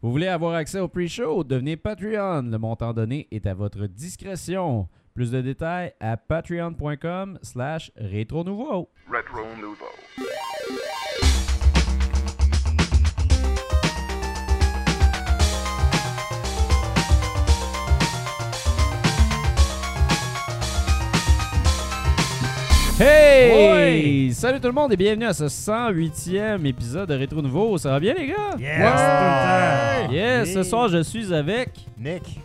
Vous voulez avoir accès au pre-show? Devenez Patreon. Le montant donné est à votre discrétion. Plus de détails à patreon.com slash rétro nouveau. Retro Nouveau. Hey! Salut tout le monde et bienvenue à ce 108e épisode de Rétro Nouveau. Ça va bien les gars? Yes, Ouais! tout le temps. Yes, ce soir je suis avec... Nick.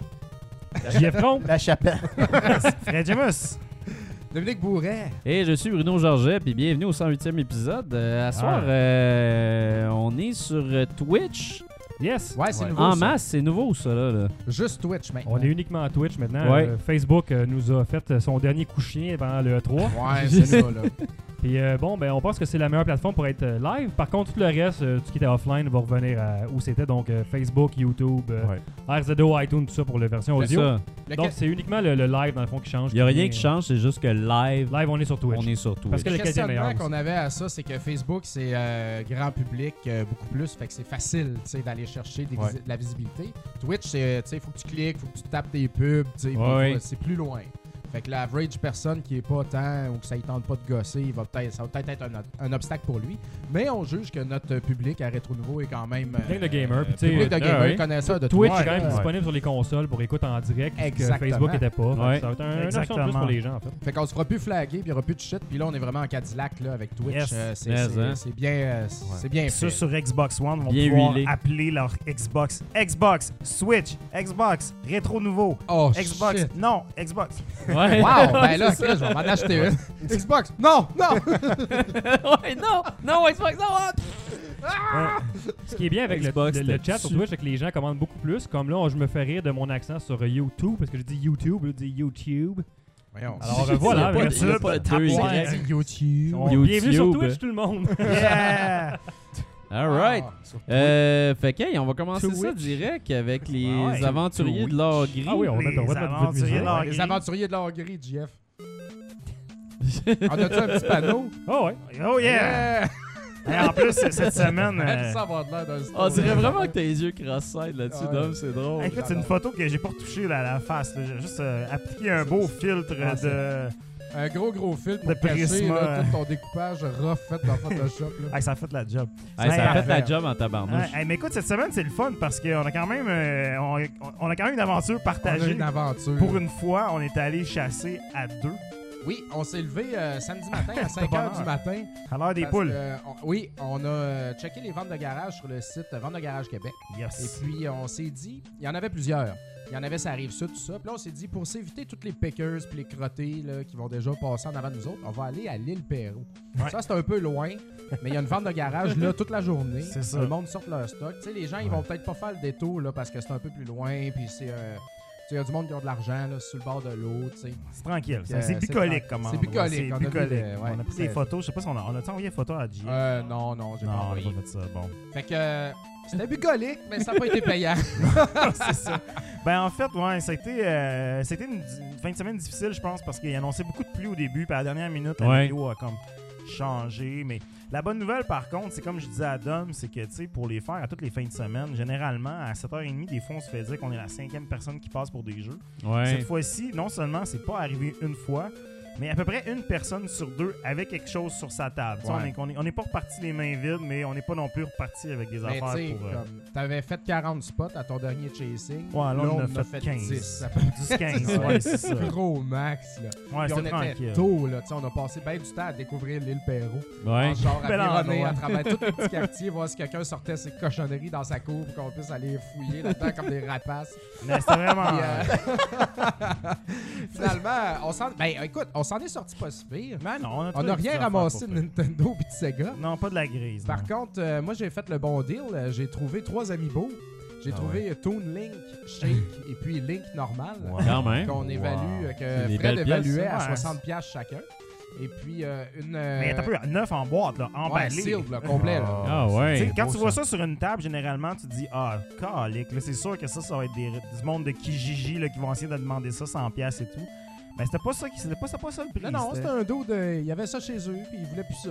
JF Combe. La chapelle. Fred Jamus. Dominique Bourret. Et je suis Bruno Georget, puis bienvenue au 108e épisode. Euh, à soir, Ah. euh, on est sur euh, Twitch. Yes. Ouais, c'est Ouais. nouveau. En ça. masse, c'est nouveau ça là. là. Juste Twitch maintenant. On est uniquement à Twitch maintenant. Ouais. Euh, Facebook euh, nous a fait son dernier coup de chien pendant le 3. Ouais, c'est ça, là. Puis euh, bon, ben on pense que c'est la meilleure plateforme pour être euh, live. Par contre, tout le reste, euh, tout ce qui était offline va revenir à où c'était. Donc euh, Facebook, YouTube, euh, RZO, iTunes, tout ça pour la version C'est audio. ça. Donc c'est uniquement le, le live dans le fond qui change. Il n'y a rien qui change, c'est juste que live, Live, on est sur Twitch. on est sur Twitch. Parce que le questionnement qu'on avait à ça, c'est que Facebook, c'est euh, grand public euh, beaucoup plus. Fait que c'est facile tu sais, d'aller chercher des Ouais. de la visibilité. Twitch, c'est, tu sais, faut que tu cliques, faut que tu tapes tes pubs. Ouais. C'est plus loin. Fait que l'average personne qui est pas tant ou que ça ne tente pas de gosser, il va peut-être, ça va peut-être être un, un obstacle pour lui. Mais on juge que notre public à Rétro Nouveau est quand même. Plein de gamers, euh, puis tu sais, public de ah gamers, ouais. connaisseurs de Twitch Twitch. est quand même Ouais. disponible sur les consoles pour écoute en direct, ce que Exactement. Facebook n'était pas. Fait que Ouais. Ça va être un, une option plus Exactement. pour les gens en fait. Fait qu'on se fera plus flaguer, puis il n'y aura plus de shit. Puis là, on est vraiment en Cadillac là, avec Twitch. Yes. Euh, c'est, Mais, c'est- hein. c'est bien, euh, c'est bien Ceux fait. sur Xbox One vont Bien pouvoir huilé. appeler leur Xbox. Xbox, Switch, Xbox, rétro nouveau. Oh, Xbox, shit. non, Xbox. Ouais. Wow, ben là, Chris, je vais m'en acheter une. Xbox, non, non. ouais, non, non, Xbox, non. ah! Ce qui est bien avec le- Xbox, le, le c'était chat sur. Twitch, c'est que les gens commandent beaucoup plus. Comme là, on- je me fais rire de mon accent sur YouTube, parce que je dis YouTube, je dis YouTube. Voyons. Alors euh, voilà, Il y a pas il y a pas de deux Ouais. Y. YouTube. On- YouTube. Bienvenue sur Twitch, tout le monde. Yeah! All right. Ah, Euh, fait que, hey, on va commencer Twitch. ça direct avec les Ah ouais. aventuriers de l'or gris. Ah oui, on va mettre, Les aventuriers musique. de l'or- Ouais, les aventuriers de l'or gris, Jeff. On a-tu un petit panneau? Ah ouais. Oh yeah! Et en plus, cette semaine. euh, Ça va de l'air d'un On dirait vraiment que t'as les yeux cross-side là-dessus, Ouais. Dom, c'est drôle. écoute, c'est une photo que j'ai pas retouchée à la face. J'ai juste euh, appliqué un beau filtre Ah, de. Un gros, gros fil pour De cacher Prisma. là, tout ton découpage rough fait dans Photoshop. Là. Ah, ça a fait la job. Hey, ça a fait la job en tabarnouche. Hey, mais écoute, cette semaine, c'est le fun parce qu'on a quand même euh, on, on a quand même une aventure On a partagée. une aventure. Pour une fois, on est allé chasser à deux Oui, on s'est levé euh, samedi matin à 5 h du matin. à l'heure des poules. que, euh, on- oui, on a euh, checké les ventes de garage sur le site Vente de Garage Québec. Et Yes. puis, on s'est dit, il y en avait plusieurs. Il y en avait, ça arrive ça, tout ça. Puis là, on s'est dit, pour s'éviter toutes les pickers puis les crottés là, qui vont déjà passer en avant de nous autres, on va aller à l'île. Ouais. Ça, c'est un peu loin, mais il y a une vente de garage là toute la journée. C'est ça. Le monde sort leur stock. Tu sais, les gens, ils vont peut-être pas faire le détour là, parce que c'est un peu plus loin, puis c'est... euh, il y a du monde qui ont de l'argent là, sur le bord de l'eau, tu sais. C'est tranquille. Euh, C'est bucolique tran- comme c'est bucolique, C'est on a vu bucolique. le- ouais, on a pris des photos. Je sais pas si on a, on a envoyé des photos à J. Euh, non, non, j'ai non, pas on a envoyé. pas fait ça. Bon. Fait que euh, c'était bucolique, mais ça n'a pas été payant. c'est ça. Ben en fait, ouais, ça a été, euh, c'était une, une fin de semaine difficile, je pense, parce qu'il annonçait beaucoup de pluie au début, puis à la dernière minute, la Ouais. météo a comme changé. Mais la bonne nouvelle, par contre, c'est comme je disais à Dom, c'est que, tu sais, pour les faire à toutes les fins de semaine, généralement, à 7h30, des fois, on se fait dire qu'on est la cinquième personne qui passe pour des jeux. Ouais. Cette fois-ci, non seulement c'est pas arrivé une fois, mais à peu près une personne sur deux avait quelque chose sur sa table. Ouais. On est- On n'est on est pas reparti les mains vides, mais on n'est pas non plus reparti avec des Mais tu affaires pour. euh, t'avais fait 40 spots à ton dernier chasing. Ouais, là, on en a a fait 15. 10. à peu 10-15, ouais, c'est ça. Gros max, là. Ouais, Puis on c'était était tranquille. tôt, là. On a passé bien du temps à découvrir l'île Perrault. Ouais. En genre, à endroit. à travers tout le petit quartier, voir si quelqu'un sortait ses cochonneries dans sa cour pour qu'on puisse aller fouiller là-dedans comme des rapaces. Mais c'était vraiment. Puis, euh, Finalement, on s'en... Ben, écoute, on s'en est sorti pas si pire. Ben non, on On n'a rien ramassé de. Nintendo puis de Sega. Non, pas de la grise. Par non. contre, euh, moi, j'ai fait le bon deal. Euh, J'ai trouvé trois amiibo. J'ai Ah trouvé euh, Toon Link, Shake et puis Link normal. Wow. Quand. Qu'on évalue, que Fred pièces, évaluait à Ouais. 60$ piastres chacun. Et puis euh, une. euh, Mais t'as peu, neuf en boîte, là, ouais, emballé. sealed, là, complet. Là. Ah Tu sais, ouais. quand beau, tu vois ça. ça sur une table, généralement, tu te dis Ah, calique. Là, c'est sûr que ça, ça va être des, du monde de Kijiji là, qui vont essayer de demander ça 100$ piastres et tout. Mais c'était pas ça qui c'était pas, c'était pas ça le prix. Non, non, c'était un dos de. Il y avait ça chez eux, puis ils voulaient plus ça.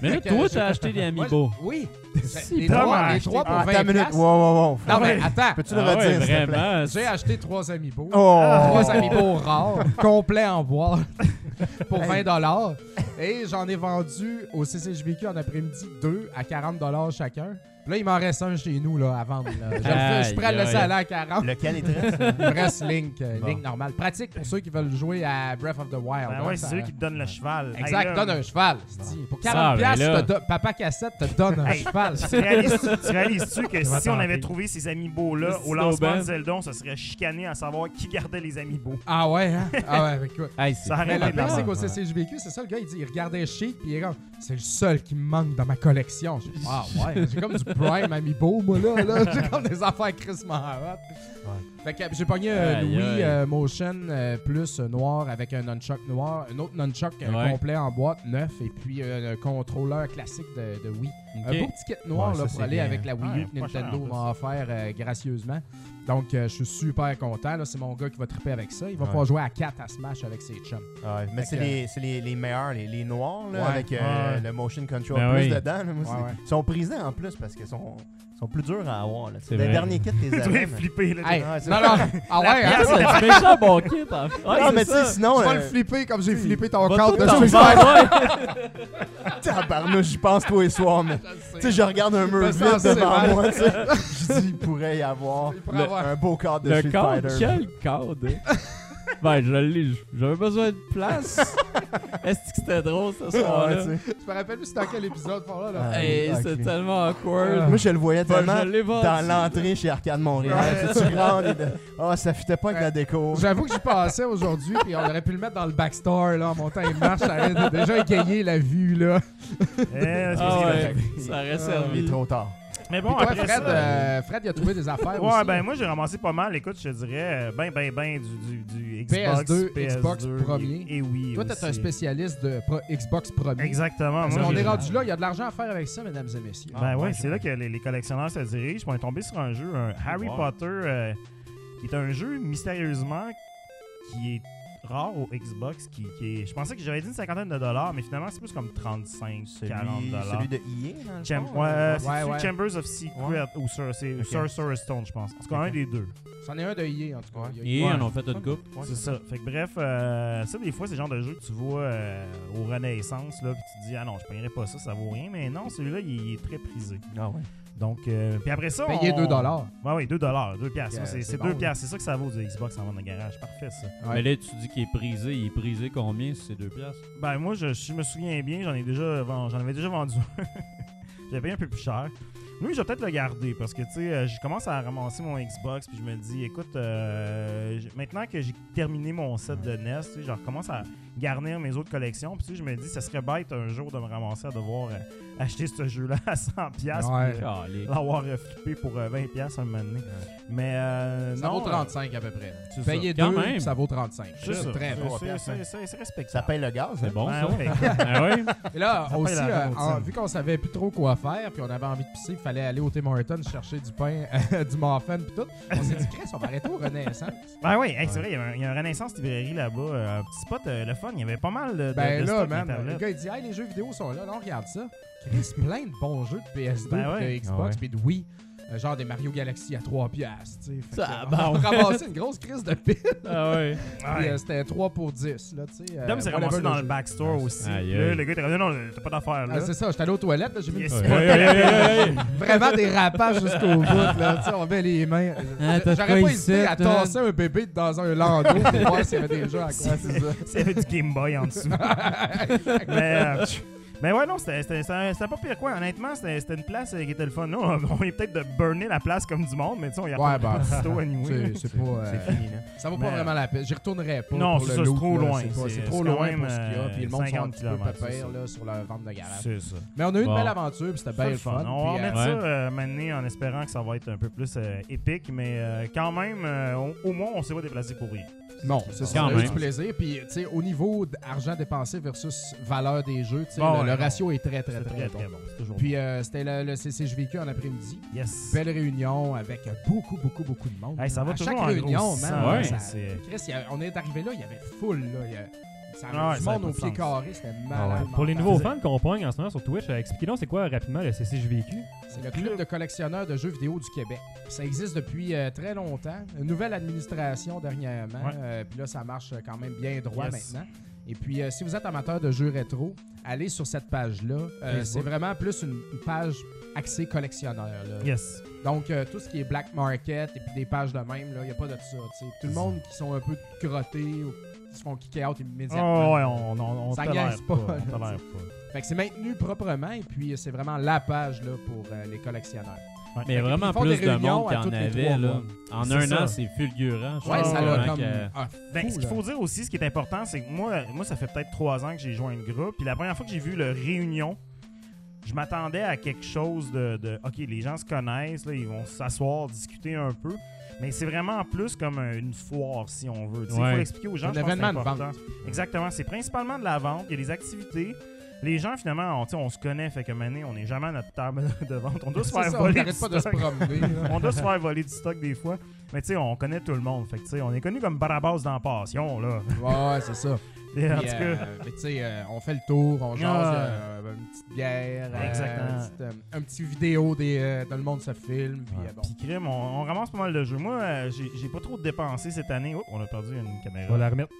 Mais là, Fait que, toi, euh, t'as acheté des Amiibo. Oui. Si, les, trois, a les acheté- trois pour Ah, 20 attends une minute. piastres. Wow, wow, wow. Non, mais attends. Peux-tu le Ah ouais, redire, s'il te plaît? vraiment. J'ai acheté trois amiibo. Oh! Trois amiibo rares, complets en bois, pour 20 Et j'en ai vendu au CCJVQ en après-midi deux à 40 chacun. Puis là, il m'en reste un chez nous là, à vendre. là. Je, je suis prêt à le laisser Aïe, aller à 40. Lequel est très? Il me reste Link, euh, Bon. Link normal. Pratique pour ceux qui veulent jouer à Breath of the Wild. Ben hein, ouais, ça- c'est eux qui te donnent le cheval. Exact, donne un cheval. Pour Ça, 40 ben piastres, là. te do- Papa Cassette te donne un Hey. cheval. Tu réalises-tu tu réalises-tu que Ça si on avait trouvé ces amiibo-là au lancement de Zelda, on se serait chicané à savoir qui gardait les amiibo. Ah ouais, hein? Ah ouais, écoute. Ça Mais arrête le pire, c'est qu'au CCJVQ, c'est ça, le gars, il dit, il regardait Sheik, puis il est comme, c'est le seul qui me manque dans ma collection. J'ai ah ouais, j'ai comme du Prime Amiibo, moi, là, là. J'ai comme des affaires Chris hot. Fait que j'ai pogné un Aïe, Louis aïe. euh, Motion euh, plus euh, noir avec un nunchuck noir, un autre nunchuck euh, Ouais. complet en boîte, neuf, et puis euh, un contrôleur classique de, de Wii. Un beau petit kit noir Ouais, là, ça, pour c'est aller bien. avec la Wii U Ouais, que pas cher, Nintendo en plus. m'a offert euh, gracieusement. Donc, euh, je suis super content. là. C'est mon gars qui va triper avec ça. Il va Ouais. pouvoir jouer à 4 à Smash avec ses chums. Ouais, mais Fait c'est que- les, c'est les, les meilleurs, les, les noirs, là, Ouais. avec euh, Ouais. le motion control Ben plus oui. dedans. là, moi, Ouais, c'est- ouais. Ils sont prisés en plus parce qu'ils sont, sont plus durs à avoir. Là. C'est Les vrai. derniers kits, les Tu mais- flipper, là. Hey, non, ça. non. Ah ouais, hein? C'est un méchant bon kit, en fait. Ouais, non, c'est mais tu ça. sais, sinon, Tu vas euh, le flipper comme j'ai flippé ton Va cadre tout de t'en Street faire, Fighter. ouais. tabarnouche, j'y pense tous les soirs, mais tu sais, je regarde un mur vide sens devant mal. moi, tu sais. Je dis, il pourrait y avoir Il pourrait le- avoir- un beau cadre de Le Street cadre, Fighter. quel cadre? hein? Ben, je l'ai. J'avais besoin de place. Est-ce que c'était drôle ce Ouais, soir-là? tu sais. Je me rappelle plus c'était dans quel épisode. par là, là. Ah, Hey, c'était tellement awkward. Moi, je le voyais Ben, tellement je l'ai vendu. dans l'entrée chez Arcade Montréal. Ouais. Tu tu et de- Ah, ça fitait pas avec la déco. J'avoue que j'y passais aujourd'hui, puis on aurait pu le mettre dans le backstore là, en montant une marche. Ça aurait déjà égayé la vue. là. Eh, c'est- Ah c'est- ouais, ça aurait Il est servi. trop tard. Mais bon, Puis toi, après Fred, ça, euh, Fred, il a trouvé des affaires Ouais, aussi. ben moi j'ai ramassé pas mal. Écoute, je te dirais, euh, ben, ben, ben du, du, du Xbox. PS2, PS2, Xbox premier. Et, et oui. Toi, t'es un spécialiste de pro- Xbox premier. Exactement. Parce moi, qu'on j'ai- est rendu là, il y a de l'argent à faire avec ça, mesdames et messieurs. Ben Ah, ouais, ouais, c'est là que les, les collectionneurs se dirigent. On est tombé sur un jeu, un Harry Wow. Potter, euh, qui est un jeu mystérieusement qui est rare au Xbox. Qui, qui est, je pensais que j'avais dit une cinquantaine de dollars, mais finalement c'est plus comme 35, Celui, 40 dollars. celui de EA, dans le Cham- fond, ouais, euh, c'est Ouais, ouais. Chambers of Secret Ouais. ou Sor- c'est Ok. Sorcerer's Stone, je pense. En tout cas, un des deux. C'en est un de EA, en tout cas. Ouais. Il y a- Et Ouais. on en fait une coupe. C'est ça. Fait que bref, euh, ça, des fois, c'est le genre de jeu que tu vois euh, au Renaissance, là, puis tu te dis, ah non, je paierais pas ça, ça vaut rien. Mais non, celui-là, il, il est très prisé. Ah ouais. Donc, euh, Puis après ça, payer on... 2 dollars. Ouais, oui, 2 dollars, 2 piastres. C'est c'est c'est bon, 2 là. piastres. C'est ça que ça vaut du Xbox en vente de garage. Parfait, ça. Ouais. Mais là, tu dis qu'il est prisé. Il est prisé combien si c'est deux piastres? Ben, moi, je, je me souviens bien, j'en ai déjà vend- j'en avais déjà vendu un. J'avais payé un peu plus cher. Lui, je vais peut-être le garder parce que, tu sais, euh, je commence à ramasser mon Xbox puis je me dis, écoute, euh, maintenant que j'ai terminé mon set de NES, tu sais, je recommence à garnir mes autres collections. Puis, tu sais, je me dis, ça serait bête un jour de me ramasser à devoir euh, acheter ce jeu-là à 100$ piastres Ouais. puis, euh, l'avoir euh, flippé pour euh, 20$ piastres un moment donné. Mais, euh, Ça non. vaut 35 à peu près. c'est Payer Quand 2, même. ça vaut 35. C'est ça. très bon. c'est- respectable. Ça paye le gaz. C'est hein? bon, Ben ça? ouais. Ouais? Et là, Ça aussi, euh, en- vu qu'on savait plus trop quoi faire, puis on avait envie de pisser, il fallait aller au Tim Hortons chercher du pain, du muffin, puis tout. On s'est dit, Chris, on va arrêter au Renaissance. Ben oui, c'est vrai, il y, a un- Renaissance librairie là-bas, euh, un petit spot, euh, le fun, il y avait pas mal de, Ben de là, stock man, Internet. le gars, il dit, hey, les jeux vidéo sont là. Là, on regarde ça. Chris, plein de bons jeux de PS2, Ben ouais. de Xbox, Ah puis de Wii. Euh, genre des Mario Galaxy à 3 piastres, tu sais. Fait Ça, que, ben, on ramassé une grosse crise de pile. Ah ouais. Ouais. Euh, c'était 3 pour 10, là, tu sais. euh, Dom s'est ramassé dans jeu. le backstore aussi. Aïe, Là, aïe. le gars était comme, non, t'as pas d'affaires là. Ah, c'est ça, j'étais allé aux toilettes, là, j'ai mis Yes. une petite-. Vraiment des rapages jusqu'au bout, là. Tu sais, on met les mains. Ah, J'aurais pas hésité à tasser un bébé dans un landau pour voir s'il y avait des jeux à quoi. c'est ça. Du Game Boy en dessous. mais, euh, mais ouais, non, c'était pas pire quoi. Honnêtement, c'était c'était une place euh, qui était le fun. Nous, on on est peut-être de burner la place comme du monde, mais tu sais, on y a Ouais, pas bah, de anyway. C'est pas. euh, C'est fini, là. ça vaut Mais, pas vraiment la peine. J'y retournerai pas. Non, pour c'est trop là. loin. C'est trop loin pour ce qu'il y a. euh, Puis le monde sont un 50 petit peu kilomètres, pépères, c'est ça. là, sur leur vente de garage. C'est ça. Mais on a eu une Bon. belle aventure, puis c'était bien fun. fun. On va euh, remettre ouais. ça euh, maintenant en espérant que ça va être un peu plus euh, épique, mais euh, quand même, euh, au, au moins, on s'est pas déplacé pour rien. Non, c'est ça. Du plaisir. Puis, tu sais, au niveau d'argent dépensé versus valeur des jeux, tu sais, Bon, le, ratio est très, très, très, très, bon. très bon. Toujours Puis, euh, c'était le, le CCJVQ en après-midi. bon. Yes. Belle réunion avec beaucoup, beaucoup, beaucoup de monde. Hey, ça va à toujours chaque en réunion, man. ouais, ça- c'est- Chris, a- on est arrivé là, il y avait full. Là, il y a, ça avait Ah ouais, du monde au pied carré, c'était Ah malade. ouais. Pour les nouveaux fans qu'on pogne en ce moment sur Twitch, euh, expliquez-nous c'est quoi rapidement le CCJVQ. C'est le club de collectionneurs de jeux vidéo du Québec. Ça existe depuis euh, très longtemps. Une nouvelle administration dernièrement. Ouais. Euh, puis là, ça marche quand même bien droit Yes. maintenant. Et puis, euh, si vous êtes amateur de jeux rétro, allez sur cette page-là. C'est vraiment plus une, une page axée collectionneur. là. Yes. Donc, euh, tout ce qui est black market et puis des pages de même, il n'y a pas de ça. Tout le monde qui sont un peu crottés ou se font kick out immédiatement. Oh, ouais, on, on, on Ça niaise pas, pas. là, On tolère pas. Fait que c'est maintenu proprement et puis c'est vraiment la page là, pour euh, les collectionneurs. Ouais. Mais Fait vraiment plus de réunions monde qu'il en avait. Là. En un ça. an, c'est fulgurant. je Ouais, ça l'a comme. que- ah, Ben, ce qu'il faut dire aussi, ce qui est important, c'est que moi, moi, ça fait peut-être trois ans que j'ai joint le groupe. Puis la première fois que j'ai vu le réunion, je m'attendais à quelque chose de, de- OK, les gens se connaissent, là, ils vont s'asseoir, discuter un peu. Mais c'est vraiment plus comme un- une foire, si on veut. Il Ouais. faut expliquer aux gens. Un événement de important. vente. Exactement. C'est principalement de la vente. Il y a des activités. Les gens, finalement, on, on se connaît, fait que maintenant, on n'est jamais à notre table de vente. On doit se faire ça, on voler n'arrête du pas de se stock. promener. là. on doit se faire voler du stock des fois. Mais tu sais, on connaît tout le monde. Fait que tu sais, on est connu comme Barabas dans Passion, là. Ouais, ouais, c'est ça. Et en Puis, tout euh, cas, mais tu sais, euh, on fait le tour, on jase Ah. euh, une petite bière, euh, Exactement. une petite, euh, un petit vidéo des, euh, de le monde se filme. Puis, euh, bon. Puis crime, on, on ramasse pas mal de jeux. Moi, euh, j'ai j'ai pas trop dépensé cette année. Oh, on a perdu une caméra. On va la remettre.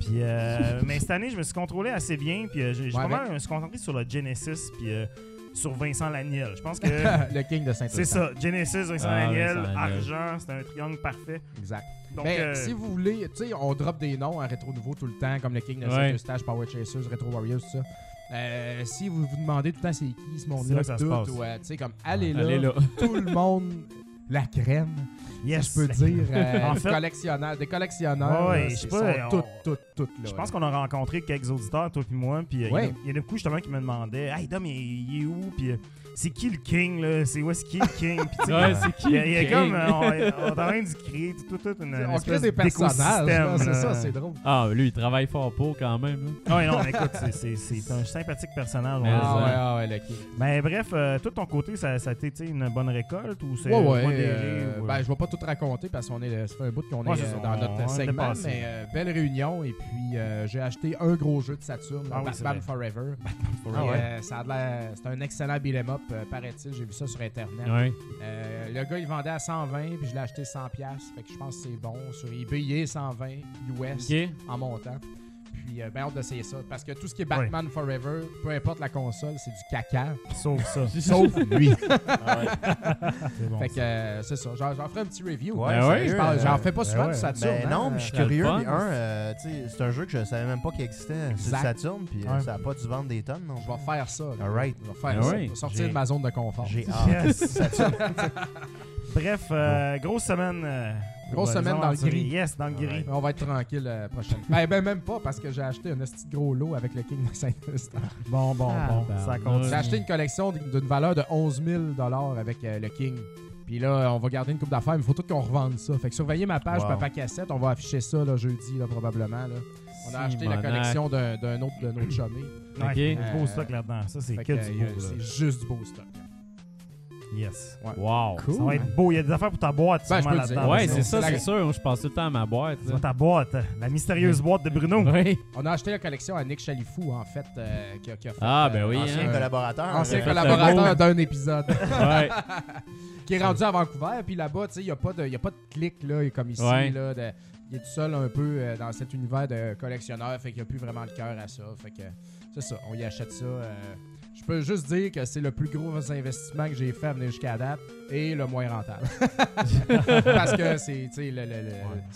Puis, euh, mais cette année, je me suis contrôlé assez bien. Puis, euh, j'ai pas mal je me suis concentré sur le Genesis. Puis, euh, sur Vincent Laniel. Je pense que le King de saint c'est ça. Genesis, Vincent Ah, Laniel, Vincent argent, c'est un triangle parfait. Exact. Donc, Mais euh, si vous voulez, tu sais, on drop des noms à Rétro Nouveau tout le temps, comme le King de Ouais. Saint-Eustache, Power Chasers, Retro Warriors, tout ça. Euh, si vous vous demandez tout le temps c'est qui ce monde-là, que ça se tout, passe. ou euh, tu sais, comme allez là, Allez là. tout le monde, la crème, yes. je peux dire, euh, En fait- collectionneur, des collectionneurs, Ouais, là, je sais pas, on- toutes, toutes, toutes là. Je pense qu'on a rencontré quelques auditeurs, toi puis moi, puis euh, il Ouais. il y, a des coups justement qui me demandaient Hey Dom, il, il est où Puis euh, c'est qui le king là? C'est où est-ce est le king? Puis, tu sais, Ouais, c'est qui il y a, il y a le comme king? euh, on, on est en train de créer tout, tout, une, une on crée des personnages, c'est ça, c'est drôle. Ah, lui, il travaille fort pour quand même. là. Ah ouais, non, mais écoute, c'est- un sympathique personnage. Mais on va Ah ouais, ah ouais, le King. Mais bref, euh, tout ton côté, ça, ça a été une bonne récolte ou c'est Ouais, ouais. modéré euh, ou, euh, ben, je vais pas tout raconter parce qu'on est, ça fait un bout qu'on Ouais, est euh, dans on- notre on segment, mais euh, belle réunion. Et puis, euh, j'ai acheté un gros jeu de Saturn, Ah oui, Batman. Forever. for Et, real. euh, ça a de l'air- c'est un excellent beat'em up, euh, paraît-il. J'ai vu ça sur Internet. Ouais. Euh, le gars, il vendait à 120, puis je l'ai acheté 100$. piastres. Fait que je pense que c'est bon. Sur eBay, il est 120 US en montant. Puis, euh, ben hâte d'essayer ça. Parce que tout ce qui est Batman Forever, peu importe la console, c'est du caca. Sauf ça. Sauf lui. C'est bon. Fait que euh, c'est ça. J'en, j'en ferai un petit review. Ouais, Ben ouais, Je parle- euh, j'en fais pas ben souvent ouais. du Saturn. Ben hein. non, mais je suis le curieux. fun. Puis un, euh, tu sais, c'est un jeu que je savais même pas qu'il existait. C'est Exact. Saturn, puis euh, Ouais. ça a pas dû vendre des tonnes non Je vais faire ça. là. Alright. Je vais faire Ben ça. oui. Je vais sortir J'ai- de ma zone de confort. J'ai hâte. Yes. Saturn. Bref, euh, grosse semaine. euh, Grosse euh, semaine dans le gris. Yes, dans le gris. On va être tranquille la prochaine. ben, ben, même pas parce que j'ai acheté un petit gros lot avec le King de Saint-Eustache. Bon, bon, Ah, bon. ça continue. J'ai acheté une collection d'une valeur de 11 000 avec euh, le King. Puis là, on va garder une coupe d'affaires, mais il faut tout qu'on revende ça. Fait que surveillez ma page Wow. Papa Cassette. On va afficher ça là, jeudi, là, probablement. Là. On a acheté la collection d'un d'un autre de. Ouais, Ok. il y a du beau Euh, stock là-dedans. Ça, c'est que que, du euh, beau. C'est juste du beau stock. Yes. Wow. Ça va être beau. Il y a des affaires pour ta boîte. Ben, sûrement, là-dedans. Ouais, c'est ça, c'est sûr. Je pense tout le temps à ma boîte. C'est ta boîte. La mystérieuse boîte de Bruno. Oui. On a acheté la collection à Nick Chalifou, en fait, euh, qui, a, qui a fait. Ah, ben oui, Ancien hein. collaborateur. Ancien euh, collaborateur d'un épisode. Ouais. qui est rendu à Vancouver. Puis là-bas, tu sais, il n'y a, pas de- y a pas de clic, là, comme ici. Ouais. Là, de- il est tout seul un peu euh, dans cet univers de collectionneur. Fait qu'il n'y a plus vraiment le cœur à ça. Fait que c'est ça, on y achète ça. euh, peux juste dire que c'est le plus gros investissement que j'ai fait à venir jusqu'à date et le moins rentable. Parce que c'est, le- le-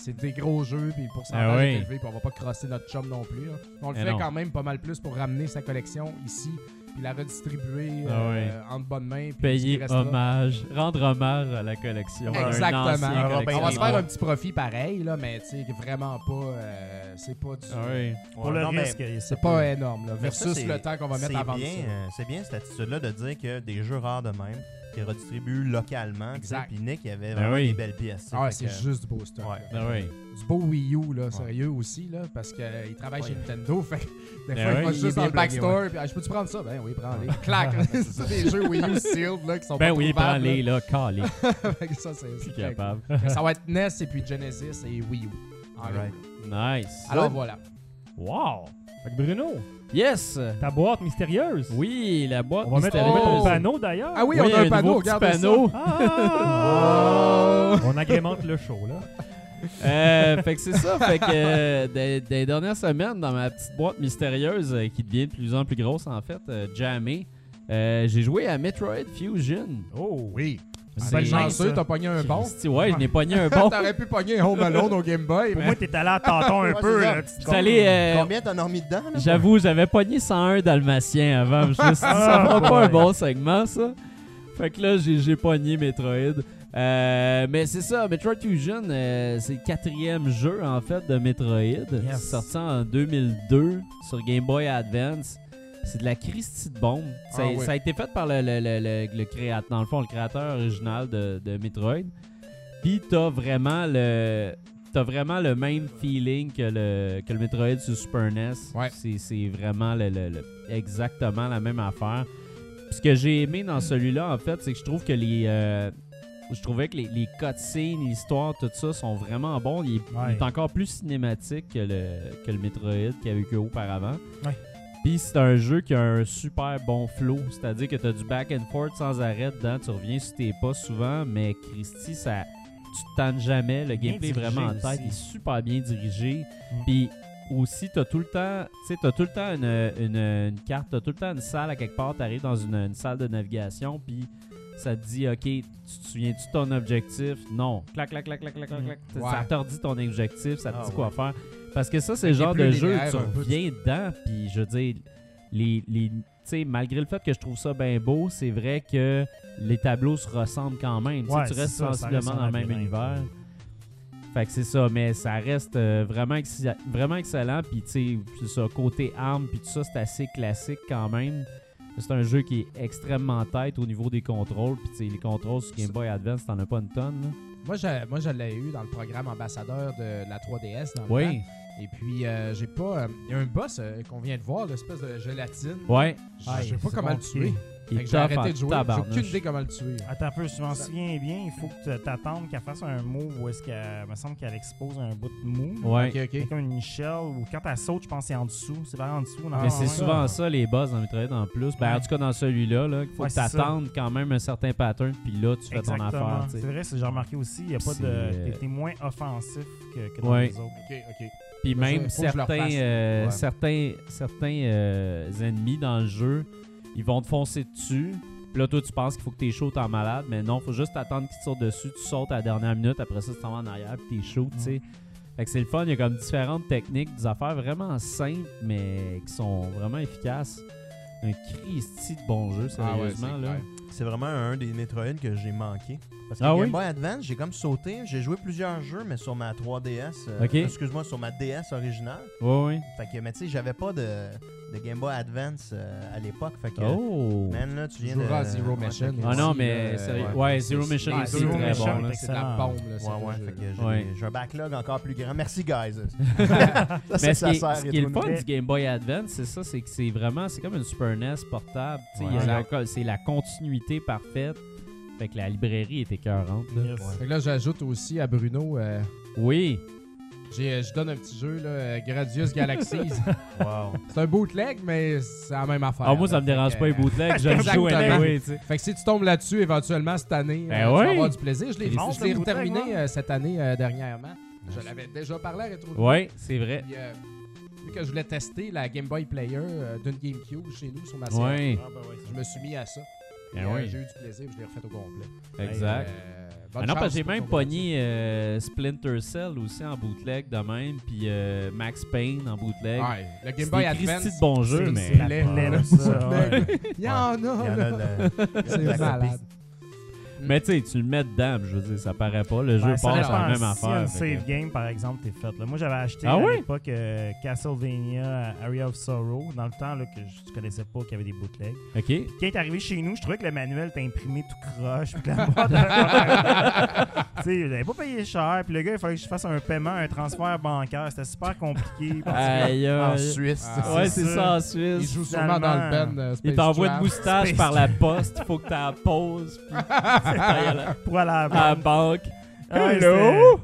le- des gros jeux, puis le pourcentage Ah oui. est élevé, puis on va pas crosser notre chum non plus. là. On le Mais fait non. quand même pas mal plus pour ramener sa collection ici, puis la redistribuer Ah euh, en bonne main. puis ce qui Payer hommage, rendre hommage à la collection. Exactement. On va On va se faire un petit profit pareil, là, mais tu sais, vraiment pas. euh, c'est pas du. Ah oui. Pour ouais, le non, risque. C'est pas énorme, là, ça, versus le temps qu'on va mettre c'est à vendre bien, ça. euh, C'est bien cette attitude-là de dire que des jeux rares de même, qui redistribue localement. Exact. Puis Nick, il avait Ben vraiment oui. des belles pièces. Ah, c'est que- juste du beau stock. Ouais. oui. Du beau Wii U, là, sérieux aussi, là, parce qu'il travaille chez. Nintendo. Fait que des Ben fois, il va juste dans le backstore. Puis, ah, je peux-tu prendre ça? Ben oui, prends-les. Clac! c'est des jeux Wii U sealed, là, qui sont Ben pas oui, trouvables, prends-les, là, calé. là. Fait que ça, c'est capable. Ça va être NES et puis Genesis et Wii U. En Alright. Nice. Alors voilà. Wow! Fait que Bruno, Yes! ta boîte mystérieuse. Oui, la boîte On va mettre mystérieuse. Oh! un panneau d'ailleurs. Ah oui, on a un panneau, regardez panneau. Ah! On agrémente le show, là. Euh, fait que c'est ça. Fait que euh, des, des dernières semaines, dans ma petite boîte mystérieuse euh, qui devient de plus en plus grosse, en fait, euh, euh, j'ai joué à Metroid Fusion. Oh! Oui. C'est- chanceux, t'as pogné un bon. Ouais, je n'ai pogné un bon. T'aurais pu pogner Home Alone au Game Boy, Pour mais... moi, t'es allé à tâton un peu. euh, Combien t'en as remis dedans? là? J'avoue, j'avais pogné 101 dalmatiens avant. Je me suis dit, ça fera pas un bon segment, ça. Fait que là, j'ai pogné Metroid. Euh, mais c'est ça, Metroid Fusion, euh, c'est le quatrième jeu en fait de Metroid. C'est sorti en 2002 sur Game Boy Advance. C'est de la Christie de bombe. Ça, Ah oui. ça a été fait par le, le, le, le- créateur, dans le fond, le créateur original de, de Metroid. Puis t'as vraiment le. T'as vraiment le même feeling que le, que le Metroid sur Super NES. Ouais. C'est, vraiment le, le- le- exactement la même affaire. Ce que j'ai aimé dans celui-là, en fait, c'est que je trouve que les. euh, je trouvais que les, les cutscenes, l'histoire, tout ça sont vraiment bons. Il est, il Ouais. est encore plus cinématique que le, que le Metroid qu'il y avait eu auparavant. Ouais. Puis c'est un jeu qui a un super bon flow, c'est-à-dire que tu as du back and forth sans arrêt dedans, tu reviens sur tes pas souvent, mais Christy, ça, tu te tannes jamais, le gameplay est vraiment en tête, il est super bien dirigé. Mm. Puis aussi, tu as tout le temps, tu sais, t'as tout le temps une, une, une carte, tu as tout le temps une salle à quelque part, tu arrives dans une, une salle de navigation, puis ça te dit, OK, tu te souviens-tu de ton objectif? Non. Clac, clac, clac, clac, clac, clac, clac. Ouais. Ça te redit ton objectif, ça te Ah dit quoi ouais. faire. Parce que ça, c'est le genre de jeu, tu reviens dedans, puis je veux dire, les, les, tu sais, malgré le fait que je trouve ça bien beau, c'est vrai que les tableaux se ressemblent quand même. Tu Ouais, restes ça, ça reste sensiblement dans le même univers. ouais. Fait que c'est ça, mais ça reste euh, vraiment, vraiment excellent. Puis, tu sais, ça, côté armes, puis tout ça, c'est assez classique quand même. C'est un jeu qui est extrêmement tête au niveau des contrôles. Puis, tu sais, les contrôles sur Game Boy Advance, t'en as pas une tonne. là. Moi, je, moi, je l'ai eu dans le programme ambassadeur de la 3DS dans le temps. Oui, Et puis, euh, j'ai pas. euh, Il y a un boss euh, qu'on vient de voir, l'espèce de gélatine. ouais. Je Ah, sais pas comment le tuer. J'ai arrêté de jouer. J'ai aucune idée comment le tuer. Attends un peu, si je m'en souviens bien, il faut que tu t'attendes qu'elle fasse un move où est-ce qu'elle me semble qu'elle expose un bout de mou. Ouais. Ok, C'est ok. comme une shell ou quand elle saute, je pense que c'est en dessous. C'est pas en dessous. non? Mais c'est souvent ça, les boss dans Metroid en plus. Ben, en tout cas, dans celui-là, là, il faut Ouais, que t'attendes quand même un certain pattern, puis là, tu fais ton affaire. tu C'est vrai, c'est- j'ai remarqué aussi, il y a pas de. euh, T'es t'es moins offensif que, que dans Ouais. les autres. Ok, ok. Puis même faut le certains, euh, Ouais. certains, certains euh, ennemis dans le jeu, ils vont te foncer dessus. Puis là, toi, tu penses qu'il faut que t'es chaud, t'es malade. Mais non, faut juste attendre qu'ils te sortent dessus. Tu sautes à la dernière minute. Après ça, tu t'en vas en arrière. Puis t'es chaud, tu sais. Fait que c'est le fun. Il y a comme différentes techniques, des affaires vraiment simples, mais qui sont vraiment efficaces. Un Christy de bon jeu, Ah ouais, sérieusement. c'est là. C'est vraiment un des Metroid que j'ai manqué. Parce que Ah Game oui? Boy Advance, j'ai comme sauté. J'ai joué plusieurs jeux, mais sur ma 3DS. euh. Excuse-moi, sur ma DS originale. Ouais. Fait que, mais tu sais, j'avais pas de, de Game Boy Advance euh, à l'époque. Fait que, Oh! man, là, tu viens de. à Zero ouais, Mission Ah non, mais sérieux. ouais. Ouais, Zero Mission aussi, Zero très Mission, bon. là. C'est de la bombe, là. Ouais, ouais, jeu-là. fait que j'ai un backlog encore plus grand. Merci, guys. Mais ça, c'est ça qui, est, sert, ce qui est le fun du Game Boy Advance, c'est ça, c'est que c'est vraiment, c'est comme une Super NES portable. c'est la continuité parfaite. Fait que la librairie est écœurante. là. Yes. Fait que là, j'ajoute aussi à Bruno, euh, Oui, j'ai- euh, je donne un petit jeu, là, euh, Gradius Galaxies. Wow. c'est un bootleg, mais c'est la même affaire. ah, moi ça là. me Fait dérange que, pas les euh, bootlegs, je le joue Exactement. anyway, tu sais. Fait que si tu tombes là-dessus éventuellement cette année, Ben euh, tu vas oui. avoir du plaisir. Je l'ai Bon, je c'est l'ai le bootleg, terminé ouais. euh, cette année euh, dernièrement. Je l'avais déjà parlé à Retro Ouais, c'est vrai. Puis, euh, vu que je voulais tester la Game Boy Player euh, d'une GameCube chez nous sur ma Ouais, Ah, ben ouais, je me suis mis à ça. Ben oui, J'ai eu du plaisir, je l'ai refait au complet. exact. Euh, Ah non, parce que j'ai même pogné euh, Splinter Cell aussi en bootleg de même, puis euh, Max Payne en bootleg. Ouais, le Game C'est Boy des Advance. Christy de bons jeux, c'est- mais... c'est. Il y en a, C'est de la malade. Mais tu sais, tu le mets dedans, je veux dire, ça paraît pas. Le jeu Ben, passe la même Si affaire. un que- save game, par exemple, t'es fait. Là. Moi, j'avais acheté Ah à oui? l'époque euh, Castlevania Area of Sorrow, dans le temps là, que je connaissais pas qu'il y avait des bootlegs. Ok. Puis quand il est arrivé chez nous, je trouvais que le manuel était imprimé tout croche. Puis que la boîte Tu sais, j'avais pas payé cher. Puis le gars, il fallait que je fasse un paiement, un transfert bancaire. C'était super compliqué. Aïe, En. Suisse. Ah, Ouais, c'est ça. en Il Suisse. joue sûrement dans le band. euh, Il t'envoie une moustache Space par la poste. Il faut que tu la poses. Puis pour aller à la à la banque. banque. Hello!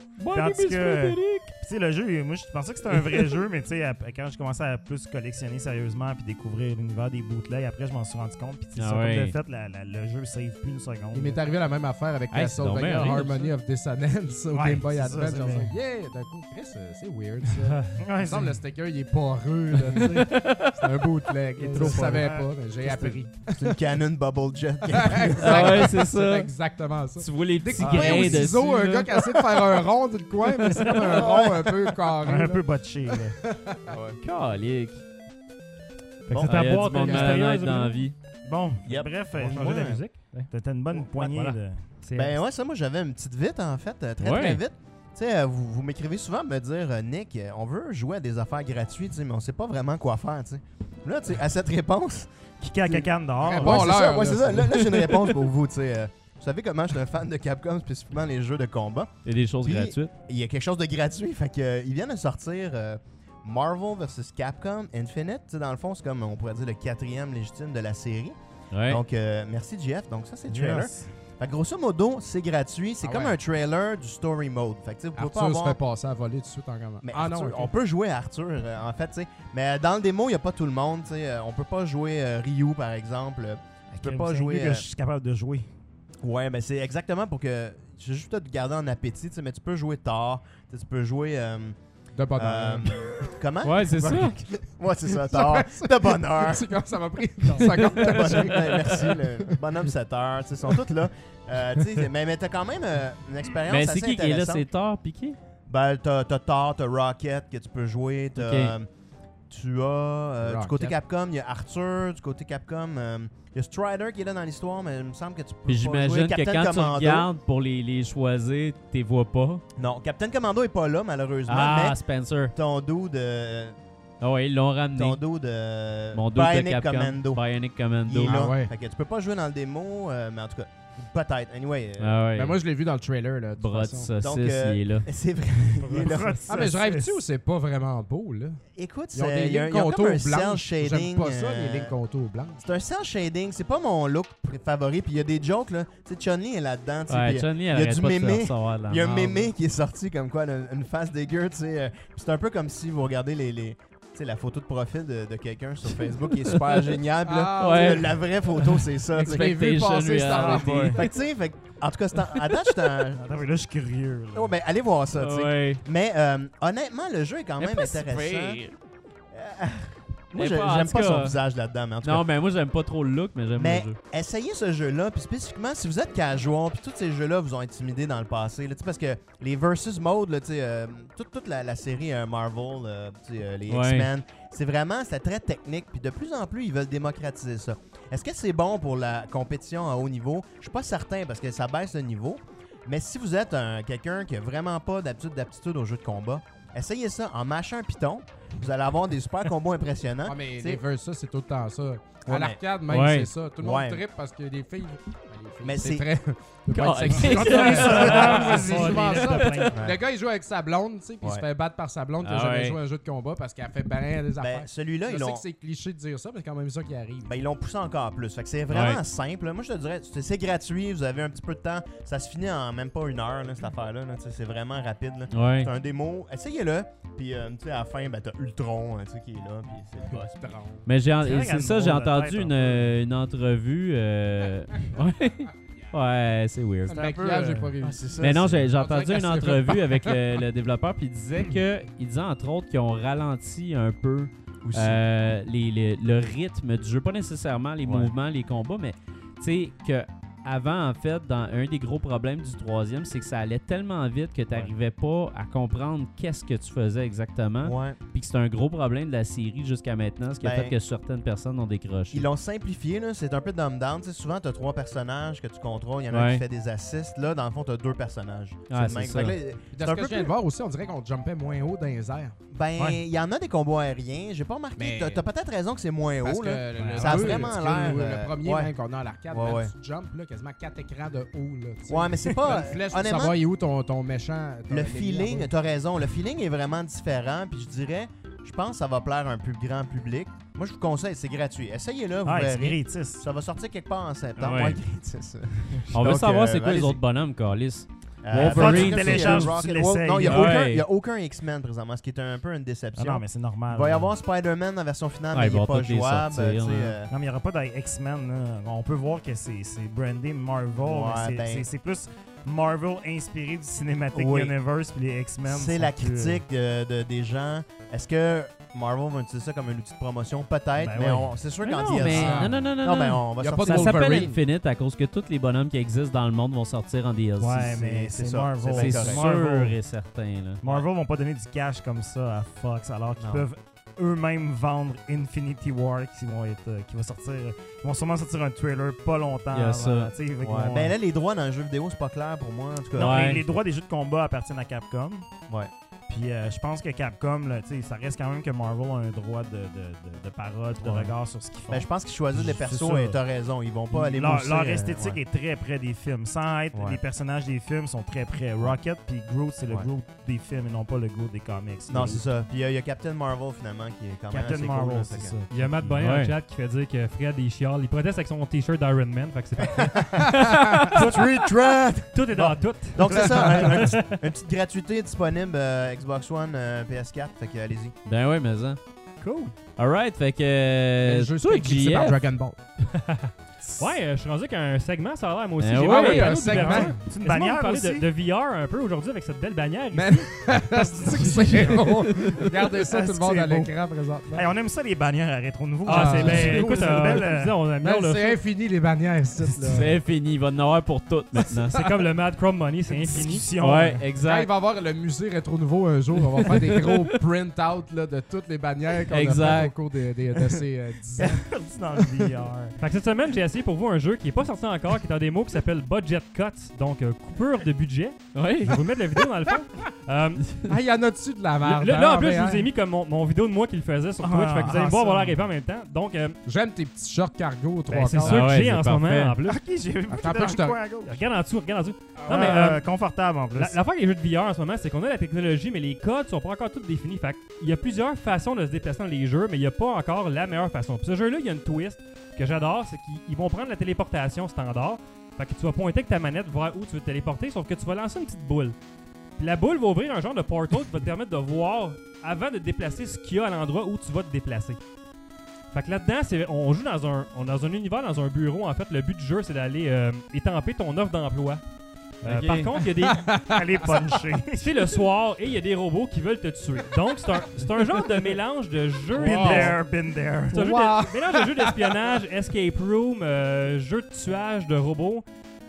Sais, le jeu, moi, je pensais que c'était un vrai jeu, mais tu sais, quand je commençais à plus collectionner sérieusement puis découvrir l'univers des bootlegs, après, je m'en suis rendu compte. Puis, tu sais, Ah ça, ouais. comme de fait, la- la- le jeu save plus une seconde. Il m'est arrivé la même affaire avec Hey, Castlevania bien riche, Harmony of Dissonance au Ouais, Game Boy Advance. Genre, bien. yeah, d'un coup, Chris, euh, c'est weird ça. Il me semble le sticker il est poreux. là, tu sais. C'est un bootleg. Il est Je trop savais pas, mais j'ai appris. C'est une Canon Bubble Jet. Ah ouais, c'est ça. exactement ça. Tu vois les petits grains ciseau, un gars qui essaie de faire un rond du coin, mais c'est comme un rond un peu carré. un là. peu botché. là. Calique. Fait que Bon, c'est Ah, ta il y a boîte du monde mystérieuse, malhonnête dans la vie. Bon, Yep. bref, On va euh, changer la musique. T'as une bonne poignée voilà. de. C'est- Ben ouais, ça, moi, j'avais une petite vite, en fait, euh, très Ouais. très vite. Tu sais, euh, vous, vous m'écrivez souvent me dire, euh, Nick, euh, on veut jouer à des affaires gratuites, tu sais, mais on sait pas vraiment quoi faire, tu sais. Là, tu sais, à cette réponse, Kicker à cacane dehors. Très ouais, bon c'est ça, ouais, là. c'est ça. Là, là, j'ai une réponse pour vous, tu sais. euh, vous savez comment je suis un fan de Capcom, spécifiquement les jeux de combat? Il y a des choses Puis- gratuites. Il y a quelque chose de gratuit, fait que euh, ils viennent de sortir euh, Marvel vs Capcom Infinite. Dans le fond, c'est comme, on pourrait dire, le quatrième légitime de la série. Ouais. Donc, euh, merci JF. Donc, ça, c'est le trailer. Yes. Fait que grosso modo, c'est gratuit. C'est Ah comme ouais. un trailer du story mode. Fait que, tu sais, vous pouvez pas Arthur se fait passer à voler tout de suite en gamin. Mais ah non, on peut jouer à Arthur, euh, en fait, tu sais. Mais dans le démo, il n'y a pas tout le monde, tu sais. Euh, on peut pas jouer euh, Ryu, par exemple. Tu peux pas jouer... que je suis capable de jouer. Ouais, mais c'est exactement pour que... Je vais juste te garder en appétit, tu sais. Mais tu peux jouer Thor. tu peux jouer... euh, De bonheur. euh, comment? Ouais, c'est ça. Ouais, c'est ça, Thor. De bonheur. C'est comme ça m'a pris? Une seconde. Le bonhomme, ben, merci, le bonhomme 7 heures, tu sais, ils sont tous là. Euh, tu sais, mais mais t'as quand même euh, une expérience Mais assez c'est qui qui est là? C'est Thor, Piqué? Ben, t'as t'as Thor, t'as Rocket que tu peux jouer, t'as... euh, tu as... euh, du côté Capcom, il y a Arthur. Du côté Capcom, euh, il y a Strider qui est là dans l'histoire, mais il me semble que tu peux Puis pas jouer. j'imagine que Captain quand tu Commando. regardes pour les, les choisir, tu vois pas. Non, Captain Commando est pas là, malheureusement, Ah, mais Spencer. ton dos de... Ah ouais, ils l'ont ramené. Ton dos de... Mon dos de Bionic Capcom. Commando. Bionic Il Commando. est là. Ah ouais. Fait que tu peux pas jouer dans le démo, euh, mais en tout cas, peut-être. Anyway, euh, Ah ouais. Mais moi, je l'ai vu dans le trailer. Là, de façon. saucisse, Donc, euh, il est là. c'est vrai. il est là. Ah, mais je rêve-tu ou c'est pas vraiment beau, là? Écoute, des il y a, lignes contours un cel blanches. shading. J'aime pas ça, euh, les lignes contours blanches. C'est un cel shading, c'est pas mon look favori. Puis il y a des jokes, là. Tu sais, Chun-Li est là-dedans. Ouais, Chun-Li, il y a du mémé. Il y a un mémé qui est sorti comme quoi, une, face dégueu, tu sais. euh, c'est un peu comme si vous regardez les, sais, la photo de profil de, de quelqu'un sur Facebook qui est super génial. puis là, Ah, ouais. La vraie photo, c'est ça. Je vu passer affaire. Fait que tu sais, fait que- en tout cas, à date, un- Attends, mais là, je suis curieux. là. Oh, ben, allez voir ça, tu sais. Ouais. Mais euh, honnêtement, le jeu est quand même intéressant. Moi, pas- j'aime tout pas son visage là-dedans, mais en tout cas. Non, mais moi, j'aime pas trop le look, mais j'aime le jeu. essayez ce jeu-là, puis spécifiquement si vous êtes casual, puis tous ces jeux-là vous ont intimidé dans le passé, là, parce que les versus mode, là, euh, toute, toute la, la série euh, Marvel, euh, les Ouais. X-Men, c'est vraiment, c'est très technique, puis de plus en plus ils veulent démocratiser ça. Est-ce que c'est bon pour la compétition à haut niveau? Je suis pas certain parce que ça baisse le niveau. Mais si vous êtes un- quelqu'un qui a vraiment pas d'habitude d'aptitude aux jeux de combat, essayez ça en mâchant un piton. Vous allez avoir des super combos impressionnants. Ah, mais les versus, c'est tout le temps ça. Ouais, à l'arcade, même, Ouais. c'est ça. Tout le Ouais. monde trippe parce que les filles. Ben, les filles, Mais c'est le gars, il joue avec sa blonde, tu sais, puis il se fait battre par sa blonde qui a Ah jamais ouais. joué à un jeu de combat parce qu'elle fait bien des ben, affaires. celui-là, Je ils sais l'ont. que c'est cliché de dire ça, mais c'est quand même ça qui arrive. Ben, ils l'ont poussé encore plus. Fait que c'est vraiment Ouais. simple. Moi, je te dirais, c'est gratuit. Vous avez un petit peu de temps. Ça se finit en même pas une heure, là, cette affaire-là. C'est vraiment rapide. C'est un démo. Essayez-le. Puis, euh, tu sais, à la fin, ben, t'as Ultron hein, qui est là. Puis, c'est le boss. Mais j'ai en- C'est ça, j'ai entendu une, un peu. euh, une entrevue. ouais. C'est weird. Le un peu, maquillage, j'ai euh, pas Ah, réussi. ça. Mais non, j'ai entendu une entrevue avec le, le développeur, puis il disait que, il disait entre autres qu'ils ont ralenti un peu euh, les- les- le rythme du jeu, pas nécessairement les Ouais. mouvements, les combats, mais tu sais que avant, en fait, dans un des gros problèmes du troisième, c'est que ça allait tellement vite que tu n'arrivais pas à comprendre qu'est-ce que tu faisais exactement. Ouais. Puis que c'est un gros problème de la série jusqu'à maintenant, ce qui a Ben, fait que certaines personnes ont décroché. Ils l'ont simplifié, là. c'est un peu dumb down. Tu sais, souvent, tu as trois personnages que tu contrôles. Il y en a un qui fait des assists. Là, dans le fond, tu as deux personnages. Ah, le c'est même. ça. Là, c'est ce un que peu je viens de plus- voir aussi, on dirait qu'on jumpait moins haut dans les airs. Ben, Ouais. il y en a des combos aériens. J'ai pas remarqué. Mais- T'as- T'as peut-être raison que c'est moins Parce haut. que Là. le, le Ça a vraiment l'air, Le, euh, premier, qu'on a à l'arcade, tu jumps là, quasiment 4 écrans de haut. Là. Ouais, mais c'est pas. une flèche pour honnêtement, savoir est où ton, ton méchant. ton le feeling, t'as raison. Le feeling est vraiment différent. Puis je dirais, je pense que ça va plaire à un plus grand public. Moi, je vous conseille, c'est gratuit. Essayez-le, vous Ah, verrez. gratis. Ça va sortir quelque part en septembre. Ouais. Ouais, gratis. On veut Donc, savoir euh, c'est quoi les autres bonhommes, Carlis. Euh, Wolverine, tu télécharges, tu. Non, il n'y a, Ouais. a aucun X-Men présentement, ce qui est un peu une Ah déception. non, mais c'est normal. il va y avoir Spider-Man en version finale, Ah, mais il n'est pas jouable. sortir, euh, Non, mais il n'y aura pas d'X-Men. On peut voir que c'est brandé Marvel. mais c'est- ben- plus Marvel inspiré du Cinematic Oui. Universe. Puis les X-Men. C'est la plus- critique de, de- des gens. Est-ce que Marvel va utiliser ça comme un outil de promotion? Peut-être, Ben mais on- c'est sûr qu'en non, DLC. mais- non, non, non, non, Non, mais non. on va sortir Ça s'appelle. Infinite à cause que tous les bonhommes qui existent dans le monde vont sortir en DLC. Ouais, mais c'est Marvel. c'est sûr et certain. Là. Marvel vont pas donner du cash comme ça à Fox alors qu'ils peuvent eux-mêmes vendre Infinity War qui vont être euh, qui va sortir ils vont sûrement sortir un trailer pas longtemps Il y a avant, ça. tu sais, fait qu'ils Ouais. vont- Ben là, les droits dans le jeu vidéo, c'est pas clair pour moi. En tout cas, Non, Ouais. les, les droits des jeux de combat appartiennent à Capcom. Ouais. Puis euh, je pense que Capcom, là, tu sais, ça reste quand même que Marvel a un droit de, de, de, de parole, de Ouais. regard sur ce qu'ils font. Ben, je pense qu'ils choisissent les persos et t'as raison. Ils vont pas aller leur, mousser, leur euh, esthétique ouais. est très près des films. Sans être Ouais. les personnages des films sont très près. Rocket puis Groot, c'est le Ouais. Groot des films et non pas le Groot des comics. Non, c'est ça. Puis euh, il y a Captain Marvel finalement qui est quand même Captain assez Marvel, cool. c'est ça. Il y a Matt Bonnet le chat qui fait dire que Fred il chiale. Il proteste avec son t-shirt d'Iron Man. Fait que c'est parfait. Threat! tout est dans tout. Donc c'est ça, un- un petit- une petite gratuité disponible euh, Xbox One, euh, PS4, fait que allez-y. Ben ouais, mais ça. Cool. Alright, fait que. le jeu toi, c'est par Dragon Ball. Ouais, euh, je suis rendu qu'un segment, ça a l'air, moi aussi. Ben J'ai ouais, oui, un panneau segment. C'est une bannière parler aussi? de, de VR un peu aujourd'hui avec cette belle bannière. Man, c'est. Regardez ça, Ah, tout le monde à l'écran présentement. Hey, on aime ça les bannières à rétro nouveau. Ah, c'est Ah, bien. c'est Écoute, cool, euh, c'est améliore le c'est infini les bannières ici. C'est fini, il va en avoir pour toutes maintenant. C'est comme le Mad Chrome Money, c'est infini. Ouais, Quand il exact. va y avoir le musée rétro nouveau un jour, on va faire des gros print-out là, de toutes les bannières qu'on a Exact. fait au cours de ces euh, 10 ans. perdu dans le VR. Fait que cette semaine, j'ai essayé pour vous un jeu qui est pas sorti encore, qui est en démo, qui s'appelle Budget Cuts, donc euh, coupure de budget. Oui. Je vais vous mettre la vidéo dans le fond. Euh, Ah, il y en a dessus de la merde. là, en hein, plus, je vous ai mis comme mon, mon vidéo de moi qui le faisait sur Ah, Twitch. fait que vous allez me voir avoir l'air épais en même temps. Donc, euh, J'aime tes petits shorts cargo aux trois ben, c'est quarts. ça Ah que ouais, j'ai c'est en ce parfait. moment en plus. Ok, j'ai vu. Attends je te- Regarde en dessous, regarde en dessous. Non, mais, mais confortable en plus. La- L'affaire avec les jeux de VR en ce moment, c'est qu'on a la technologie, mais les codes sont pas encore tous définis. Fait il y a plusieurs façons de se déplacer dans les jeux, mais il n'y a pas encore la meilleure façon. Puis ce jeu-là, il y a une twist que j'adore, c'est qu'ils ils vont prendre la téléportation standard. Fait que tu vas pointer avec ta manette voir où tu veux te téléporter, sauf que tu vas lancer une petite boule. Puis la boule va ouvrir un genre de portal qui va te permettre de voir, avant de te déplacer, ce qu'il y a à l'endroit où tu vas te déplacer. Fait que là-dedans, on joue dans un, on- dans un univers, dans un bureau. En fait, le but du jeu, c'est d'aller euh, étamper ton offre d'emploi. Euh. Par contre, il y a des, Allez puncher. c'est le soir et il y a des robots qui veulent te tuer. Donc, c'est un, c'est un genre de mélange de jeu. Been Wow. there, been there. C'est un jeu Wow. de- mélange de jeu d'espionnage, escape room, euh, jeu de tuage de robots.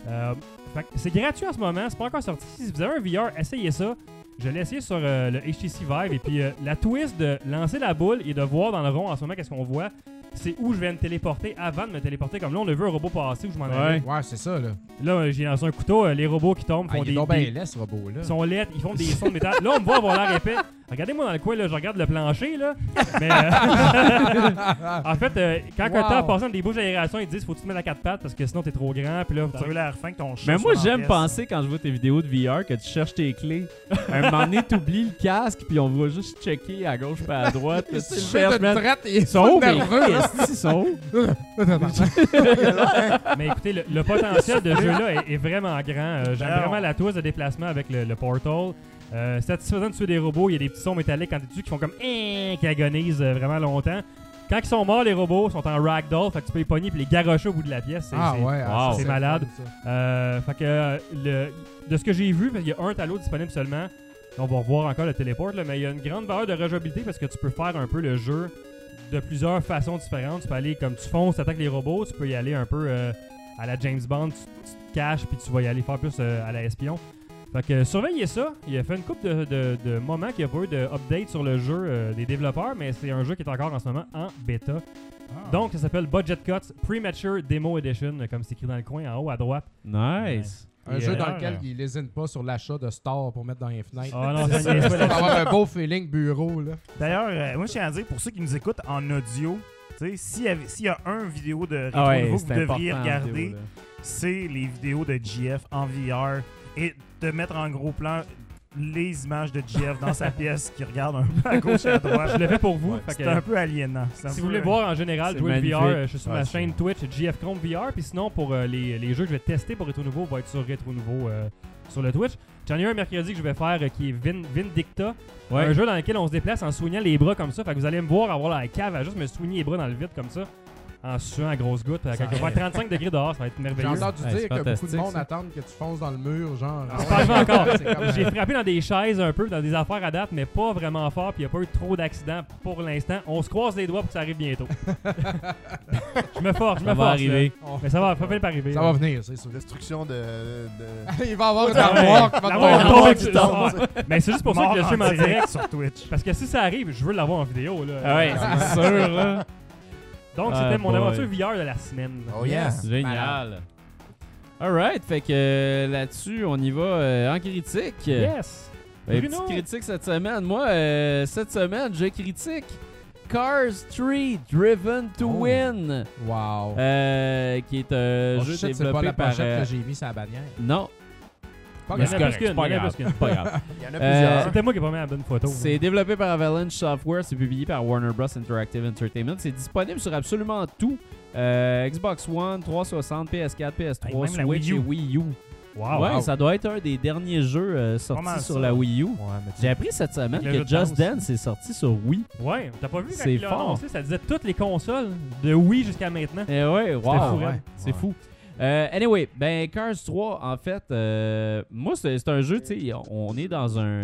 Euh, fait que c'est gratuit en ce moment, c'est pas encore sorti. Si vous avez un VR, essayez ça. Je l'ai essayé sur euh, le HTC Vive et puis euh, la twist de lancer la boule et de voir dans le rond en ce moment qu'est-ce qu'on voit, c'est où je vais me téléporter avant de me téléporter. Comme là, on a vu un robot passer où je m'en allais. Ouais, c'est ça, là. Là, euh, j'ai lancé un couteau, euh, les robots qui tombent Ah, font il est des, donc des- bien laid, ce robot-là. ils sont laids, ils font des sons de métal. Là, on me voit avoir l'air épais. Regardez-moi dans le coin, là, je regarde le plancher, là. Mais, euh, en fait, euh, quand Wow. un temps passe dans des bouches d'aération, ils disent faut que tu te mettre à quatre pattes parce que sinon t'es trop grand. Puis là, T'as eu l'air fin que ton chat Mais moi, soit j'aime en penser quand je vois tes vidéos de VR que tu cherches tes clés. un moment donné, t'oublies le casque, puis on va juste checker à gauche pas à droite. là, tu C'est le cherches, man. traite, il Ils sont où, mais nerveux. Mais écoutez, le, le potentiel de jeu-là est, est vraiment grand. Euh, J'aime vraiment la twist de déplacement avec le, le portal. Euh, satisfaisant de tuer des robots, il y a des petits sons métalliques quand tu dessus qui font comme Eh qui agonisent euh, vraiment longtemps. Quand ils sont morts, les robots sont en ragdoll, fait que tu peux les pogner et les garrocher au bout de la pièce. C'est- Ah ouais, ah, wow. C'est malade. fun. Euh, fait que le, de ce que j'ai vu, parce qu'il y a un talot disponible seulement. On va revoir encore le téléport, là, mais il y a une grande valeur de rejouabilité parce que tu peux faire un peu le jeu de plusieurs façons différentes. Tu peux aller comme tu fonces, tu attaques les robots, tu peux y aller un peu euh, à la James Bond, tu, tu te caches puis tu vas y aller faire plus euh, à la espion. Fait que surveillez ça. Il a fait une couple de, de- de moments qu'il n'y a pas eu d'update sur le jeu euh, des développeurs, mais c'est un jeu qui est encore en ce moment en bêta. Ah. Donc, ça s'appelle Budget Cuts Premature Demo Edition, comme c'est écrit dans le coin en haut à droite. Nice. Un Et, jeu euh, dans lequel il lésine pas sur l'achat de stores pour mettre dans les fenêtres. Ah non, C'est ça avoir un beau feeling bureau, là. D'ailleurs, euh, moi, je tiens à dire, pour ceux qui nous écoutent en audio, tu sais, s'il y, s'il y a un vidéo de rétro Ah ouais, nouveau que vous devriez regarder, c'est les vidéos de GF en VR et de mettre en gros plan les images de GF dans sa pièce qui regarde un peu à gauche et à droite. Je l'ai fait pour vous. C'est un peu aliénant. Un Si peu- vous voulez voir en général jouer magnifique. VR, euh, je suis sur Ouais, ma chaîne. Twitch GF Chrome VR. Puis sinon, pour euh, les, les jeux que je vais tester pour Retro Nouveau, va être sur Retro Nouveau euh, sur le Twitch. J'en ai un mercredi que je vais faire euh, qui est Vin- Vindicta. Ouais. Un jeu dans lequel on se déplace en soignant les bras comme ça. Fait que vous allez me voir avoir la cave à juste me soigner les bras dans le vide comme ça. En suant à grosse goutte. Fait que Ça Quand il va faire 35 degrés dehors, ça va être J'ai merveilleux. entendu Ouais, dire que beaucoup de monde ça. attendent que tu fonces dans le mur, genre. Pas encore. Comme, J'ai frappé dans des chaises un peu, dans des affaires à date, mais pas vraiment fort, puis il n'y a pas eu trop d'accidents pour l'instant. On se croise les doigts pour que ça arrive bientôt. je me force, je me Ça force. va arriver. Mais ça va, ça va finir par arriver. Ça va venir, c'est sûr. Destruction de. de- il va y avoir une Ah, armoire qui va tomber. sur-. Ah, Mais c'est juste pour ça que je suis en en direct. sur Twitch. Parce que si ça arrive, je veux l'avoir en vidéo. Là. Ah ouais, c'est sûr, là. Donc, Ah, c'était mon boy. aventure VR de la semaine. Oh yeah. Génial. Alright, fait que euh, là-dessus, on y va euh, en critique. Yes! Ben, petite critique cette semaine. Moi, euh, cette semaine, je critique Cars 3 Driven to Oh. Win, Wow. euh, qui est un Oh, jeu développé pas la par... euh, que j'ai mis sur la bannière. non, Pas Il y en c'est a grave. correct, plus qu'une, c'est pas il y en a grave, plus qu'une. c'est pas grave. Il y en a plusieurs. C'était moi qui ai pas mis la bonne photo. C'est développé par Avalanche Software, c'est publié par Warner Bros. Interactive Entertainment. C'est disponible sur absolument tout. Euh, Xbox One, 360, PS4, PS3, Hey, même la Switch et Wii U. Wow! ouais, wow. ça doit être un des derniers jeux euh, sortis sur ça. la Wii U. Ouais, mais tu- J'ai appris cette semaine que Just. Dance est sorti sur Wii. Ouais, t'as pas vu quand C'est fort. annoncé, ça disait toutes les consoles de Wii jusqu'à maintenant. Eh ouais, wow, fou, ouais, hein? c'est Ouais. fou. Euh, anyway, ben Cars 3, en fait, euh, moi c'est un jeu, tu sais, on est dans un,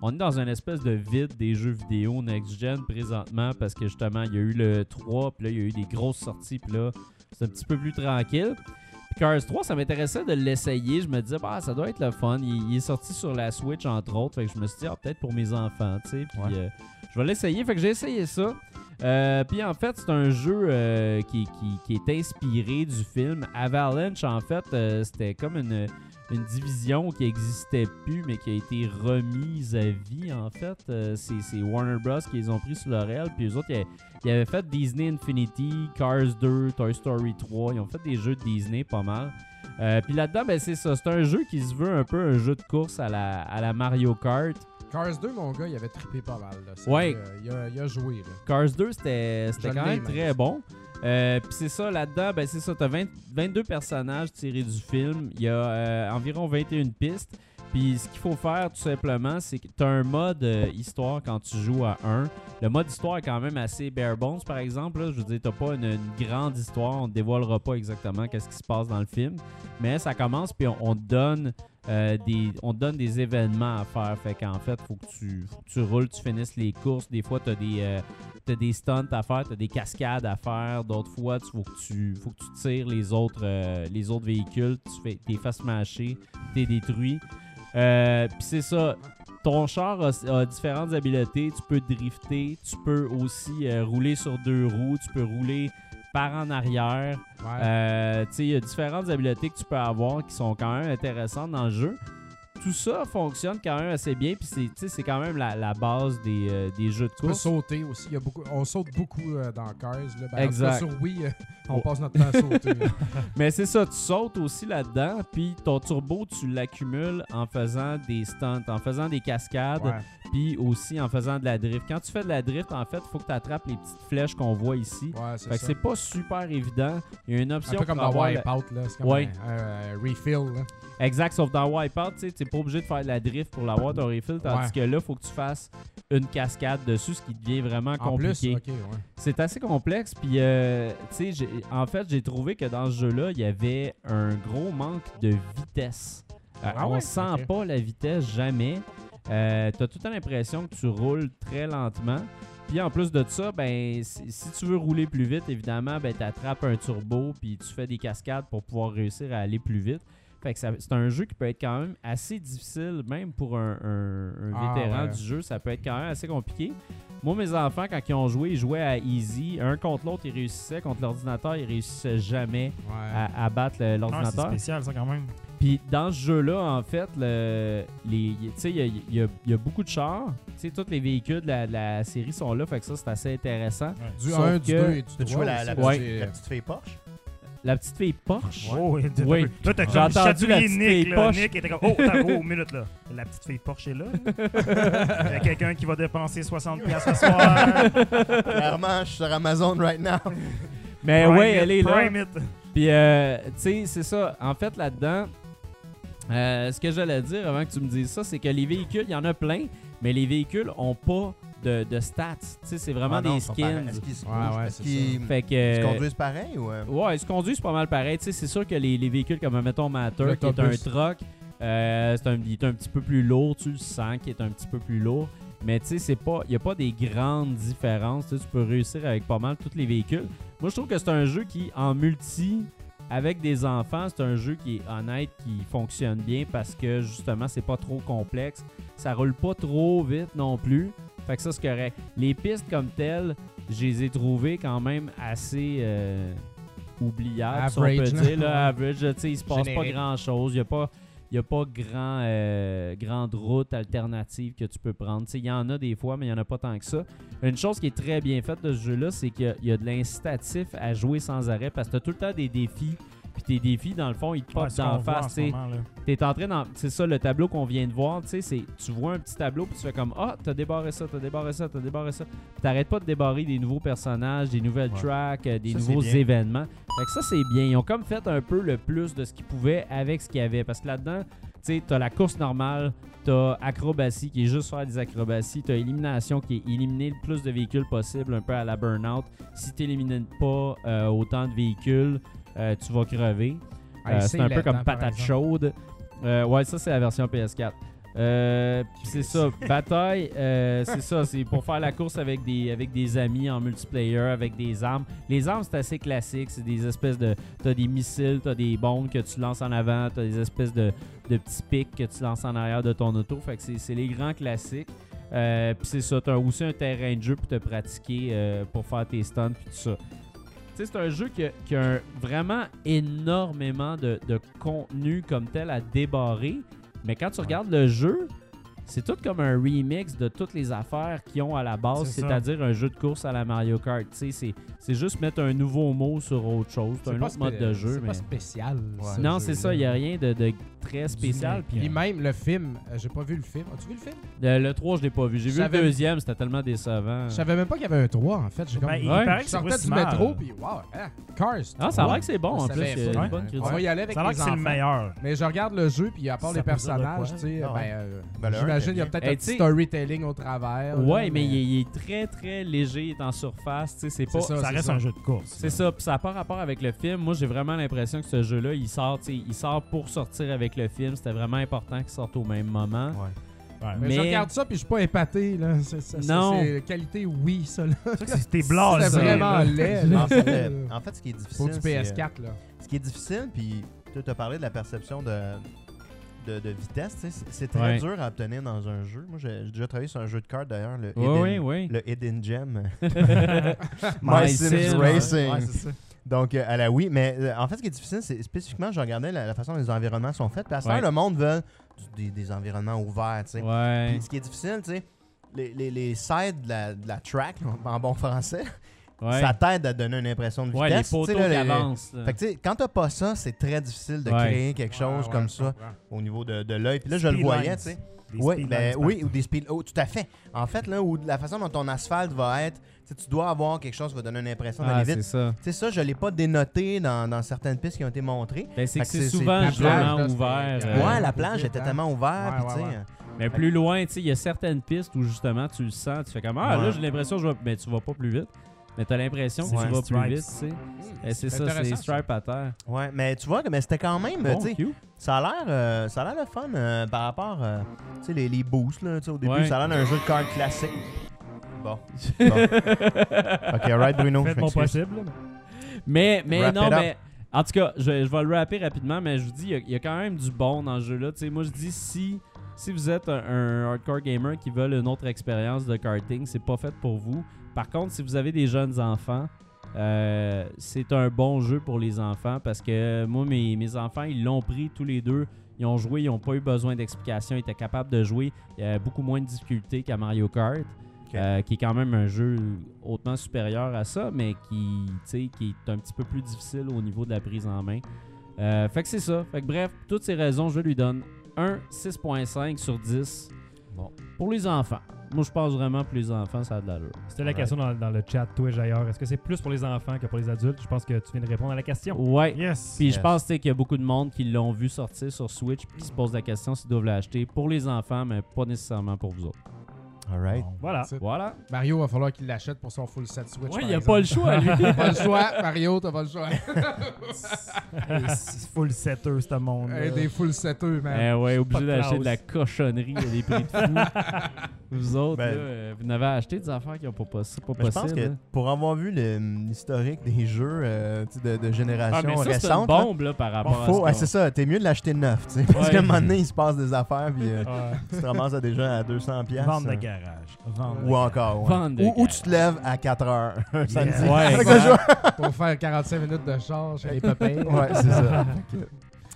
on est dans une espèce de vide des jeux vidéo next-gen présentement parce que justement il y a eu le 3, puis là il y a eu des grosses sorties, puis là c'est un petit peu plus tranquille. Puis Cars 3, ça m'intéressait de l'essayer. Je me disais, bah, ça doit être le fun. Il, il est sorti sur la Switch, entre autres. Fait que je me suis dit, ah, peut-être pour mes enfants, tu sais. Puis Ouais. euh, je vais l'essayer. Fait que j'ai essayé ça. Euh, puis en fait, c'est un jeu euh, qui, qui- est inspiré du film Avalanche. En fait, euh, c'était comme une, une division qui existait plus, mais qui a été remise à vie. En fait, Euh, c'est Warner Bros. qui les ont pris sous leur aile. Puis les autres, ils, avaient fait Disney Infinity, Cars 2, Toy Story 3. Ils ont fait des jeux de Disney pas mal. Puis là-dedans, ben, c'est ça. C'est un jeu qui se veut un peu un jeu de course à la, à la Mario Kart. Cars 2, mon gars, il avait trippé pas mal. Là. C'est- Ouais. euh, il, a, il a joué. Là. Cars 2, c'était quand même très bon. Euh, Puis c'est ça, là-dedans, ben c'est ça, t'as 20 22 personnages tirés du film. Il y a euh, environ 21 pistes. Puis ce qu'il faut faire, tout simplement, c'est que t'as un mode euh, histoire quand tu joues à 1. Le mode histoire est quand même assez bare bones, par exemple. là. Je veux dire, t'as pas une, une grande histoire. On te dévoilera pas exactement qu'est-ce qui se passe dans le film. Mais ça commence, puis on, on te donne... euh, on te donne des événements à faire. Fait qu'en fait, faut que tu, faut que tu roules, tu finisses les courses. Des fois, tu as des, euh, des stunts à faire, tu as des cascades à faire. D'autres fois, il faut, que tu- faut que tu tires les autres, euh, les autres véhicules. Tu fais, t'es fait smasher, t'es détruit. Euh, Puis c'est ça. Ton char a, différentes habiletés. Tu peux drifter. Tu peux aussi rouler sur deux roues. Tu peux rouler par en arrière. Ouais. Euh, tu sais, il y a différentes habiletés que tu peux avoir qui sont quand même intéressantes dans le jeu. Tout ça fonctionne quand même assez bien, puis c'est, quand même la, la base des, euh, des jeux de Tu peux course. sauter aussi. Il y a beaucoup, on saute beaucoup euh, dans Cars. Là. Ben, Exact. sur Wii, euh, on Oh. passe notre temps à sauter. Mais c'est ça, tu sautes aussi là-dedans, puis ton turbo, tu l'accumules en faisant des stunts, en faisant des cascades, puis aussi en faisant de la drift. Quand tu fais de la drift, en fait, il faut que tu attrapes les petites flèches qu'on voit ici. Ouais, c'est Fait que c'est pas super évident. Il y a une Un option peu comme dans avoir la- Wipeout. là. C'est comme Ouais. un, un- un refill. Là. Exact, sauf dans Wipeout, tu t'es pas obligé de faire de la drift pour l'avoir ton refill, tandis Ouais. que là, faut que tu fasses une cascade dessus, ce qui devient vraiment compliqué. ouais. C'est assez complexe, puis euh, tu en fait, j'ai trouvé que dans ce jeu-là, il y avait un gros manque de vitesse. Euh, Ah on ouais? sent pas la vitesse jamais. Euh, T'as tout le temps l'impression que tu roules très lentement. Puis en plus de ça, ben si, si tu veux rouler plus vite, évidemment, ben tu attrapes un turbo puis tu fais des cascades pour pouvoir réussir à aller plus vite. Fait que c'est un jeu qui peut être quand même assez difficile, même pour un, un- un Ah, vétéran ouais. du jeu, ça peut être quand même assez compliqué. Moi, mes enfants, quand ils ont joué, ils jouaient à easy. Un contre l'autre, ils réussissaient. Contre l'ordinateur, ils réussissaient jamais Ouais. à, à battre le- Ah, c'est l'ordinateur. spécial, ça, quand même. Puis dans ce jeu-là, en fait, le, les, y- tu sais, il y a, y a- il y a beaucoup de chars. Tu sais, tous les véhicules de la, de la série sont là, fait que ça, c'est assez intéressant. Du Sauf 1, du que- 2 et du Tu 3. joues la, la, aussi, Ouais. petite, c'est- la petite fille Porsche? La petite fille Porsche? Oh, oui. Là, t'as J'ai comme entendu la chatouillé petite Nick, fille là. Porsche. Nick était comme, oh, t'as gros, minute, là. La petite fille Porsche est là. Il y a quelqu'un qui va dépenser 60$ piastres ce soir. Clairement, je suis sur Amazon right now. Mais Prime ouais, it, elle est là. prime it. Puis, euh, tu sais, c'est ça. En fait, là-dedans, euh, ce que j'allais dire avant que tu me dises ça, c'est que les véhicules, il y en a plein, mais les véhicules ont pas de, de stats. Tu sais, c'est vraiment Ah non, des skins. Est-ce qu'ils se Ouais, ouais, Fait que. ils se conduisent pareil ou... euh? Ouais, ils se conduisent pas mal pareil. Tu sais, c'est sûr que les, les véhicules comme, mettons, Matter, qui est un truck, euh, c'est un, il est un petit peu plus lourd, tu le sens qu'il est un petit peu plus lourd. Mais tu sais, c'est pas, il n'y a pas des grandes différences. Tu sais, tu peux réussir avec pas mal tous les véhicules. Moi, je trouve que c'est un jeu qui, en multi, avec des enfants, c'est un jeu qui est honnête, qui fonctionne bien parce que justement, c'est pas trop complexe. Ça roule pas trop vite non plus. Fait que ça, c'est correct. Les pistes comme telles, je les ai trouvées quand même assez euh, oubliables, si on Average, peut dire. Là, average, il se passe pas grand-chose. Il n'y a pas, il y a pas grand, euh, grande route alternative que tu peux prendre. Il y en a des fois, mais il n'y en a pas tant que ça. Une chose qui est très bien faite de ce jeu-là, c'est qu'il y y, a de l'incitatif à jouer sans arrêt parce que tu tout le temps des défis. Puis tes défis, dans le fond, ils te popent d'en face. ce tu. T'es en train d'en- C'est ça, le tableau qu'on vient de voir, tu sais, c'est... Tu vois un petit tableau, puis tu fais comme « Ah, t'as débarré ça, t'as débarré ça, t'as débarré ça. » Puis t'arrêtes pas de débarrer des nouveaux personnages, des nouvelles Ouais. tracks, euh, des Ça, nouveaux événements. Fait que ça, c'est bien. Ils ont comme fait un peu le plus de ce qu'ils pouvaient avec ce qu'il y avait. Parce que là-dedans, tu sais, t'as la course normale, t'as acrobatie, qui est juste faire des acrobaties, t'as élimination, qui est éliminer le plus de véhicules possible, un peu à la burn-out. Si t'élimines pas euh, autant de véhicules, euh, tu vas crever. Euh, c'est un peu comme patate chaude. Euh, ouais, ça, c'est la version PS4. Euh, puis c'est ça, bataille, c'est ça, c'est pour faire la course avec des, avec des amis en multiplayer, avec des armes. Les armes, c'est assez classique, c'est des espèces de... T'as des missiles, t'as des bombes que tu lances en avant, t'as des espèces de, de petits pics que tu lances en arrière de ton auto. Fait que c'est- c'est les grands classiques. Euh, puis c'est ça, t'as aussi un terrain de jeu pour te pratiquer, euh, pour faire tes stunts, puis tout ça. C'est un jeu qui a, qui a un- vraiment énormément de, de contenu comme tel à débarrer. Mais quand tu regardes le jeu, c'est tout comme un remix de toutes les affaires qu'ils ont à la base, c'est-à-dire un jeu de course à la Mario Kart. C'est- juste mettre un nouveau mot sur autre chose. C'est un autre mode de jeu. C'est Mais... pas spécial. Non, c'est ça, il n'y a rien de, de très spécial. Puis même le film, euh, j'ai pas vu le film. As-tu vu le film? le, le 3, je l'ai pas vu. J'ai Je vu le deuxième, c'était tellement décevant. Je savais même pas qu'il y avait un 3 en fait. J'ai comme... Ben, il Ouais. paraît Je que c'est pas sortais si du mal. métro, puis wow, hein, Cars. Ah, ça a l'air que c'est bon Je en plus. savais Il y a pas. une bonne Ouais. critique. On va y aller avec Ça a l'air les que c'est le enfants. meilleur. Mais je regarde le jeu, puis à part Ça les veut dire de personnages, quoi? tu sais, Ah ouais. ben, euh, Ben, le un j'imagine qu'il y a peut-être un petit sais- storytelling au travers. là, Ouais, mais il est, il est très très léger, il est en surface. tu sais, C'est pas. C'est Ça c'est reste un jeu de course. C'est ça, puis ça n'a pas rapport avec le film. Moi, j'ai vraiment l'impression que ce jeu-là, il sort, tu sais, il sort pour sortir avec le film. C'était vraiment important qu'il sorte au même moment. Ouais. Mais, Mais- je regarde ça, puis je suis pas épaté. Là. C'est, Non. C'est qualité, oui, ça. Là. C'était blasé. C'est vraiment là. laid. En là. fait, euh, en fait, ce qui est Faut difficile, du c'est, euh, PS4, là. ce qui est difficile, puis tu as parlé de la perception de, de, de vitesse, c'est- c'est très Ouais. dur à obtenir dans un jeu. Moi, j'ai j'ai déjà travaillé sur un jeu de cartes d'ailleurs, le, oui, oui. le Hidden Gem. My My Sims. Racing. Ouais, c'est ça. Donc, euh, à la Wii. Mais euh, en fait, ce qui est difficile, c'est spécifiquement, je regardais la, la façon dont les environnements sont faits. Puis à ce Ouais. le monde veut du- des, des environnements ouverts, tu sais. Ouais. Puis ce qui est difficile, tu sais, les, les, les sides de la, de la track, en bon français, Ouais, ça t'aide à donner une impression de ouais les vitesse. tu sais, poteaux là, qui les- avancent. Fait que tu sais, quand t'as pas ça, c'est très difficile de Ouais. créer quelque chose Ouais, comme ouais, ça au niveau de, de l'œil. Puis là, je le voyais, tu sais. Des Oui, speed ben, oui, ou des speed. Oh, tout à fait. En fait, là, où la façon dont ton asphalte va être, tu dois avoir quelque chose qui va donner une impression Ah, d'aller c'est vite. ça. Tu sais, ça, je l'ai pas dénoté dans, dans certaines pistes qui ont été montrées. Ben, c'est que que c'est souvent là, ouvert. euh, ouais, la plage était hein. tellement ouverte. Ouais, ouais, ouais. euh, Mais plus loin, tu sais, il y a certaines pistes où justement tu le sens, tu fais comme Ah, Ouais. là j'ai l'impression que je vais. Mais tu vas pas plus vite. Mais t'as l'impression que tu vas plus Stripes. vite, tu sais. Et c'est ça, c'est ça. stripe à terre. Ouais, mais tu vois, mais c'était quand même, Bon, tu sais, ça a l'air, euh, ça a l'air le fun euh, par rapport, euh, tu sais, les, les boosts là, tu sais, au début, Ouais. ça a l'air d'un jeu de cartes classique. Bon. Bon. ok, alright, Bruno. Faites mon possible. Mais, mais Wrap non, mais. En tout cas, je, je vais le rapper rapidement, mais je vous dis, il y a- il y, a quand même du bon dans ce jeu-là. Tu sais, moi, je dis, si, si vous êtes un, un hardcore gamer qui veut une autre expérience de karting, c'est pas fait pour vous. Par contre, si vous avez des jeunes enfants, euh, c'est un bon jeu pour les enfants parce que moi, mes, mes enfants, ils l'ont pris tous les deux. Ils ont joué, ils n'ont pas eu besoin d'explication, ils étaient capables de jouer. Il y a beaucoup moins de difficultés qu'à Mario Kart. Euh, qui est quand même un jeu hautement supérieur à ça, mais qui, tu sais, qui est un petit peu plus difficile au niveau de la prise en main. Euh, fait que c'est ça. Fait que bref, toutes ces raisons, je lui donne un 6.5 sur 10. Bon. Pour les enfants. Moi, je pense vraiment pour les enfants, ça a de l'allure. C'était la question dans, dans le chat Twitch ailleurs. Est-ce que c'est plus pour les enfants que pour les adultes? Je pense que tu viens de répondre à la question. Ouais. Yes. Puis Yes. je pense tu sais, qu'il y a beaucoup de monde qui l'ont vu sortir sur Switch puis qui se posent la question s'ils doivent l'acheter pour les enfants, mais pas nécessairement pour vous autres. Alright. Bon. Voilà. Voilà. Mario, va falloir qu'il l'achète pour son full set Switch. Ouais, par il n'y a exemple. pas le choix, lui. T'as pas le choix, Mario, t'as pas le choix. C'est full setter, ce monde. Hey, des full setters, man. Eh ouais, obligé d'acheter de la cochonnerie à des prix de fou. vous autres, Ben- là, euh, vous n'avez acheté des affaires qui n'ont pas, pas Mais je possible. pense que hein. pour avoir vu le- l'historique des jeux euh, de, Ah, génération mais ça, c'est une récente, là, bombe là, par rapport faut- à ce c'est ça, t'es mieux de l'acheter neuf, parce qu'à un moment donné, il se passe des affaires, puis euh, Ouais. tu te ramasses à déjà à 200 piastres. Vente de euh, garage. Ou encore, ouais. Ou, tu te lèves à 4 heures samedi. Ouais, Avec le. Pour faire 45 minutes de charge chez les pépins. Ouais, c'est ça.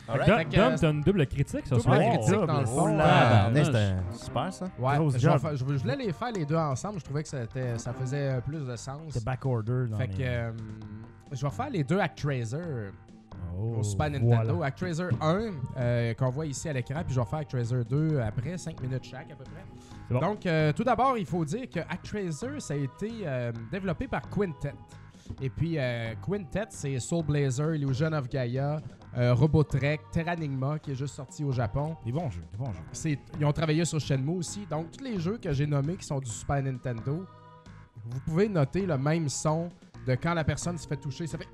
Fait que, Dom, euh, t'as une double critique ce double soir. critique dans le fond. Ah, c'était super ça. Ouais, je, vais job. fa- je, je voulais les faire les deux ensemble. Je trouvais que c'était- ça faisait euh, plus de sens. C'est backorder. Fait que euh, je vais faire les deux Actraiser Oh, au Super voilà. Nintendo. Actraiser 1 euh, qu'on voit ici à l'écran, puis je vais faire Actraiser 2 après, 5 minutes chaque à peu près. Bon. Donc, euh, tout d'abord, il faut dire que Actraiser, ça a été euh, développé par Quintet. Et puis, euh, Quintet, c'est Soul Blazer, Illusion of Gaia, euh, Robotrek, Terranigma, qui est juste sorti au Japon. Des bons jeux, des bons jeux. Ils ont travaillé sur Shenmue aussi. Donc, tous les jeux que j'ai nommés qui sont du Super Nintendo, vous pouvez noter le même son de quand la personne se fait toucher. Ça fait.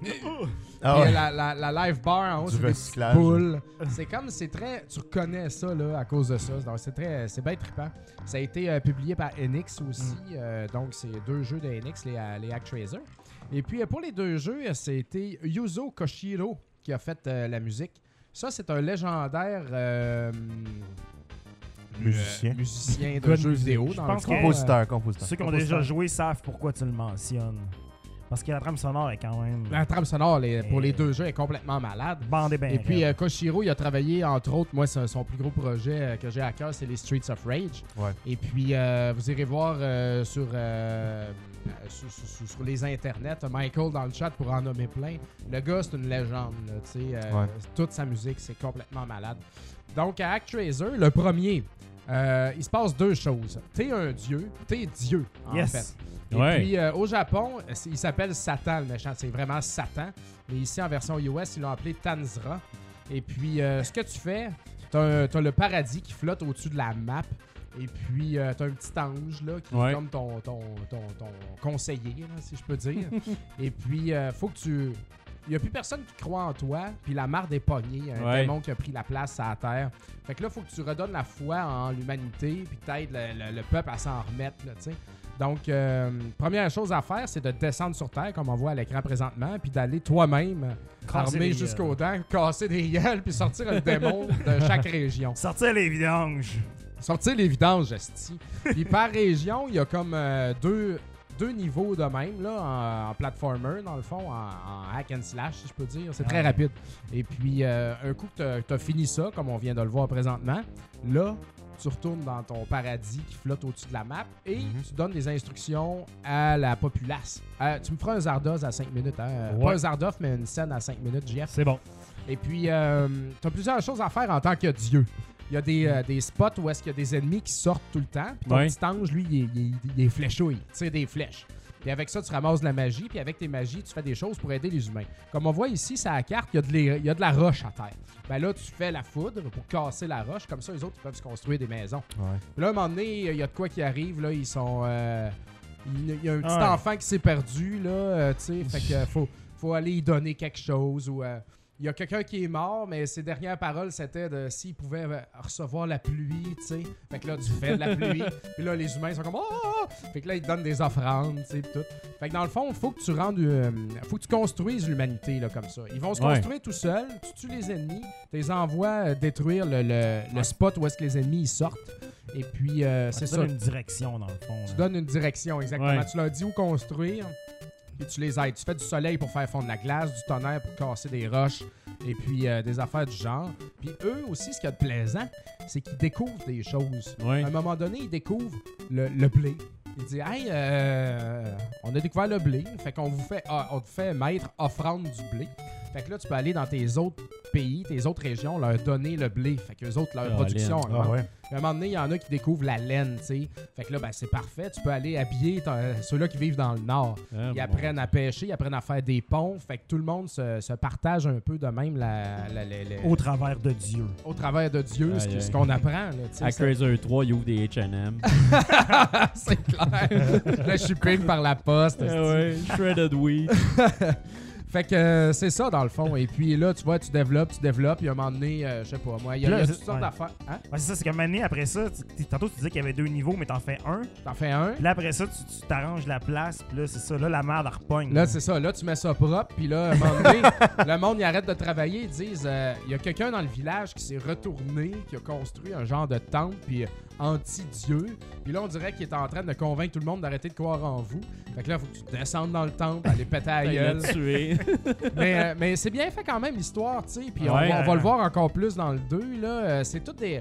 Ah ouais. la, la- la live bar en haut, c'est des boules. C'est comme, c'est très. Tu reconnais ça là, à cause de ça. Donc, c'est très. C'est bien trippant. Ça a été euh, publié par Enix aussi. euh, donc, c'est deux jeux de Enix, les, euh, les Actraiser. Et puis, pour les deux jeux, c'était Yuzo Koshiro qui a fait euh, la musique. Ça, c'est un légendaire. euh, Musicien. musicien de jeux music. vidéo. Je dans pense Compositeur, compositeur. Ceux qui ont Compositeur. déjà joué savent pourquoi tu le mentionnes. Parce que la trame sonore est quand même euh, La trame sonore les- pour les Et- deux jeux est complètement malade. bandée bien Et puis euh, Koshiro, il a travaillé entre autres, moi c'est son plus gros projet euh, que j'ai à cœur, c'est les Streets of Rage. Ouais. Et puis euh, vous irez voir euh, sur, euh, euh, sur, sur- sur- sur les internets, Michael dans le chat pour en nommer plein. Le gars c'est une légende, là, tu sais, euh, Ouais. toute sa musique c'est complètement malade. Donc à Actraiser, le premier, euh, il se passe deux choses. T'es un dieu, t'es Dieu en yes. fait. Et Ouais. puis euh, au Japon, il s'appelle Satan le méchant, c'est vraiment Satan. Mais ici en version US, ils l'ont appelé Tanzra. Et puis euh, ce que tu fais, t'as as le paradis qui flotte au-dessus de la map. Et puis euh, t'as un petit ange là qui Ouais. est comme ton, ton, ton, ton conseiller, là, si je peux dire. Et puis euh, faut que tu. Il n'y a plus personne qui croit en toi, puis la marde est pognée. Un Ouais. démon qui a pris la place à la terre. Fait que là, faut que tu redonnes la foi en l'humanité, puis t'aides le, le- le peuple à s'en remettre, là, tu sais. Donc, euh, première chose à faire, c'est de descendre sur Terre, comme on voit à l'écran présentement, puis d'aller toi-même, armé jusqu'aux dents, casser des gueules, puis sortir un démon de chaque région. Sortir les vidanges. Sortir les vidanges, esti. Puis par région, il y a comme euh, deux, deux niveaux de même, là, en, en platformer, dans le fond, en, en hack and slash, si je peux dire. C'est très Ah. rapide. Et puis, euh, un coup que tu as fini ça, comme on vient de le voir présentement, là, tu retournes dans ton paradis qui flotte au-dessus de la map et Mhm. tu donnes des instructions à la populace. Euh, tu me feras un Zardoz à 5 minutes. Hein? Ouais. Pas un Zardoz, mais une scène à 5 minutes, JF. C'est bon. Et puis, tu as plusieurs choses à faire en tant que dieu. Il y a des, euh, des spots où est-ce qu'il y a des ennemis qui sortent tout le temps. Puis ton Ouais. petit ange, lui, il est, il est- il est fléchouille. Il tire des flèches. Puis avec ça, tu ramasses de la magie. Puis avec tes magies, tu fais des choses pour aider les humains. Comme on voit ici, sur la carte, il y, a de les- il y a de la roche à terre. Ben là, tu fais la foudre pour casser la roche. Comme ça, les autres, ils peuvent se construire des maisons. Puis là, à un moment donné, il y a de quoi qui arrive. Là, ils sont. euh, il il y a un petit Ouais. enfant qui s'est perdu, là, euh, tu sais. Fait que euh, faut, faut aller y donner quelque chose ou. euh, il y a quelqu'un qui est mort, mais ses dernières paroles, c'était de s'il pouvait euh, recevoir la pluie, tu sais. Fait que là, tu fais de la pluie. puis là, les humains sont comme Oh! Fait que là, ils te donnent des offrandes, tu sais, tout. Fait que dans le fond, il faut que tu rendes. euh, faut que tu construises l'humanité, là, comme ça. Ils vont se Ouais. construire tout seuls, tu tues les ennemis, tu les envoies euh, détruire le, le- le spot où est-ce que les ennemis ils sortent. Et puis, euh, c'est ça. une direction, dans le fond. Tu là. donnes une direction, exactement. Ouais. Tu leur dis où construire, puis tu les aides. Tu fais du soleil pour faire fondre la glace, du tonnerre pour casser des roches, et puis euh, des affaires du genre. Puis eux aussi, ce qu'il y a de plaisant, c'est qu'ils découvrent des choses. À un moment donné, ils découvrent le, le blé. Ils disent Hey, euh, on a découvert le blé. Fait qu'on vous fait, ah, on te fait mettre offrande du blé. Fait que là, tu peux aller dans tes autres pays, tes autres régions, leur donner le blé. Fait que les autres, leur Ah, production augmente. Ah ouais. À un moment donné, il y en a qui découvrent la laine, tu sais. Fait que là, ben, c'est parfait. Tu peux aller habiller ton- ceux-là qui vivent dans le nord. Ah, Ils bon. apprennent à pêcher, ils apprennent à faire des ponts. Fait que tout le monde se, se partage un peu de même la, la- la- la- Au travers de Dieu. au travers de Dieu, ce, ce qu'on apprend. Là, tu sais, À c'est- Crazer 3, il ouvre des H&M. c'est clair. le shipping par la poste. Ah ouais, shredded wheat. Fait que euh, c'est ça dans le fond. Et puis là, tu vois, tu développes, tu développes. Puis à un moment donné, euh, je sais pas, moi, il y a, Là, il y a c'est- toutes sortes ouais. d'affaires. Hein? Ouais, c'est ça, c'est qu'à un moment donné, après ça, tu- tu- tantôt tu disais qu'il y avait deux niveaux, mais t'en fais un. T'en fais un. Puis là, après ça, tu tu t'arranges la place, puis là, c'est ça. Là, la merde, elle repogne. Là, c'est ça. Là, tu mets ça propre. Puis là, à un moment donné, le monde, il arrête de travailler. Ils disent euh, il y a quelqu'un dans le village qui s'est retourné, qui a construit un genre de temple, puis anti-dieu. Puis là, on dirait qu'il est en train de convaincre tout le monde d'arrêter de croire en vous. Fait que là, faut que tu descendes dans le temple, aller péter à la Il gueule. mais euh, mais c'est bien fait quand même, l'histoire, tu sais. Puis on, Ouais. va, on va le voir encore plus dans le 2, là. Euh, c'est tout des.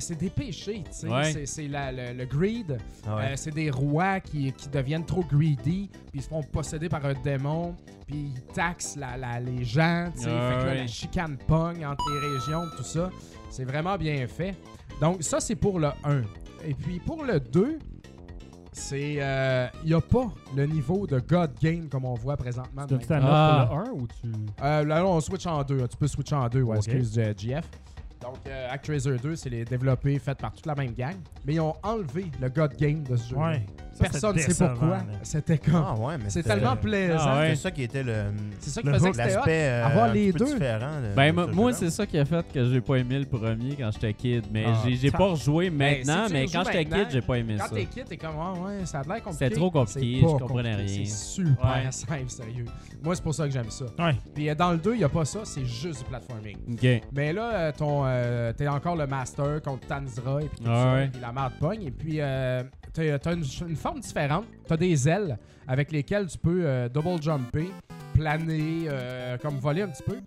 C'est des péchés, tu sais. Ouais. C'est- C'est la- le, le greed. Ah ouais. Euh, c'est des rois qui, qui deviennent trop greedy, puis ils se font posséder par un démon, puis ils taxent la, la- les gens, tu sais. Ouais, fait que là, ouais. la chicane pogne entre les régions, tout ça. C'est vraiment bien fait. Donc, ça, c'est pour le 1. Et puis, pour le 2, c'est. Il n'y a pas le niveau de God Game comme on voit présentement. Tu ta Ah. pour le 1 ou tu. euh, là, on switch en deux. Tu peux switcher en deux, ouais, Ok. excuse euh, GF. Donc, euh, ActRaiser 2, c'est les développés, faits par toute la même gang. Mais ils ont enlevé le God Game de ce jeu. Ouais. Personne ne sait pourquoi. C'était comme. Ah ouais, mais c'est tellement plaisant. Ah ouais. C'est ça qui était le C'est ça qui Le faisait que l'aspect euh, Avoir un les deux. de- Ben, de moi, c'est ça qui a fait que j'ai pas aimé le premier quand j'étais kid. Mais Ah, j'ai- pas rejoué maintenant, si tu mais quand j'étais kid, j'ai pas aimé Quand ça. t'es kid, t'es comme, ah ouais, ça a l'air compliqué. C'était trop compliqué, je comprenais rien. C'est super Ouais. simple, sérieux. Moi, c'est pour ça que j'aime ça. Ouais. Puis euh, dans le 2, il n'y a pas ça, c'est juste du platforming. Ok. Mais là, euh, ton, euh, t'es encore le master contre Tanzra et puis tout Ah ça, ouais. puis la merde pogne. Et puis, euh, t'as, t'as une, une forme différente. T'as des ailes avec lesquelles tu peux euh, double jumper, planer, euh, comme voler un petit peu.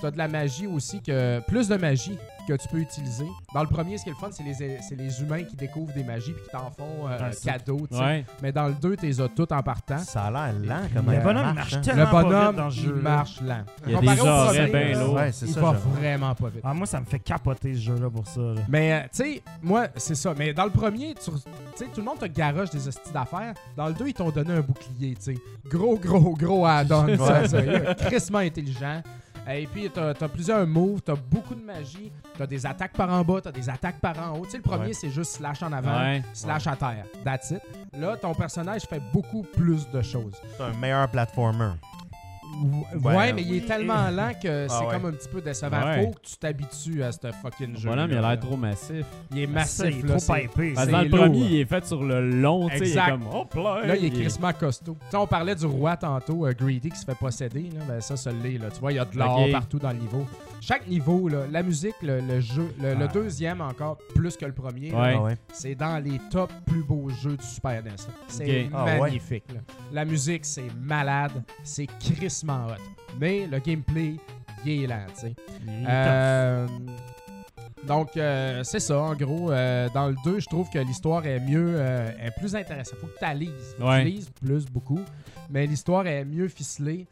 T'as de la magie aussi, que plus de magie que tu peux utiliser. Dans le premier, ce qui est le fun, c'est les, c'est les humains qui découvrent des magies puis qui t'en font euh, c'est- cadeau. tu. Ouais. Mais dans le 2, t'es as toutes en partant. Ça a l'air lent comme Le bonhomme marche, hein. tellement Le pas vite bonhomme, dans il marche lent. Il y a Comparé des au arrêts premier, bien là, lourds. Ouais, c'est il ça. va vraiment pas vite. Ah, moi, ça me fait capoter ce jeu-là pour ça. là. Mais, euh, tu sais, moi, c'est ça. Mais dans le premier, tu tu sais, tout le monde te garoche des hosties d'affaires. Dans le 2, ils t'ont donné un bouclier, tu sais. Gros, gros, gros add-on. Ouais. ça, sérieux. Crissement intelligent. Et puis, t'as as plusieurs moves, t'as beaucoup de magie, t'as des attaques par en bas, t'as des attaques par en haut. Tu sais, le premier, Ouais. c'est juste slash en avant, Ouais. slash à terre. That's it. Là, ton personnage fait beaucoup plus de choses. C'est un meilleur platformer. Ouais, Ouais. mais il est tellement lent que c'est ouais. comme un petit peu décevant. Ouais. Faut que tu t'habitues à ce fucking jeu. bonhomme, il a l'air trop massif. Il est Ça, massif, il est là. trop c'est- pipé. Parce que C'est dans le premier, il est fait sur le long, tu sais. Il est Exact. comme, hop là. Là, il est est- crissement costaud. Tu sais, on parlait du roi tantôt, euh, Greedy, qui se fait posséder. Là, ben, ça, ça l'est. là. Tu vois, il y a de l'or partout dans le niveau. Chaque niveau, là, la musique, le, le jeu, le, le Ah. deuxième encore, plus que le premier. Ah ouais. c'est dans les top plus beaux jeux du Super NES. C'est. Ah ouais. magnifique. là. La musique, c'est malade. C'est crissement hot. Mais le gameplay, il est lent, tu sais. Euh, donc, euh, c'est ça, en gros. Euh, dans le 2, je trouve que l'histoire est mieux, est plus intéressante. Faut que tu lises. Faut que Ouais. tu lises plus, beaucoup. Mais l'histoire est mieux ficelée.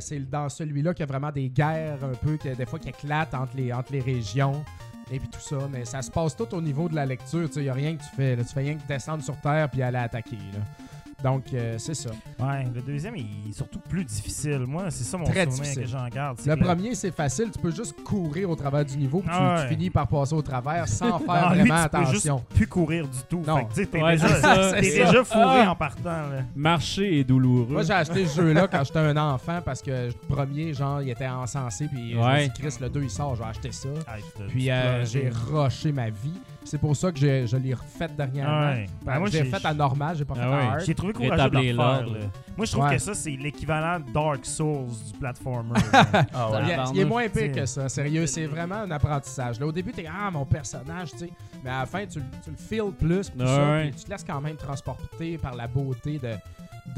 C'est dans celui-là qu'il y a vraiment des guerres un peu, que des fois qui éclatent entre les, entre les régions. Et puis tout ça. Mais ça se passe tout au niveau de la lecture. Il n'y a rien que tu fais. là. Tu fais rien que descendre sur Terre puis aller attaquer. là. Donc, euh, c'est ça. Ouais, le deuxième il est surtout plus difficile. Moi, c'est ça mon Très souvenir difficile. que j'en garde. Le que premier, c'est facile. Tu peux juste courir au travers du niveau, puis tu- Ah tu, ouais. finis par passer au travers sans faire Non, lui, vraiment tu peux juste attention. plus courir du tout. Non. Fait que, t'es Ouais, déjà, c'est ça, t'es c'est ça. déjà fourré Ah. en partant. Là. Marcher est douloureux. Moi, j'ai acheté ce jeu-là quand j'étais un enfant parce que le premier, genre, il était encensé, puis je me suis dit, Chris, le 2, il sort, je vais acheter ça. Ah, Puis euh, j'ai rushé ma vie. C'est pour ça que j'ai- je l'ai refait dernièrement. Ouais. Ben, Ben, moi, je l'ai j'ai- fait à normal, j'ai pas Ah fait ouais. à hard. J'ai trouvé courageux de le l'ordre. là. Moi, je trouve Ouais. que ça, c'est l'équivalent Dark Souls du platformer. Ah Il, ouais. est moins pire t'sais. que ça, sérieux. C'est vraiment un apprentissage. Là, au début, t'es Ah, mon personnage, tu sais. Mais à la fin, tu, le- tu le feels plus, puis ça, tu te laisses quand même transporter par la beauté de,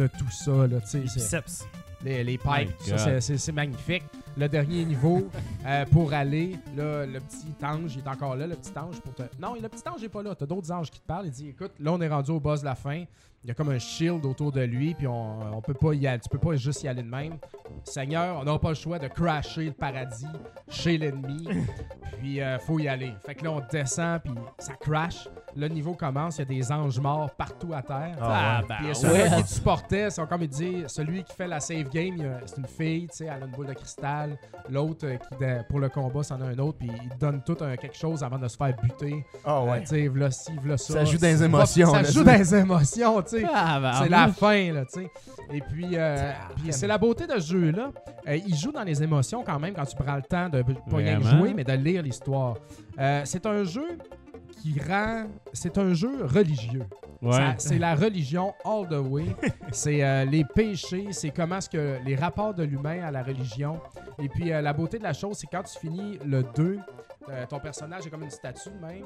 de tout ça. Là, tu sais. Les C'est- biceps. les, les pipes, ça, God. c'est- c'est c'est magnifique. Le dernier niveau, euh, pour aller, là, le petit ange, il est encore là, le petit ange. pour te... Non, le petit ange n'est pas là. Tu as d'autres anges qui te parlent. Il dit Écoute, là, on est rendu au boss de la fin. Il y a comme un shield autour de lui, puis on, on peut pas y aller. Tu peux pas juste y aller de même. Seigneur, on n'a pas le choix de crasher le paradis chez l'ennemi. puis euh, faut y aller. Fait que là, on descend, puis ça crash. Le niveau commence, il y a des anges morts partout à terre. Ah ouais. Puis ouais. celui qui te supportait, c'est comme il dit, celui qui fait la save game, c'est une fille, tu sais, elle a une boule de cristal. L'autre, euh, qui pour le combat, c'en a un autre, puis il donne tout un quelque chose avant de se faire buter. Ah Euh, ouais. tu sais, v'là ci, v'là ça. Ça joue Ça- émotions, Ça joue les émotions, tu sais. Ah, C'est la fin, là, tu sais. Et puis, euh, puis c'est la beauté de ce jeu-là. Euh, il joue dans les émotions quand même quand tu prends le temps de pas rien jouer, mais de lire l'histoire. Euh, c'est un jeu qui rend... C'est un jeu religieux. Ouais. C'est la religion all the way. c'est euh, les péchés, c'est comment est-ce que les rapports de l'humain à la religion. Et puis euh, la beauté de la chose, c'est quand tu finis le 2, euh, ton personnage est comme une statue même.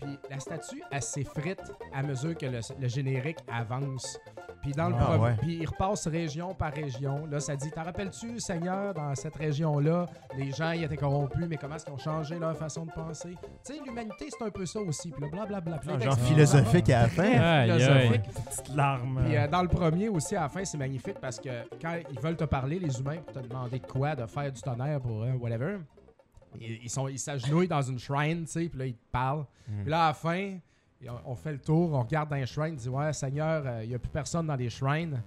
Puis la statue, elle s'effrite à mesure que le, le générique avance. Puis dans le Ah, ouais. puis il repasse région par région. Là, ça dit T'en rappelles-tu, Seigneur, dans cette région-là, les gens y étaient corrompus, mais comment est-ce qu'ils ont changé leur façon de penser? Tu sais, l'humanité, c'est un peu ça aussi. Puis là, blablabla. Ah, Genre philosophique à la fin. Aïe, aïe. Philosophique. Petite larme. Puis euh, dans le premier aussi, à la fin, c'est magnifique parce que quand ils veulent te parler, les humains, pour te demander de quoi, de faire du tonnerre pour euh, whatever, ils ils sont ils s'agenouillent dans une shrine, tu sais, puis là, ils te parlent. Mm. Puis là, à la fin, on, on fait le tour, on regarde dans les shrines, on dit Ouais, Seigneur, euh, il n'y a plus personne dans les shrines.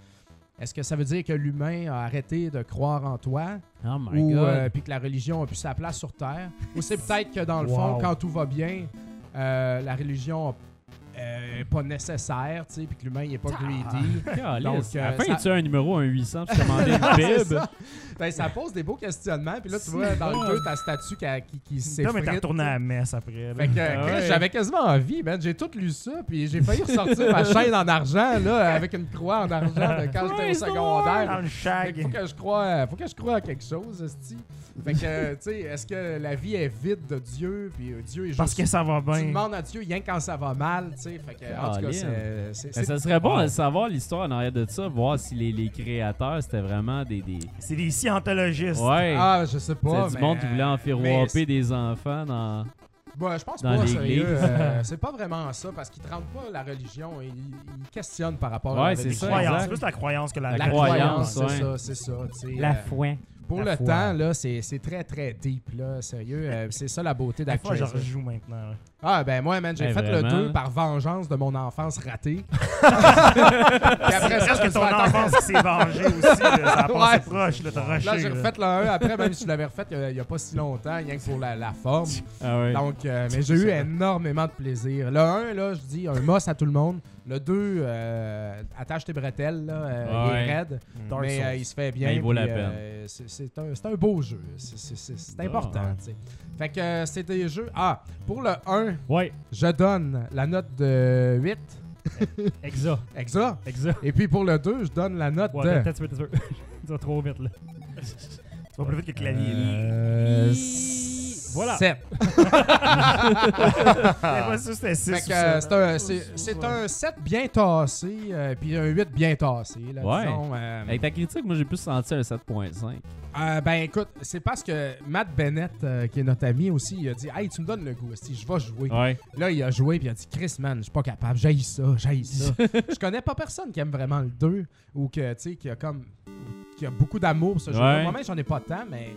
Est-ce que ça veut dire que l'humain a arrêté de croire en toi? Oh my ou god. euh, puis que la religion a plus sa place sur Terre? Ou c'est peut-être que dans le fond, quand tout va bien, euh, la religion n'est pas nécessaire, tu sais, puis que l'humain n'est pas greedy. Donc, à la euh, fin, ça- tu as un numéro, un 800, puis commander une C'est bib. ça. Ben, ça pose des beaux questionnements. Puis là, tu vois, dans le 2, ta statue qui, qui, qui Tom est s'effrite. retourné à la messe après. Fait que, Ah ouais. j'avais quasiment envie, man. J'ai tout lu ça, puis j'ai failli ressortir ma chaîne en argent, là, avec une croix en argent de quand j'étais au secondaire. Dans le Fait shag. que faut que je croie, faut que je croie à quelque chose, esti. Fait que, euh, tu sais, est-ce que la vie est vide de Dieu, puis euh, Dieu est juste... Parce que ça va tu bien. demandes à Dieu rien que quand ça va mal, tu sais. Fait que, en tout cas, Caline. c'est... c'est- Mais c'est- ça serait bon de savoir l'histoire en arrière de ça, voir si les, les créateurs c'était vraiment des. des... C'est des scientologistes. Ouais. Ah, je sais pas, c'est du monde qui voulait mais enfirouaper des enfants dans. Ouais, je pense dans pas, sérieux. euh, c'est pas vraiment ça, parce qu'ils ne rendent pas la religion. Ils, ils questionnent par rapport à Ouais, la c'est religion. C'est plus la croyance que la, La La croyance, croyance, c'est ouais. ça, c'est ça. La euh, foi. Pour La le foi. temps, là, c'est c'est très, très deep, là, sérieux. euh, c'est ça la beauté Des fois, je rejoue maintenant. là. Ah, ben moi, man, j'ai Eh, fait le vraiment? 2 par vengeance de mon enfance ratée. Puis après ça, Est-ce je me que suis ton fait attaquer. enfance s'est vengée aussi? là, ça a passé Ouais. proche, là, t'as rushé. Là, j'ai là. refait le 1 après, même si je l'avais refait il n'y a, pas si longtemps, rien que pour la, la forme. Ah ouais. Donc, euh, mais j'ai eu énormément de plaisir. Le 1, là, je dis un must à tout le monde. Le 2, euh, attache tes bretelles, là, euh, il Ouais. est raide, mais Souls. euh, il se fait bien. Mais il vaut la puis, euh, c'est- c'est un, c'est un beau jeu. C'est- C'est c'est- c'est Ah. important, tu sais. Fait que euh, c'est des jeux. Ah, pour le 1, Ouais, je donne la note de 8. exa. Exa. Exa. Et puis pour le 2, je donne la note Ouais, de. peut-être tu vas trop vite là. Tu vas plus vite que le clavier. là. Euh, Voilà. 7. J'avais pas su que c'était 6 Fait que euh, c'est un, c'est- c'est un 7 bien tassé, euh, puis un 8 bien tassé. Là, Ouais. disons, euh, Avec ta critique, moi j'ai plus senti un 7.5. euh, ben écoute, c'est parce que Matt Bennett, euh, qui est notre ami aussi, il a dit Hey, tu me donnes le goût, si je vais jouer. Ouais. Là, il a joué, puis il a dit Chris, man, je suis pas capable, j'haïs ça, j'haïs ça. je connais pas personne qui aime vraiment le 2 ou que, tu sais, qui a comme. qui a beaucoup d'amour pour ce jeu-là. Ouais. Moi-même, j'en ai pas tant, mais.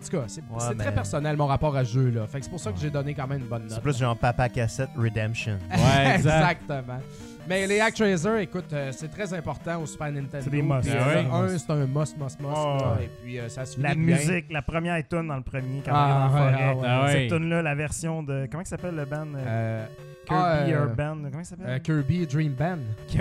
En tout cas, c'est Ouais, c'est mais- très personnel mon rapport à ce. Fait que c'est pour ça que j'ai donné quand même une bonne note. C'est plus genre Papa Cassette Redemption. Ouais, exact. Exactement. Mais les Actraiser, écoute, euh, c'est très important au Super Nintendo. C'est des must. Puis, Ah euh, ouais. un, c'est un must, must, must. Ah là, et puis, euh, ça se La bien. musique, la première tune dans le premier, quand Ah, on est dans la ouais, forêt. ah. Cette tune-là, la version de. Comment il s'appelle le band euh, Euh, Kirby ah, euh, Urban. Comment il s'appelle? euh, Kirby Dream Band.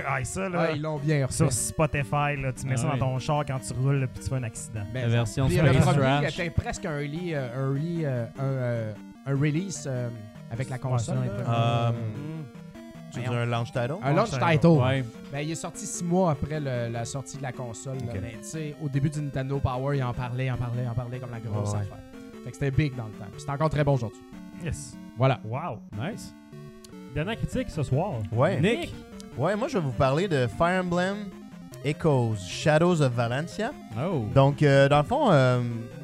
Ah, ça, là. Ah, ils l'ont bien refait. sur Spotify, là, tu mets Ah ça ouais. dans ton char quand tu roules, puis tu fais un accident. Mais La version Space le premier était presque un early, euh, un, early, euh, un, euh, un release euh, avec la console. Euh, Mm. Tu veux dire un launch title? un launch title. Ouais. Ben, il est sorti six mois après le- la sortie de la console. là. Ok. Mais tu sais, au début du Nintendo Power, il en parlait, il en parlait, il en parlait comme la grosse ouais. affaire. Fait que c'était big dans le temps. C'est encore très bon aujourd'hui. Yes. Voilà. Wow. Nice. Dernière critique ce soir. Ouais. Nick. Ouais, moi je vais vous parler de Fire Emblem Echoes, Shadows of Valencia. Oh. Donc, euh, dans le fond, euh,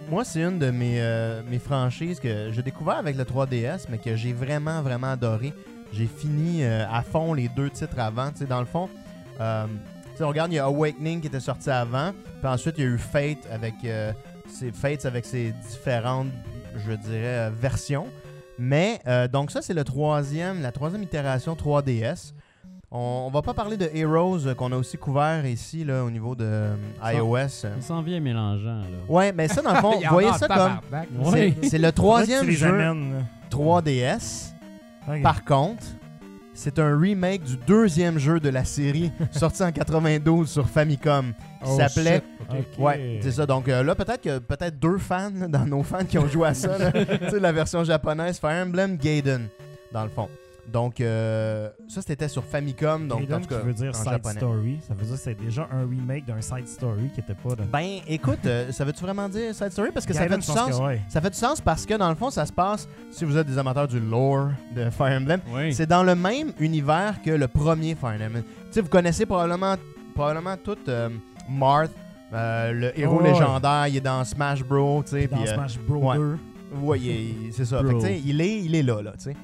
moi, c'est une de mes, euh, mes franchises que j'ai découvert avec le 3DS, mais que j'ai vraiment, vraiment adoré. J'ai fini euh, à fond les deux titres avant. Tu sais, dans le fond, euh, tu sais, on regarde, il y a Awakening qui était sorti avant, puis ensuite, il y a eu Fate avec, euh, ses, Fates avec ses différentes, je dirais, versions. Mais, euh, donc ça, c'est le troisième, la troisième itération 3DS. On, on va pas parler de Heroes euh, qu'on a aussi couvert ici, là, au niveau de euh, Ça- iOS. Ça s'en vient mélangeant, là. Ouais, mais ça, dans le fond, Il y en vous voyez a en ça comme. tabarnak. C'est- C'est le troisième jeu amènes, là. 3DS. Ok. Par contre, c'est un remake du deuxième jeu de la série sorti en 92 sur Famicom qui Oh, s'appelait. Ouais, c'est ça. Donc euh, là, peut-être que peut-être deux fans là, dans nos fans qui ont joué à ça. tu sais, la version japonaise, Fire Emblem Gaiden, dans le fond. Donc, euh, ça, c'était sur Famicom. Donc, Gaiden, en tout cas, qui veut dire en side japonais. story. Ça veut dire que c'est déjà un remake d'un side story qui était pas de. Ben, écoute, euh, ça veut-tu vraiment dire side story? Parce que ça fait du sens. ouais. Ça fait du sens parce que dans le fond, ça se passe, si vous êtes des amateurs du lore de Fire Emblem, Oui. c'est dans le même univers que le premier Fire Emblem. Tu sais, vous connaissez probablement, probablement tout euh, Marth, euh, le héros ouais. légendaire, il est dans Smash Bros. tu sais, Dans puis, euh, Smash Bros. ouais. 2. ouais, il est- c'est ça. Fait que, tu sais, il est, il est là, là, tu sais.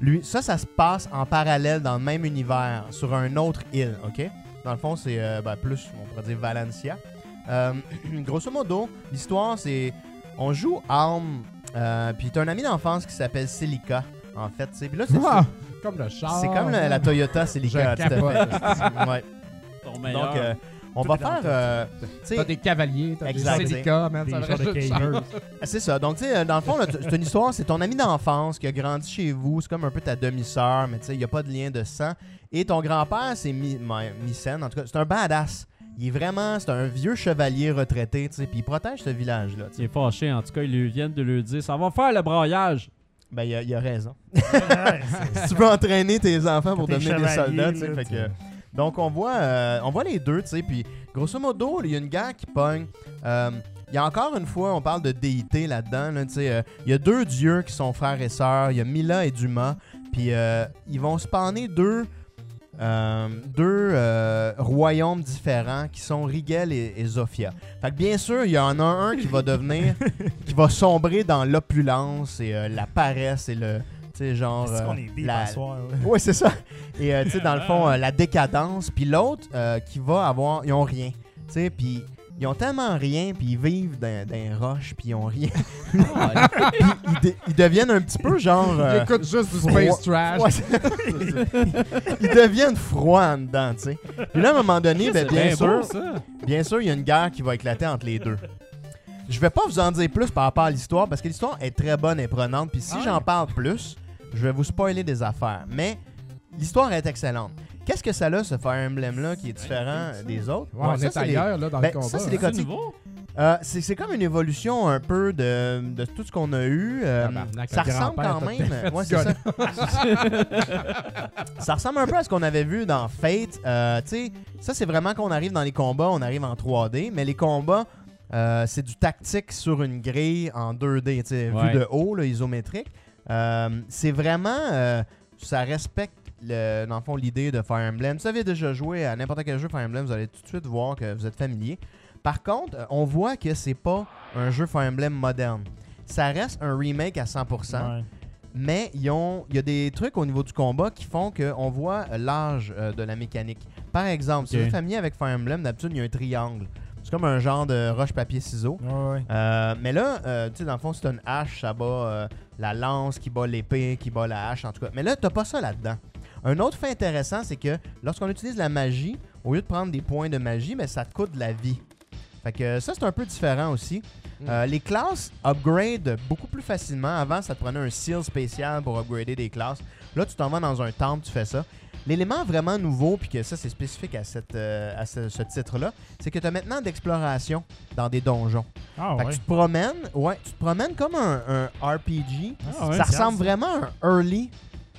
Lui, ça, ça se passe en parallèle dans le même univers, sur un autre île, ok? Dans le fond, c'est euh, ben, plus, on pourrait dire Valencia. Euh, grosso modo, l'histoire, c'est. On joue Arm, euh, puis t'as un ami d'enfance qui s'appelle Celica, en fait, tu sais. Puis là, c'est Ah, comme le char. c'est comme la, la Toyota Celica, Je tout à fait. capote. Ouais. Ton meilleur. Donc, euh, on va faire. euh, T'as des cavaliers, t'as des syndicats, man. C'est ça. Donc, tu sais, euh, dans le fond, c'est une histoire, c'est ton ami d'enfance qui a grandi chez vous. C'est comme un peu ta demi-sœur, mais tu sais, il n'y a pas de lien de sang. Et ton grand-père, c'est Mycène. En tout cas, c'est un badass. Il est vraiment, c'est un vieux chevalier retraité, tu sais, puis il protège ce village-là. Il est fâché. En tout cas, ils lui viennent de lui dire Ça va faire le braillage. Ben, il a, il a raison. Si tu veux entraîner tes enfants pour devenir des soldats, tu sais, fait que- Donc, on voit, euh, on voit les deux, tu sais, puis grosso modo, il y a une guerre qui pogne. Euh, Il y a encore une fois, on parle de déité là-dedans, là, tu sais, euh, il y a deux dieux qui sont frères et sœurs, il y a Mila et Duma, puis euh, ils vont spawner deux, euh, deux euh, royaumes différents qui sont Rigel et, et Zofia. Fait que bien sûr, il y en a un qui va devenir, qui va sombrer dans l'opulence et la paresse et le, sais, genre... C'est euh, qu'on est deep la- à soir. là. oui, c'est ça. Et euh, tu sais, dans le fond, euh, la décadence. Puis l'autre euh, qui va avoir. Ils ont rien. Tu sais, puis ils ont tellement rien, puis ils vivent dans, dans les roches, puis ils ont rien. puis ils, ils deviennent un petit peu genre. euh, J'écoute juste du froid. space trash. ouais, ils deviennent froids en dedans, tu sais. Puis là, à un moment donné, ben, bien sûr, beau, ça. bien sûr, il y a une guerre qui va éclater entre les deux. Je vais pas vous en dire plus par rapport à l'histoire parce que l'histoire est très bonne et prenante. Puis si Ah ouais? j'en parle plus, je vais vous spoiler des affaires. Mais l'histoire est excellente. Qu'est-ce que ça a, ce Fire Emblem-là, qui est différent des autres? Ouais, on ça, est c'est les- ailleurs là, dans ben, le combat. ça, c'est les hein. C'est gothiques. nouveau? Euh, c'est comme une évolution un peu de, de tout ce qu'on a eu. euh, Tabarnak, ça le ressemble quand même. Ouais, ça. ça ressemble un peu à ce qu'on avait vu dans Fate. Euh, tu sais, ça, c'est vraiment qu'on arrive dans les combats, on arrive en 3D, mais les combats, euh, c'est du tactique sur une grille en 2D, tu sais, Ouais. vu de haut, là, isométrique. Euh, c'est vraiment. euh, ça respecte, le, dans le fond, l'idée de Fire Emblem. Si vous avez déjà joué à n'importe quel jeu Fire Emblem, vous allez tout de suite voir que vous êtes familier. Par contre, euh, on voit que c'est pas un jeu Fire Emblem moderne. Ça reste un remake à 100%. Ouais. Mais il y a des trucs au niveau du combat qui font qu'on voit l'âge de la mécanique. Par exemple, si vous êtes familier avec Fire Emblem, d'habitude, il y a un triangle. C'est comme un genre de roche-papier-ciseau. Ouais, ouais. Euh, mais là, euh, tu sais, dans le fond, c'est une hache, ça bat euh, la lance qui bat l'épée, qui bat la hache, en tout cas. Mais là, t'as pas ça là-dedans. Un autre fait intéressant, c'est que lorsqu'on utilise la magie, au lieu de prendre des points de magie, mais ça te coûte de la vie. Fait que ça, c'est un peu différent aussi. Mm. Euh, les classes upgrade beaucoup plus facilement. Avant, ça te prenait un seal spécial pour upgrader des classes. Là, tu t'en vas dans un temple, tu fais ça. L'élément vraiment nouveau, puis que ça, c'est spécifique à, cette, euh, à ce, ce titre-là, c'est que tu as maintenant d'exploration dans des donjons. Ah Fait que ouais. tu te promènes, ouais, tu te promènes comme un, un RPG. Ah ouais, ça ressemble vraiment à un early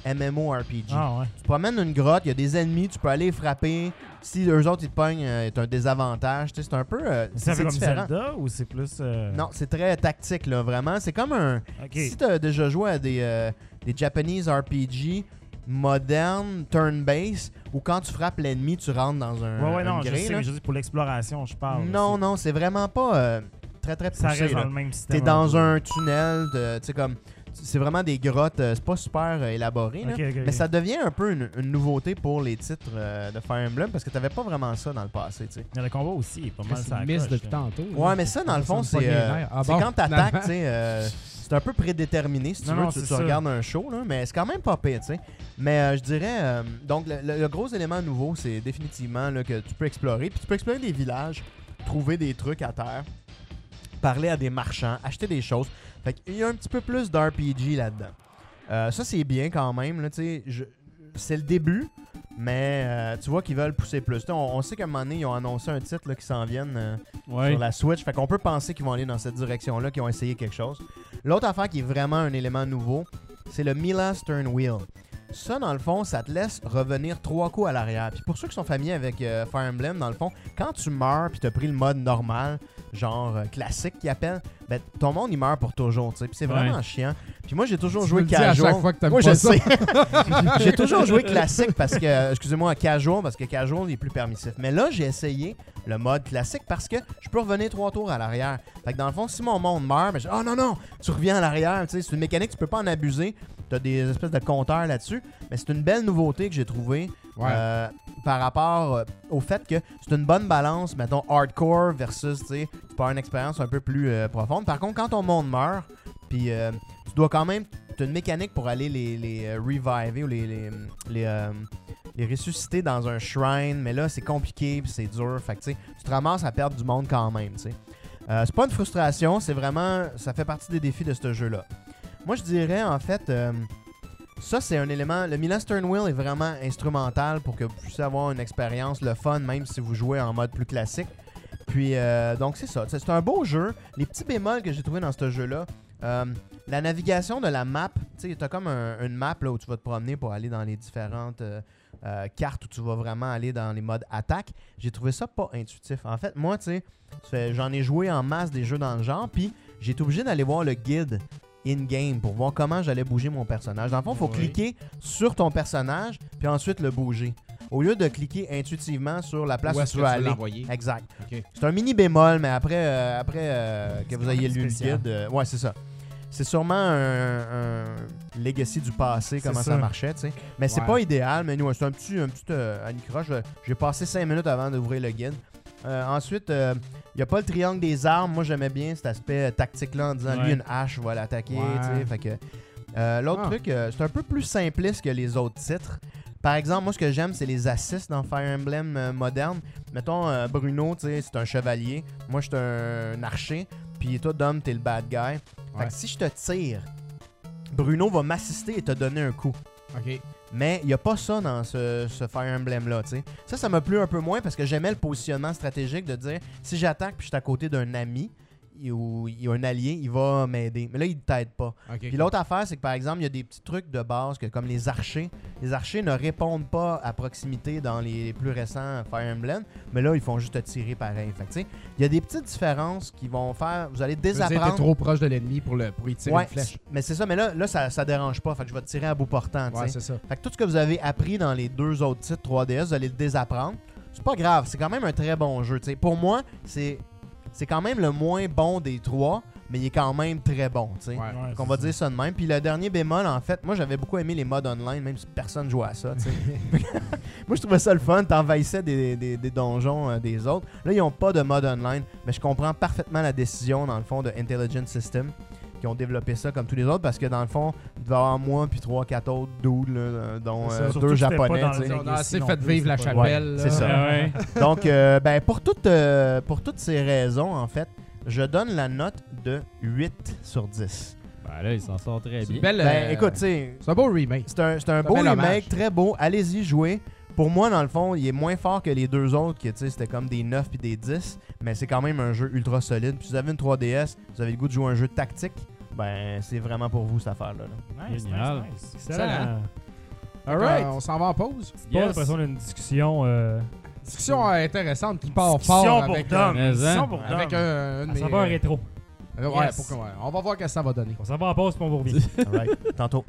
MMORPG. Ah ouais. Tu te promènes une grotte, il y a des ennemis, tu peux aller les frapper. Si eux autres ils te pognent, euh, c'est un désavantage. Tu sais, C'est un peu. euh, C'est comme différent. Zelda ou c'est plus. euh, Non, c'est très tactique là, vraiment. C'est comme un. Si tu as déjà joué à des, des Japanese RPG modernes, turn-based, où quand tu frappes l'ennemi, tu rentres dans un. Ouais, ouais, non, je sais, là. mais je dis pour l'exploration, je parle. Non, non, c'est vraiment pas euh, très très poussé. Ça reste là. dans le même système. T'es dans un tunnel, de- tu sais comme c'est vraiment des grottes, euh, c'est pas super euh, élaboré là. Mais ça devient un peu une, une nouveauté pour les titres euh, de Fire Emblem parce que t'avais pas vraiment ça dans le passé, tu sais. Mais Le combat aussi est pas mal C'est ça. miss depuis tantôt. là? Ouais, mais ça dans le fond c'est euh. Ah bon, quand t'attaques, euh, c'est un peu prédéterminé si tu Non, veux, non, tu, regardes un show là, mais c'est quand même pas pire. Mais euh, je dirais euh, donc le, le- le gros élément nouveau, c'est définitivement là, que tu peux explorer, puis tu peux explorer des villages, trouver des trucs à terre, parler à des marchands, acheter des choses. Fait qu'il y a un petit peu plus d'RPG là-dedans. Euh, ça, c'est bien quand même. Là, tu sais, je- c'est le début, mais euh, tu vois qu'ils veulent pousser plus. Tu On, on sait qu'à un moment donné, ils ont annoncé un titre là, qui s'en viennent euh, Ouais. sur la Switch. Fait qu'on peut penser qu'ils vont aller dans cette direction-là, qu'ils ont essayé quelque chose. L'autre affaire qui est vraiment un élément nouveau, c'est le Mila Stern Wheel. Ça, dans le fond, ça te laisse revenir trois coups à l'arrière. Puis pour ceux qui sont familiers avec euh, Fire Emblem, dans le fond, quand tu meurs puis t'as pris le mode normal, genre classique qu'ils appellent, ben ton monde il meurt pour toujours, tu sais. Puis c'est vraiment Ouais. chiant. Puis moi j'ai toujours Tu joué dis à casual. chaque fois que t'aimes Moi pas je ça. sais. j'ai toujours joué classique parce que, euh, excusez-moi, casual parce que casual est plus permissif. Mais là j'ai essayé le mode classique parce que je peux revenir trois tours à l'arrière. Fait que dans le fond, si mon monde meurt, ben je oh non non, tu reviens à l'arrière. Tu sais, c'est une mécanique, tu peux pas en abuser. T'as des espèces de compteurs là-dessus. Mais c'est une belle nouveauté que j'ai trouvée Ouais. euh, par rapport euh, au fait que c'est une bonne balance, mettons, hardcore versus, tu sais, tu une expérience un peu plus euh, profonde. Par contre, quand ton monde meurt, puis euh, tu dois quand même, tu as une mécanique pour aller les, les reviver ou les, les, les, les ressusciter dans un shrine, mais là, c'est compliqué, puis c'est dur. Fait que, tu sais, tu te ramasses à perdre du monde quand même, tu sais. C'est pas une frustration, c'est vraiment, ça fait partie des défis de ce jeu-là. Moi, je dirais, en fait, euh, ça, c'est un élément. Le Milan Stern Wheel est vraiment instrumental pour que vous puissiez avoir une expérience, le fun, même si vous jouez en mode plus classique. Puis, euh, donc, c'est ça. C'est un beau jeu. Les petits bémols que j'ai trouvé dans ce jeu-là, euh, la navigation de la map, tu sais, t'as comme un- une map là, où tu vas te promener pour aller dans les différentes euh, cartes où tu vas vraiment aller dans les modes attaque. J'ai trouvé ça pas intuitif. En fait, moi, tu sais, j'en ai joué en masse des jeux dans le genre, puis j'ai été obligé d'aller voir le guide in-game pour voir comment j'allais bouger mon personnage. Dans le fond, il faut Oui. cliquer sur ton personnage, puis ensuite le bouger. Au lieu de cliquer intuitivement sur la place Où tu veux aller. Exact. C'est un mini bémol, mais après, euh, après euh, que vous ayez lu le guide, euh, ouais, c'est ça. C'est sûrement un, un legacy du passé, comment ça, ça. marchait, tu sais. Mais c'est pas idéal, mais nous, c'est un petit, un petit anicroche. J'ai passé 5 minutes avant d'ouvrir le guide. Euh, ensuite, il n'y a pas le triangle des armes. Moi, j'aimais bien cet aspect euh, tactique-là en disant Ouais. lui, une hache va l'attaquer. Ouais. tu sais, Fait que euh, L'autre Ah. truc, euh, c'est un peu plus simpliste que les autres titres. Par exemple, moi, ce que j'aime, c'est les assists dans Fire Emblem euh, moderne. Mettons, euh, Bruno, tu sais, c'est un chevalier. Moi, je suis un, archer. Puis toi, Dom, t'es le bad guy. Fait Ouais. que si je te tire, Bruno va m'assister et te donner un coup. Ok. Mais il n'y a pas ça dans ce, Fire Emblem-là. Ça, ça m'a plu un peu moins parce que j'aimais le positionnement stratégique de dire si j'attaque puis je suis à côté d'un ami il- ou il y a un allié, il va m'aider. Mais là, il ne t'aide pas. Puis l'autre affaire, c'est que par exemple, il y a des petits trucs de base que comme les archers. Les archers ne répondent pas à proximité dans les plus récents Fire Emblem, mais là, ils font juste te tirer pareil. Fait que, il y a des petites différences qui vont faire. Vous allez désapprendre. trop proche de l'ennemi pour, le, pour y tirer Ouais, une flèche. mais c'est ça, mais là, là ça, ça dérange pas. Fait que je vais te tirer à bout portant. Ouais, c'est ça. Fait que tout ce que vous avez appris dans les deux autres titres 3DS, vous allez le désapprendre. C'est pas grave, c'est quand même un très bon jeu. Pour moi, c'est c'est quand même le moins bon des trois, mais il est quand même très bon. tu sais. Ouais. Ouais, Donc, on c'est va ça. dire ça de même. Puis le dernier bémol, en fait, moi j'avais beaucoup aimé les modes online, même si personne jouait à ça. tu sais. moi je trouvais ça le fun, t'envahissais des, des, des donjons euh, des autres. Là, ils n'ont pas de mode online, mais je comprends parfaitement la décision, dans le fond, de Intelligent System. Qui ont développé ça comme tous les autres parce que dans le fond, il devait y avoir moi puis trois, quatre autres dudes, là, dont euh, deux japonais. On a assez fait plus, vivre la chapelle. Ouais, c'est ça. Ah ouais. Donc, euh, ben, pour, toutes, euh, pour toutes ces raisons, en fait, je donne la note de 8 sur 10. Ben là, il s'en sort très bien. belle, Ben, euh, écoute, c'est un beau remake. c'est un, c'est un beau remake, hommage. très beau. Allez-y, jouez. Pour moi, dans le fond, il est moins fort que les deux autres, que tu sais, c'était comme des 9 puis des 10, mais c'est quand même un jeu ultra solide. Puis si vous avez une 3DS, vous avez le goût de jouer un jeu tactique, ben c'est vraiment pour vous cette affaire-là. là. Nice, Génial. nice, nice. Excellent. Alright. On s'en va en pause. Pas l'impression d'une discussion. euh, Discussion euh, intéressante qui part Discussion fort pour avec. Mais, hein, Discussion pour avec un, un un rétro. Euh, ouais, Yes. pourquoi, ouais. On va voir ce que ça va donner. On s'en va en pause puis on vous revient. Alright, tantôt.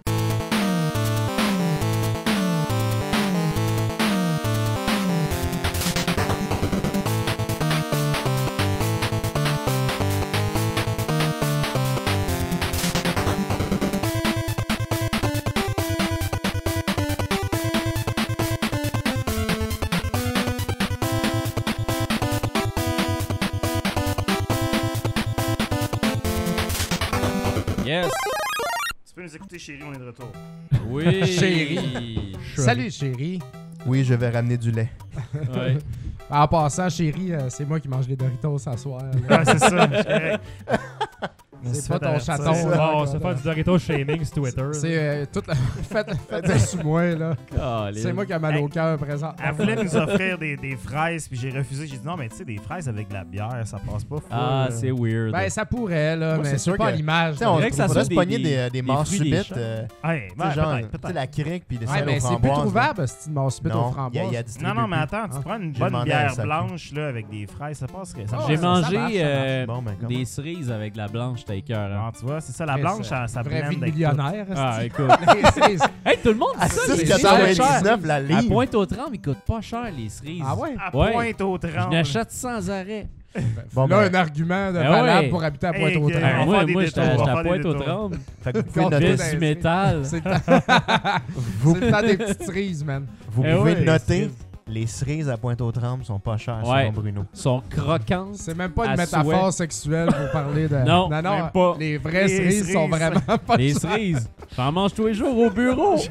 Yes! Tu peux nous écouter, chérie, on est de retour. Oui! Chérie. Salut chérie. Oui, je vais ramener du lait. Ouais. En passant, chérie, euh, c'est moi qui mange les Doritos ce soir. Ouais, c'est ça. c'est pas ton chaton, on se fait du Dorito shaming sur Twitter. C'est euh, tout. faites faites ça sous moi, là. C'est moi qui a mal au cœur présent. Elle voulait nous offrir des, des fraises, puis j'ai refusé. J'ai dit non, mais tu sais, des fraises avec de la bière, ça passe pas. full, Ah, euh. c'est weird. Ben, ça pourrait, là, Moi, mais c'est pas l'image. Tu sais, là. on faudrait que ça se pogner des- des, des des morts des subites. euh, genre, peut-être, tu sais, peut-être. la crique puis les Ouais, salles mais c'est plus trouvable, c'est une mousse aux framboises. Non, non, mais attends, tu Hein? prends une bonne bière blanche là, avec des fraises, ça passerait. Ça Ah, J'ai mangé euh, ben, des cerises avec de la blanche, cœur. hein. Ah, tu vois, c'est ça, la blanche, euh, ça, ça Vraie blende vie de avec tout. millionnaire. Ah, écoute. Les cerises. hey, tout le monde À dit ça, les 6,99 la À livre. Pointe-aux-Trembles, ils coûtent pas cher, les cerises. Ah ouais? À Ouais. pointe au Je 30. n'achète sans arrêt. Bon, là, ben, un argument de Ben valable ouais. pour habiter à Hey, Pointe-aux-Trembles. on va moi, faire des moi j'étais détours, on va j'étais à faire des Pointe-aux-Trembles. Fait que vous pouvez noter, Ville du métal. C'est le temps- vous, le temps des petites cerises, man. vous Eh pouvez ouais, noter, les cerises à Pointe-aux-Trembles sont pas chères Ouais. selon Bruno. sont croquantes. C'est même pas une métaphore souhait. sexuelle pour parler de. Non, même pas. Les vraies Les cerises sont vraiment pas Les chères. cerises, j'en mange tous les jours au bureau.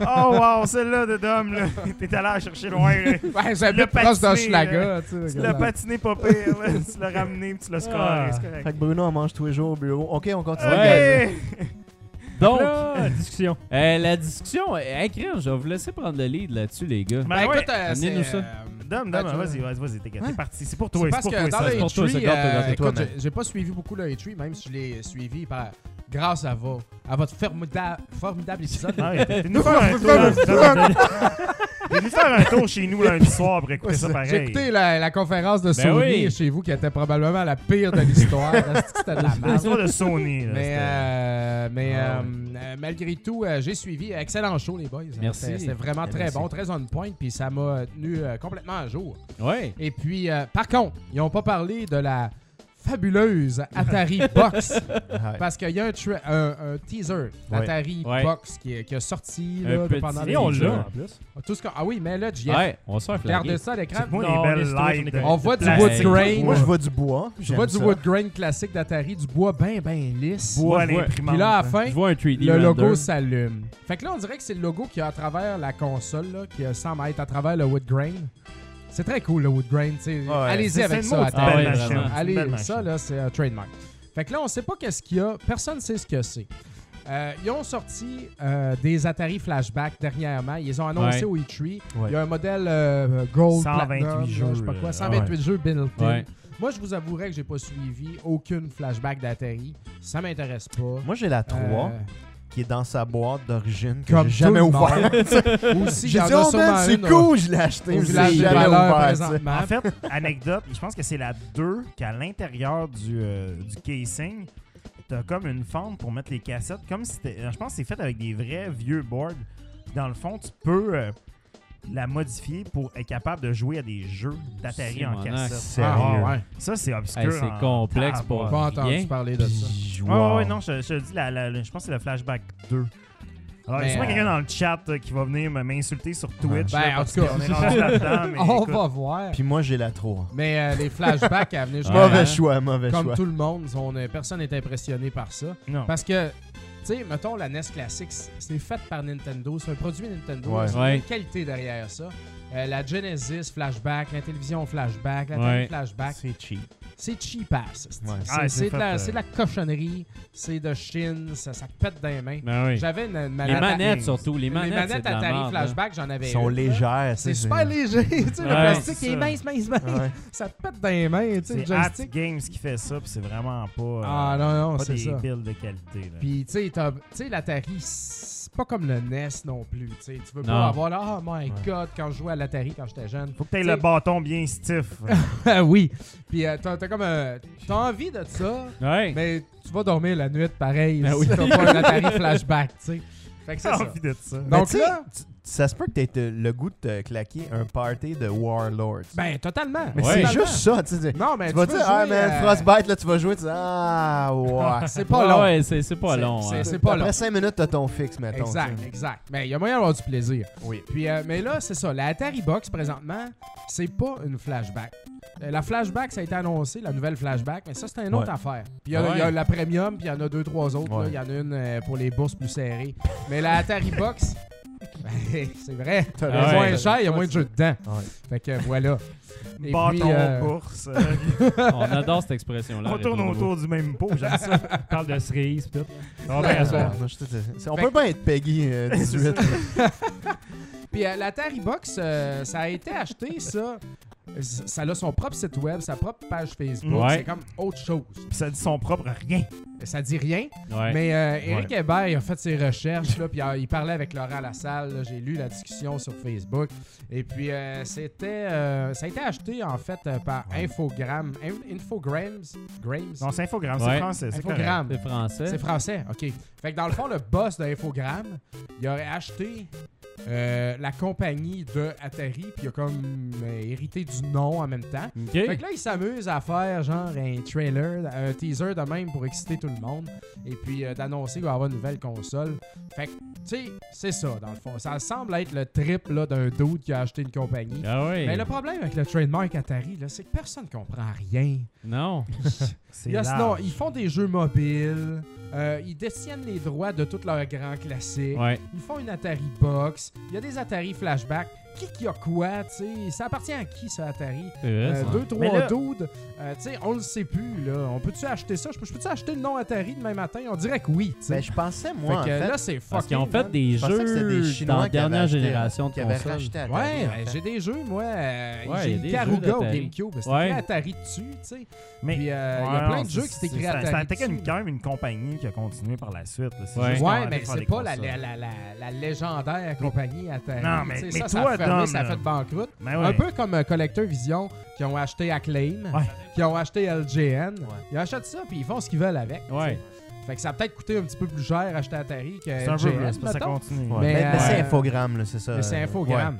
Oh, wow, celle-là de Dom, là. T'es allé la chercher loin. Ouais, c'est un Tu l'as peu proche d'Hochelaga, tu l'as patiné pas pire, là. Tu l'as ramené, puis tu l'as scoré, Ah. Fait que Bruno en mange tous les jours au bureau. Ok, on continue. Ouais. Donc, discussion. euh, la discussion, euh, crème, je vais vous laisser prendre le lead là-dessus, les gars. Ben Ben ouais. écoute, euh, amenez-nous c'est, ça. euh, Dom, Ben, tu- vas-y, vas-y, vas-y, t'es Hein? t'es parti. C'est pour toi, c'est parce pour que toi, dans ça. le c'est pour toi, E3, c'est garde, euh, garde, toi, écoute, man. j'ai- j'ai pas suivi beaucoup le E3, même si je l'ai suivi par, grâce à, vos, à votre formidable, formidable épisode. Ah T'es venu faire un tour. T'es venu faire un tour chez nous lundi soir pour écouter ça J'ai pareil. écouté la, la conférence de Ben Sony oui. chez vous qui était probablement la pire de l'histoire. C'était de la merde? L'histoire de Sony, là. Mais, euh, mais Ah euh, euh, malgré tout, j'ai suivi. Excellent show, les boys. Merci. C'était vraiment très merci. bon, très on point, puis ça m'a tenu euh, complètement à jour. Ouais. Et puis, euh, par contre, ils n'ont pas parlé de la fabuleuse Atari Box. Parce qu'il y a un, tra- un- un teaser d'Atari Ouais. Box qui, est- qui a sorti là, petit pendant les on l'a, en plus. Tout ce qu'on- Ah oui, mais là, JF, Ouais, on regardez flaguer. ça à l'écran. On voit du plastique. wood grain. Moi, je vois du bois. J'aime vois du wood grain classique d'Atari, du bois bien, bien lisse. Bois à je l'imprimante. Puis là, à la fin, Je vois un 3D le logo s'allume. Fait que là, on dirait que c'est le logo qui est à travers la console, là, qui semble être à travers le wood grain. C'est très cool, le wood grain. Ouais, Allez-y avec ça. Ah ouais, Allez, ça, là, c'est un trademark. Fait que là, on sait pas qu'est-ce qu'il y a. Personne ne sait ce que c'est. Euh, ils ont sorti euh, des Atari Flashback dernièrement. Ils ont annoncé Ouais. au E3. Ouais. Il y a un modèle euh, Gold 128 Platinum, jeux, je sais pas quoi, euh, 128 jeux built-in. Moi, je vous avouerai que j'ai pas suivi aucune flashback d'Atari. Ça m'intéresse pas. Moi, j'ai la 3 Euh, qui est dans sa boîte d'origine que Comme j'ai jamais ouvert. aussi, J'ai en dit, a oh man, c'est cool, je l'ai acheté. mais j'ai des jamais ouvert. En fait, anecdote, je pense que c'est la 2 qu'à l'intérieur du, euh, du casing, t'as comme une fente pour mettre les cassettes. Comme si c'était- Je pense que c'est fait avec des vrais vieux boards. Dans le fond, tu peux euh, la modifier pour être capable de jouer à des jeux d'Atari en cassette. Ah, ouais. Ça, c'est obscur. Hey, c'est en complexe pour- tabarouette. Pas entendu Rien. parler de ça. Ouais, wow. ouais, ouais, non, je, je te dis, la, la- la- je pense que c'est le flashback 2. Alors, il y a sûrement euh, quelqu'un dans le chat euh, qui va venir m'insulter sur Twitch. Ben, là, en tout cas, est mais On écoute, va voir. Puis moi, j'ai la 3. Mais euh, les flashbacks à venir Mauvais choix, mauvais Comme choix. tout le monde, on, personne n'est impressionné par ça. Non. Parce que, tu sais, mettons, la NES Classic, c- c'est fait par Nintendo. C'est un produit Nintendo. Ouais. C'est Ouais. une qualité derrière ça. Euh, la Genesis Flashback, la télévision Flashback, la Ouais. télé Flashback, C'est cheap. C'est cheap ass. c'est- Ouais. Ah, de, la- euh, c'est de la cochonnerie, c'est de Chine, ça, ça te pète dans les mains. Ben oui. J'avais une, une Les manette, manettes surtout. Les les manettes, manettes la Atari merde, là. Flashback, j'en avais Ils sont une, légères. C'est super léger. tu sais, le plastique est ça. mince, mince, mince. Ouais. Ça te pète dans les mains, tu sais, C'est le At joystick. Games qui fait ça, puis c'est vraiment pas, euh, Ah non, non, pas c'est des ça. builds de qualité. Là. Puis, tu sais, t'as- tu sais, l'Atari, c'est pas comme le NES non plus. Tu sais, tu veux Non. pas avoir là, oh my Ouais. god, quand je jouais à l'Atari quand j'étais jeune. Faut que t'aies le bâton bien stiff. Ah oui. Puis, euh, t'as comme. T'as envie de ça, Ouais. mais tu vas dormir la nuit pareil Ben si oui. t'as pas un Atari flashback, tu sais. Fait que c'est ça. envie de ça. Donc là, tu- ça se peut que t'aies te- le goût de te claquer un party de Warlords. ben, totalement. mais ouais. c'est Totalement. juste ça. Tu sais, Non, mais tu tu, vas dire, ah man, euh, Frostbite, là, tu vas jouer, tu dis, ah, ouais. C'est pas long. Ouais, c'est c'est pas C'est- long. c'est- hein. c'est pas long. Après 5 minutes, t'as ton fixe, mettons. Exact, tu sais. exact. Mais il y a moyen d'avoir du plaisir. Oui. Puis, euh, mais là, c'est ça. La Atari Box, présentement, c'est pas une flashback. Euh, la flashback, ça a été annoncé, la nouvelle flashback, mais ça, c'est une autre Ouais. affaire. Puis il y, a- Ouais. il y a la premium, puis il y en a deux, trois autres. là. Ouais. Il y en a une euh, pour les bourses plus serrées. Mais la Atari Box, c'est vrai. T'as est raison. moins cher, il y a moins de jeux dedans. Ouais. Fait que voilà. Et Bâton puis, euh, bourse. euh, On adore cette expression-là. on tourne autour du même pot, j'aime ça. On parle de cerises pis tout. Ouais, ça. ouais. Te- c'est- On Fait peut pas être Peggy euh, 18. Puis euh, l'Atari Box, euh, ça a été acheté, ça. Ça a son propre site web, sa propre page Facebook. Ouais. C'est comme autre chose. Puis ça dit son propre rien. Ça dit rien. Ouais. Mais euh, Eric Hébert, il a fait ses recherches, là, puis euh, il parlait avec Laurent Lassalle. J'ai lu la discussion sur Facebook. Et puis, euh, c'était, euh, ça a été acheté, en fait, par Infogram. In- Infograms. Grams? Non, c'est infogramme, Ouais. c'est français. C'est français. C'est français, ok. Fait que dans le fond, le boss d'Infogram, il aurait acheté euh, la compagnie de Atari, puis il a comme euh, hérité du nom en même temps. OK. Fait que là, il s'amuse à faire genre un trailer, un teaser de même pour exciter tout le monde. Et puis euh, d'annoncer qu'il va y avoir une nouvelle console. Fait que, tu sais, c'est ça dans le fond. Ça semble être le trip là, d'un doute qui a acheté une compagnie. Ah oui. Mais le problème avec le trademark Atari, là, c'est que personne comprend rien. Non. C'est Il y a- large. sinon, ils font des jeux mobiles. euh, ils détiennent les droits de tous leurs grands classiques. Ouais. Ils font une Atari Box. Il y a des Atari Flashback. Qui qui a quoi, tu sais? Ça appartient à qui, ça, Atari? C'est vrai, Euh, ça. deux, trois là- dudes. Euh, tu sais, on le sait plus, là. On peut-tu acheter ça? Je peux- je peux-tu acheter le nom Atari demain matin? On dirait que oui, tu sais. Ben, je pensais, Fait moi, en que fait, là, c'est Parce qu'ils ont fucking, fait des je pensais que c'était des jeux Chinois dans la dernière acheté- génération de consoles. racheté Atari. Ouais, en ben, fait. j'ai des jeux, moi. euh, Ouais, j'ai il y a des Ikaruga jeux au. GameCube. C'était Ouais. Atari dessus, tu sais. Mais euh, il y a plein de jeux qui s'écrit c'est- Atari Ça a dessus. quand même une compagnie qui a continué par la suite. Ouais. mais c'est pas la, consoles. la, la, la, la légendaire compagnie Atari. Non, mais- toi, fermé, ça a fait banqueroute. Ben ouais. Un peu comme euh, Collector Vision qui ont acheté Acclaim, Ouais. qui ont acheté LGN. Ouais. Ils achètent ça puis ils font ce qu'ils veulent avec. Ouais. Fait que ça a peut-être coûté un petit peu plus cher acheter Atari que C'est un peu plus, ça continue. Ouais. Mais, Mais, mais c'est euh, infogramme, là, c'est ça. Mais c'est euh, infogramme.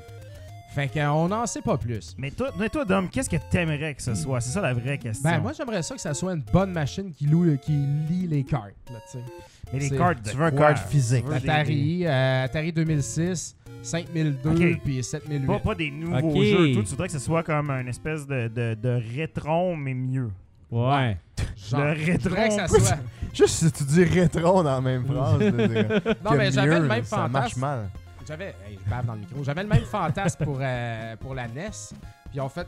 Fait qu'on n'en sait pas plus. Mais toi, mais toi Dom, qu'est-ce que t'aimerais que ce soit? C'est ça la vraie question. Ben moi j'aimerais ça que ça soit une bonne machine qui, loue, qui lit les cartes. Là, tu sais. mais les cartes Tu veux un card physique. Atari, euh, Atari 2006, 5002 Ok. puis 7008. Pas, pas des nouveaux Ok. jeux. Toi, tu voudrais que ce soit comme une espèce de, de, de rétron, mais mieux. Ouais. Genre, le je voudrais que ça rétro. soit. Juste si tu dis rétro dans la même phrase. Non mais j'avais le même Ça marche fantasme. mal. J'avais, hey, je bave dans le micro. J'avais le même fantasme pour, euh, pour la NES. Puis ils ont fait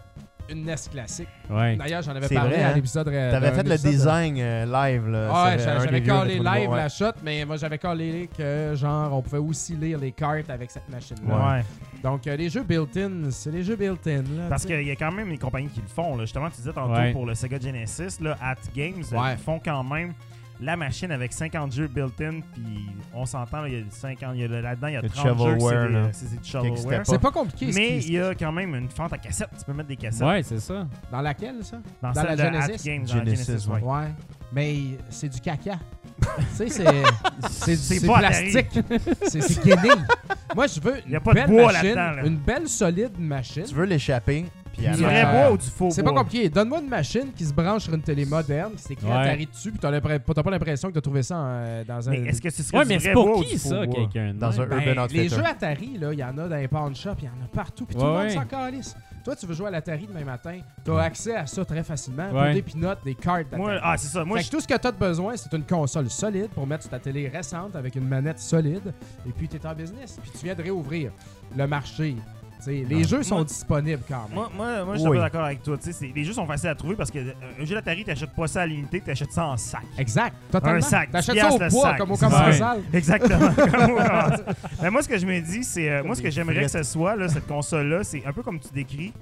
une NES classique. Ouais. D'ailleurs, j'en avais parlé vrai, à hein? l'épisode. euh, T'avais fait le de- design euh, live. Là, Ouais, euh, j'avais collé live ouais. la shot, mais moi j'avais collé que genre on pouvait aussi lire les cartes avec cette machine-là. Ouais. Donc euh, les jeux built-in, c'est les jeux built-in. là, Parce qu'il y a quand même des compagnies qui le font. Là. Justement, tu disais tantôt Ouais. pour le Sega Genesis, là, At Games, euh, Ouais. ils font quand même la machine avec 50 jeux built-in. Puis on s'entend, il y a 50, il y a le- là-dedans, il y a Le 30 jeux que c'est du shovelware. C'est pas compliqué. Mais il y a quand même une fente à cassette. Tu peux mettre des cassettes. Ouais, c'est ça. Dans laquelle ça? Dans, Dans celle la Genesis? Games, dans la Genesis, Genesis, ouais. Mais c'est du caca. tu sais, c'est. C'est pas plastique. C'est c'est guenille. Moi, je veux Il y a une pas de belle bois machine, là-dedans, là. une belle solide machine. Tu veux l'échapper, Puis Du vrai euh, bois ou du faux bois? C'est pas compliqué. Donne-moi une machine qui se branche sur une télé moderne, qui s'écrit Ouais. Atari dessus, puis t'as pas l'impression que t'as trouvé ça en- dans un. Mais est-ce que ce serait Ouais, mais c'est pour ou qui du faux ça, quelqu'un Dans un Ben, Urban Outfitter. les jeux Atari, là, il y en a dans les pawn shops, il y en a partout, puis tout le monde s'en calisse. Toi, tu veux jouer à l'Atari demain matin, t'as accès à ça très facilement, pour des pinottes, des cartes d'Atari. Ah, c'est ça. Moi, Fait je que tout ce que t'as de besoin, c'est une console solide pour mettre sur ta télé récente avec une manette solide, et puis t'es en business. Puis tu viens de réouvrir le marché. T'sais, les jeux sont Moi- disponibles quand même. Moi, moi, moi je suis Oui. pas d'accord avec toi. Tu sais, c'est- les jeux sont faciles à trouver parce que euh, un jeu d'Atari, t'achètes pas ça à l'unité, t'achètes ça en sac. Exact, totalement. Un sac, T'achètes 10 ça au poids, sac. comme au commensal. Exactement. comme au commencement. Mais moi, ce que je me dis, c'est. euh, moi, ce que j'aimerais que ce soit, là, cette console-là, c'est un peu comme tu décris.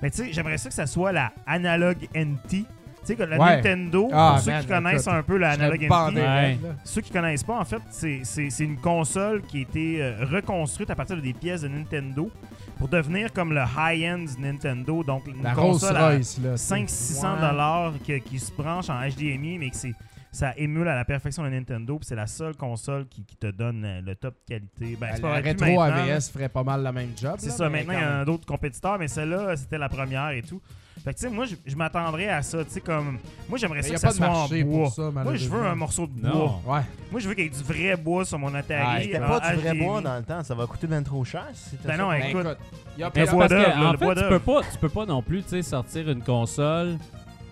Mais tu sais, j'aimerais ça que ça soit la Analog NT. Tu sais, que la Ouais. Nintendo, Ah, pour ceux man, qui connaissent écoute, un peu la Analog NT, Ouais. ceux qui connaissent pas, en fait, c'est- c'est c'est une console qui a été euh, reconstruite à partir de des pièces de Nintendo pour devenir comme le high-end Nintendo. Donc, une La console à Royce, là. 500-600 Ouais. dollars qui, qui se branche en HDMI, mais que c'est ça émule à la perfection le Nintendo. puis C'est la seule console qui, qui te donne euh, le top qualité. Ben, c'est pas la rétro. AVS ferait pas mal le même job. C'est ça. Maintenant, il y a d'autres compétiteurs, mais celle-là, c'était la première et tout. Fait que, tu sais, moi, je, je m'attendrais à ça. Tu sais, comme. Moi, j'aimerais ça que a ça pas de soit en marché bois. pour ça, Moi, je veux un morceau de bois. Ouais. Moi, je veux qu'il y ait du vrai bois sur mon Ah, Atari. C'était en pas du vrai HDMI. bois dans le temps, ça va coûter bien trop cher si Ben ça. non, Ben, écoute. écoute, y a parce que, là, en fait, tu peux pas, tu peux pas non plus, tu sais, sortir une console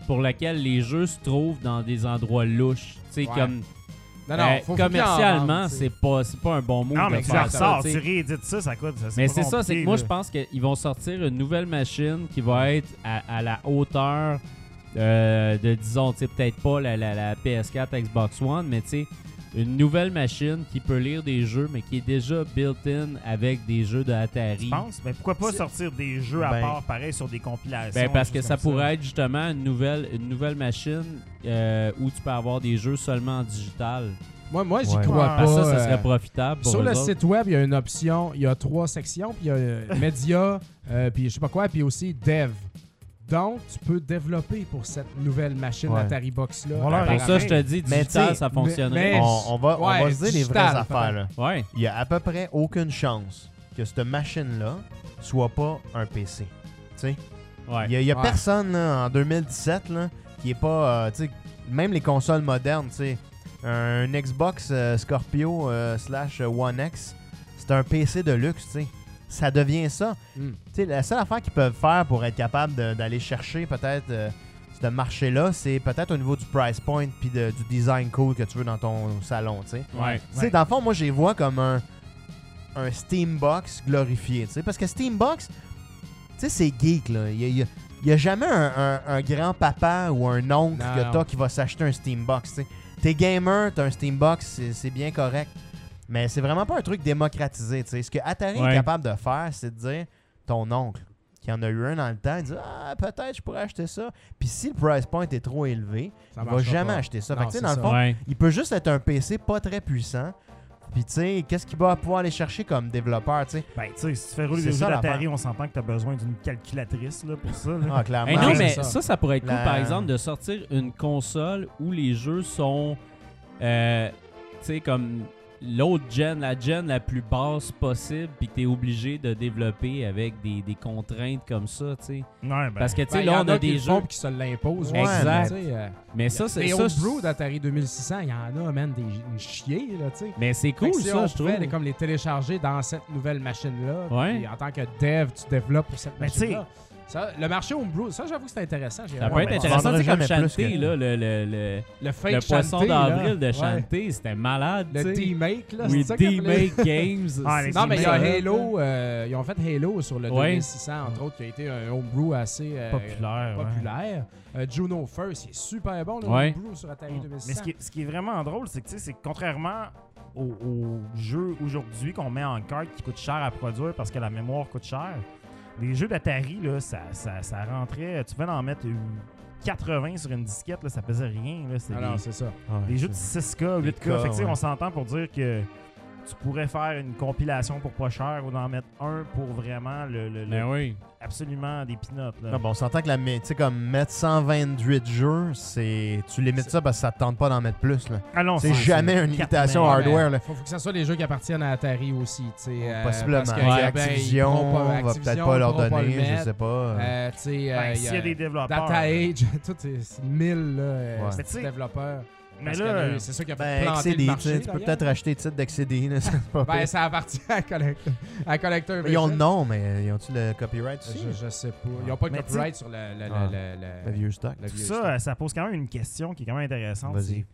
pour laquelle les jeux se trouvent dans des endroits louches. Tu sais, Ouais. comme Non, non, euh, faut- commercialement, c'est pas, c'est pas un bon mot Non, de mais faire ça ça. sort, tu réédites ça, ça coûte. ça, Mais c'est ça, c'est que moi, je pense qu'ils vont sortir une nouvelle machine qui va être à, à la hauteur euh, de, disons, peut-être pas la, la- la PS4, Xbox One, mais tu sais, une nouvelle machine qui peut lire des jeux, mais qui est déjà built-in avec des jeux de Atari. Tu penses? Mais pourquoi pas sortir des jeux à Ben- part, pareil, sur des compilations? Ben, parce que ça pourrait être justement une nouvelle, une nouvelle machine euh, où tu peux avoir des jeux seulement en digital. Moi, moi j'y Ouais. crois Ouais. pas. Ça, ça euh, serait profitable pour Sur le autres. site web, il y a une option, il y a trois sections, puis il y a euh, médias, euh, puis je sais pas quoi, puis aussi dev. Donc, tu peux développer pour cette nouvelle machine Ouais. Atari Box là. Voilà, Pour ça, je te dis, Mais digital, ça fonctionnerait. mais- On, on va, on Ouais, va se dire les digital, vraies affaires. Là. Ouais. Il y a à peu près aucune chance que cette machine-là soit pas un PC. Tu sais, Ouais. il y a, il y a Ouais. personne là, en 2017 là, qui est pas. euh, tu sais, même les consoles modernes, tu sais, un Xbox euh, Scorpio euh, slash One X, c'est un PC de luxe, tu sais. Ça devient ça. Sais, la seule affaire qu'ils peuvent faire pour être capable d'aller chercher peut-être euh, ce marché-là, c'est peut-être au niveau du price point puis de- du design cool que tu veux dans ton salon, tu sais. Ouais. Tu sais, dans le fond, moi, je les vois comme un, un Steambox glorifié, tu sais. Parce que Steambox, c'est geek, là. Il y a, il y a- il y a jamais un, un- un grand-papa ou un oncle Non, que t'as qui va s'acheter un Steambox. T'es gamer, t'as un Steambox, c'est bien correct. Mais c'est vraiment pas un truc démocratisé, tu sais. Ce que Atari Ouais. est capable de faire, c'est de dire ton oncle, qui en a eu un dans le temps, il dit Ah, peut-être je pourrais acheter ça. Puis si le price point est trop élevé, Ça il va jamais pas. acheter ça. Non, Fait que, dans le fond, Ouais. il peut juste être un PC pas très puissant. Puis, tu sais, qu'est-ce qu'il va pouvoir aller chercher comme développeur, tu sais? Ben, tu sais, si tu fais rouler des jeux ça, d'Atari, on s'entend que tu as besoin d'une calculatrice là, pour ça. là. Ah, clairement. Hey, non, mais ça. ça. ça, pourrait être cool, La- par exemple, de sortir une console où les jeux sont, euh, tu sais, comme l'autre gen, la gen la plus basse possible, puis que tu es obligé de développer avec des, des contraintes comme ça, tu sais. Ouais, ben, Parce que, tu Ben, sais, y là, on a des puis qui se l'imposent. Ouais, exact. tu sais, euh, Mais ça, c'est ça. homebrew d'Atari 2600, il y en a, man, des une chier, là, tu sais. Mais c'est cool, si ça, je trouve. comme les télécharger dans cette nouvelle machine-là. Ouais. en tant que dev, tu développes pour cette Mais tu sais- machine-là. Ça, le marché homebrew, ça, j'avoue que c'est intéressant. Ça peut être intéressant, sais, comme que- là, le, le, le, Le fake le poisson d'avril de Ouais. Shantae, c'était malade, Le. D-Make, là. Oui, c'est? D-Make Games. Ah, c'est Non, mais il y a. Halo. euh, ils ont fait Halo sur le Ouais. 2600, entre autres, qui a été un homebrew assez euh, populaire. populaire. Euh, Juno First, il est super bon, le Ouais. homebrew sur Atari Mm. 2600. Mais ce qui, est, ce qui est vraiment drôle, c'est que tu sais, c'est que contrairement aux, aux jeux aujourd'hui qu'on met en carte qui coûtent cher à produire parce que la mémoire coûte cher, les jeux d'Atari, là, ça, ça, ça rentrait. Tu pouvais en mettre euh, 80 sur une disquette, là, ça faisait rien. Là, c'est Ah des, non, c'est ça. des jeux de 6K, 8K. Fait que, tu sais, ouais. on s'entend pour dire que tu pourrais faire une compilation pour pas cher ou d'en mettre un pour vraiment le, le- le- Ben oui. absolument des pinottes. Là. Ah bon, on s'entend que la, mais, tu sais, comme mettre 128 jeux, c'est tu limites ça parce que ça te tente pas d'en mettre plus. là. Ah non, C'est jamais une limitation hardware. là. Faut, faut que ce soit les jeux qui appartiennent à Atari aussi, euh, Possiblement. parce que, Ouais, ben, Activision va peut-être pas leur pourront pas le donner, je sais pas. euh. Euh, Ben, il s'il y a des développeurs. Data Age, tout est c'est 1000 là, euh, Ouais. développeurs. Mais Parce qu'il y en a là, eu- c'est ça qui a Ben, planté XCD, le marché. tu peux peut-être racheter le titre d'XCD. Ben, pire. ça appartient à Collector, à Collector Mais Ils ont le nom, mais ils ont-tu le copyright aussi? Je, je sais pas. Ils n'ont pas de Mais copyright sur le, le, le, Ah. le- Le le- vieux stock. le Tout vieux ça, stock. euh, ça pose quand même une question qui est quand même intéressante. Vas-y.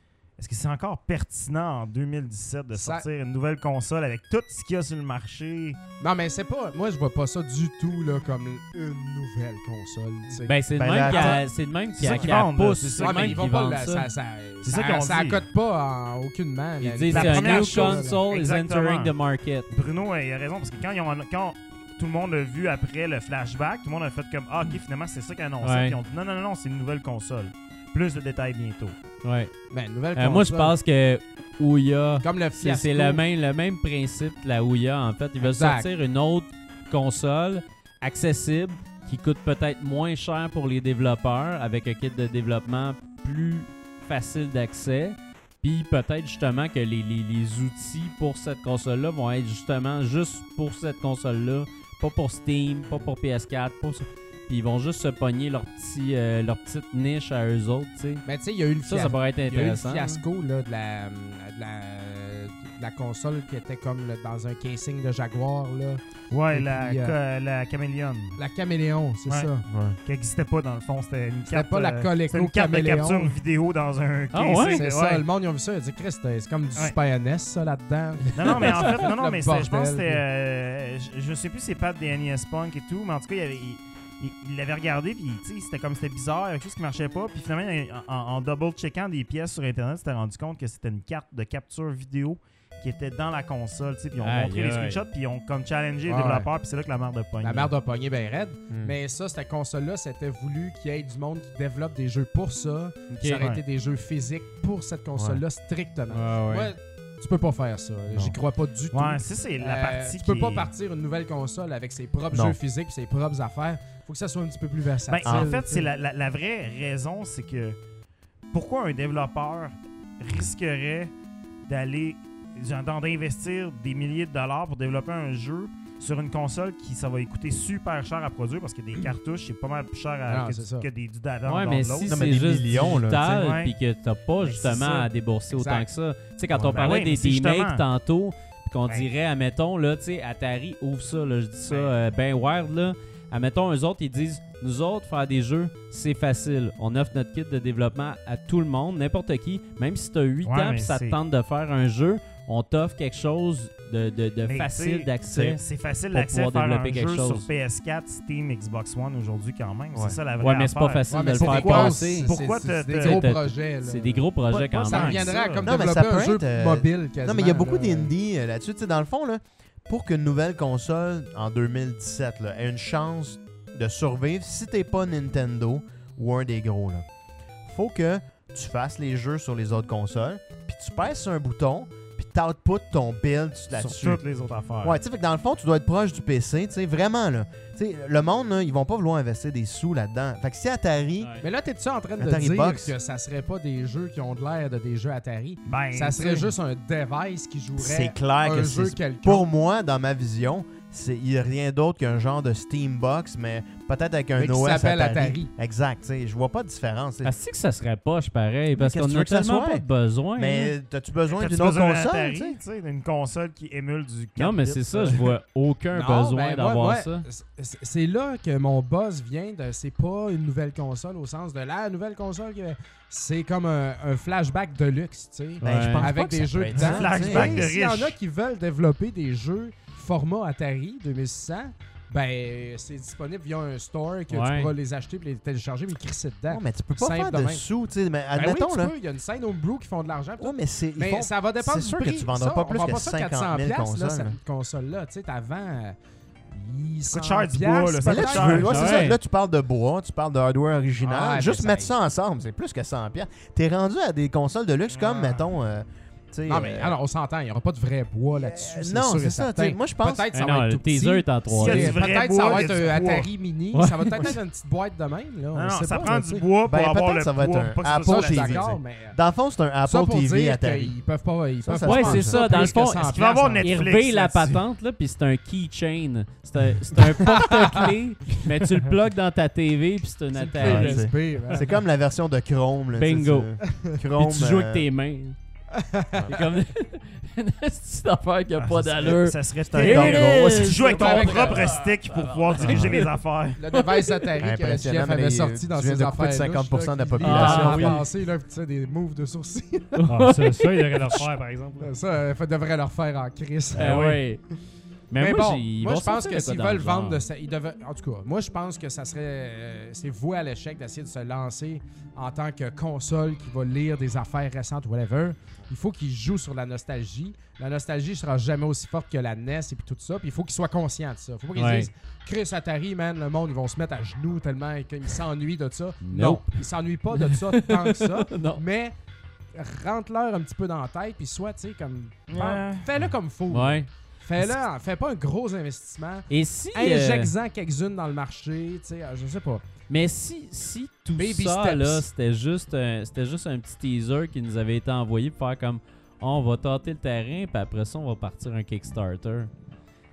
Est-ce que c'est encore pertinent en 2017 de Ça- sortir une nouvelle console avec tout ce qu'il y a sur le marché? Non, mais c'est pas. Moi, je vois pas ça du tout là, comme une nouvelle console. tu sais. Ben, c'est le Ben, même la- qui a- c'est le même C'est qui ça qu'ils vendent, c'est ça. C'est Ouais, le mais même ils qui vont pas. vendent la- ça. ça, ça, C'est ça, qu'ils accote pas en aucunement. Ils la- disent la première new chose, là. console is entering the market. Bruno, il a raison, parce que quand, ils ont, quand tout le monde a vu après le flashback, tout le monde a fait comme Ah, ok, finalement, c'est ça qu'ils annonçaient. Ouais. Puis ils ont dit Non, non, non, non, c'est une nouvelle console. Plus de détails bientôt. Ouais. Ben, nouvelle Euh, moi, je console. pense que Ouya, Comme le c'est le même, le même principe la Ouya, en fait. Ils veulent Exact. sortir une autre console accessible qui coûte peut-être moins cher pour les développeurs avec un kit de développement plus facile d'accès. Puis peut-être justement que les, les- les outils pour cette console-là vont être justement juste pour cette console-là, pas pour Steam, pas pour PS4, pas sur- Puis ils vont juste se pogner leur, petit, euh, leur petite niche à eux autres, tu sais. Mais tu sais, il y a eu le Ça, ça fiasco. pourrait être Il y a eu le intéressant. fiasco là, de, la, de, la, de la console qui était comme là, dans un casing de Jaguar. Là. Ouais, Et la, puis, euh, la caméléon, La caméléon, c'est Ouais. ça. qui n'existait pas dans le fond. C'était une carte. pas la euh, Coleco une carte de Caméléon. capture vidéo dans un Ah casing. ouais? C'est ça, le monde, ils ont vu ça. Ils ont dit, Christ, c'est comme du Ouais. Super NES, ça, là-dedans. Non, non, mais en fait, non, non, mais je pense que c'était. euh, je, je sais plus c'est pas des NES Punk et tout, mais en tout cas, il, avait, il, il- l'avait regardé, puis tu sais, c'était comme c'était bizarre, il y avait quelque chose qui marchait pas, puis finalement, en, en double-checkant des pièces sur Internet, il s'était rendu compte que c'était une carte de capture vidéo qui était dans la console, tu sais, puis ils ont montré les screenshots, puis ils ont comme challengé les développeurs, puis c'est là que la merde de pogne. La merde a pogné bien raide. Hmm. Mais ça, cette console-là, c'était voulu qu'il y ait du monde qui développe des jeux pour ça. Ok. Ça aurait Ouais. été des jeux physiques pour cette console-là strictement. Ouais, tu peux pas faire ça. J'y crois pas du tout. Ouais, ça, c'est la Euh, tu peux pas est- partir une nouvelle console avec ses propres Non. jeux physiques et ses propres affaires. Faut que ça soit un petit peu plus versatile. Ben, en fait, c'est la, la- la vraie raison, c'est que pourquoi un développeur risquerait d'aller d'investir des milliers de dollars pour développer un jeu sur une console qui ça va lui coûter super cher à produire parce que des cartouches c'est pas mal plus cher à- Non, que, c'est ça. que des du data Ouais, mais si c'est juste millions, là, digital, puis que t'as pas justement à débourser Exact. autant que ça. Tu sais, quand Ouais, on ben parlait des, des justement- makes tantôt, puis qu'on Ben. dirait, admettons, là, tu sais, Atari ouvre ça, là, je dis ça, Ben. euh, ben wild, là. Admettons, eux autres, ils disent, nous autres, faire des jeux, c'est facile. On offre notre kit de développement à tout le monde, n'importe qui. Même si t'as 8 Ouais, ans puis ça te tente de faire un jeu, on t'offre quelque chose de, de, de facile d'accès. C'est facile pour d'accès à pouvoir faire un développer quelque jeu chose. sur PS4, Steam, Xbox One aujourd'hui quand même. Ouais. C'est ça la vraie Ouais, mais c'est pas facile Ouais, de le faire des gros- passer. c'est- Pourquoi c'est- des gros projets. C'est des gros projets quand pas Ça même. reviendrait à comme développer un jeu euh, mobile quasiment. Non, mais il y a beaucoup là. d'indies euh, là-dessus. Tu sais, dans le fond, là, pour qu'une nouvelle console en 2017 là, ait une chance de survivre, si t'es pas Nintendo ou un des gros, faut que tu fasses les jeux sur les autres consoles, puis tu sur un bouton, t'output ton build là-dessus. Sur toutes les autres affaires. Ouais, tu sais, fait que dans le fond, tu dois être proche du PC, tu sais, vraiment, là. Tu sais, le monde, là, ils vont pas vouloir investir des sous là-dedans. Fait que si Atari... Ouais. Mais là, t'es-tu en train de Atari dire Box. que ça serait pas des jeux qui ont de l'air de des jeux Atari? Ben, Ça serait juste un device qui jouerait C'est clair un que jeu. Pour moi, dans ma vision, il y a rien d'autre qu'un genre de Steambox, mais peut-être avec un Mais qui OS s'appelle Atari. Atari. Exact, tu sais, je vois pas de différence. Ah, c'est que ça serait poche pareil, parce qu'on que tu a veux que ça tellement soit? pas de besoin. hein. mais t'as-tu besoin T'as-tu d'une autre besoin console, tu sais? d'une console qui émule du 4 Non, mais c'est ça, je vois aucun Non, besoin ben, d'avoir ça. c'est- là que mon buzz vient de. C'est pas une nouvelle console au sens de la nouvelle console. que- C'est comme un, un flashback de luxe, tu sais. Ben, Ouais. Avec pas que des ça jeux dedans. Flashback de Et S'il y en riche. a qui veulent développer des jeux format Atari 2600, ben c'est disponible via un store que Ouais. tu pourras les acheter et les télécharger mais crisser dedans. Non, mais tu peux pas Simple faire de de même. sous, tu sais. Mais Ben oui, admettons, tu là. peux, il y a une scène homebrew qui font de l'argent. Ouais, mais c'est. ils Mais font- ça va dépendre c'est du sûr que prix. tu vendras Ça, pas on plus vend que pas ça 50 000 400 piastres, là, consoles, là. cette console-là. Tu sais, t'avant... coûte cher du bois, là, ça Mais là, coûte tu cher. veux, ouais, c'est ça. Ouais. Là, tu parles de bois, tu parles de hardware original. Ah, Juste mais mettre ça- ça ensemble, c'est plus que 100 pièces. T'es rendu à des consoles de luxe comme, Ah. mettons, euh, sais, Non, mais euh, alors, on s'entend, il n'y aura pas de vrai bois là-dessus. euh, c'est non, sûr et c'est ça. Moi, je pense. Peut-être ça non, va être le tout petit. teaser est en S'il y a 3D. du vrai Peut-être bois, ça va il être un bois. Atari mini. Ouais. Ça va peut-être être une petite boîte de même. Là, on Non, ça pas, prend du bois pour Ben, avoir peut-être le ça va être un que Apple TV. Dans le fond, c'est un Ça Apple pour TV Atari. qu'ils peuvent pas... Ils peuvent ça pas pense, c'est ça. Dans le que fond, 100 est-ce qu'il va avoir Il Netflix la patente, là, puis c'est un keychain. C'est un, porte-clés, mais tu le plugues dans ta TV, puis c'est un Atari. c'est- comme la version de Chrome. Bingo. Puis Chrome. tu joues euh, avec tes mains. C'est comme une petite affaire qui a Ah, pas d'allure. Ça serait un dongle. Tu joues avec ton le- propre stick pour pouvoir diriger les affaires. Le device Atari que Impressionnant, Jeff mais avait sorti dans ses de couper de affaires. 50% de la population. Ah, oui. là, tu sais, des moves de sourcils. Ah, ça, ça, il devrait le faire, par exemple. Ça, faut- devrait leur faire en crise. Eh ouais. Mais, Mais moi, bon, moi je pense que s'ils veulent le vendre de ça, ils devaient, en tout cas, moi je pense que ça serait, euh, c'est voué à l'échec d'essayer de se lancer en tant que console qui va lire des affaires récentes ou whatever. Il faut qu'ils jouent sur la nostalgie. La nostalgie sera jamais aussi forte que la NES et puis tout ça. Puis il faut qu'ils soient conscients de ça. Faut pas qu'ils Ouais. disent Chris Atari, man, le monde ils vont se mettre à genoux tellement qu'ils s'ennuient de ça. Nope. Non, ils s'ennuient pas de ça tant que ça. non. Mais rentre-leur un petit peu dans la tête puis soit tu sais comme Ouais. fais-le comme faut. Ouais. Fais-le, fais pas un gros investissement. Et si. euh, Injecte-en quelques-unes dans le marché, tu sais, euh, je sais pas. mais si, si tout Baby ça, steps. là, c'était juste, un- c'était juste un petit teaser qui nous avait été envoyé pour faire comme. Oh, on va tâter le terrain, puis après ça, on va partir un Kickstarter.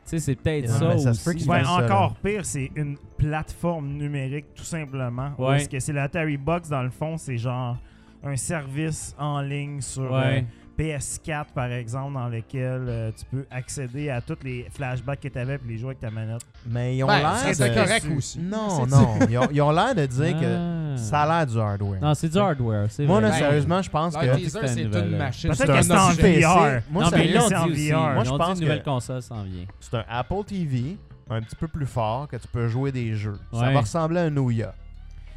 Tu sais, c'est peut-être ça mais ça aussi. Ouais, fassent ça, encore pire, c'est une plateforme numérique, tout simplement. Ouais. Parce que c'est l'Atari Box, dans le fond, c'est genre un service en ligne sur Ouais. euh, PS4, par exemple, dans lequel euh, tu peux accéder à tous les flashbacks que tu avais et les jouer avec ta manette. Mais ils ont Ben, l'air c'est de... correct aussi. Non, non. Ils ont, ils ont l'air de dire que Ah. ça a l'air du hardware. Non, c'est du hardware. Moi, là, sérieusement, je pense que... teaser, c'est une machine. C'est que un c'est en. VR. Moi, non, mais c'est en. VR. Moi, je pense une nouvelle que- console s'en vient. c'est un Apple TV un petit peu plus fort que tu peux jouer des jeux. Ça va ressembler à un Ouya.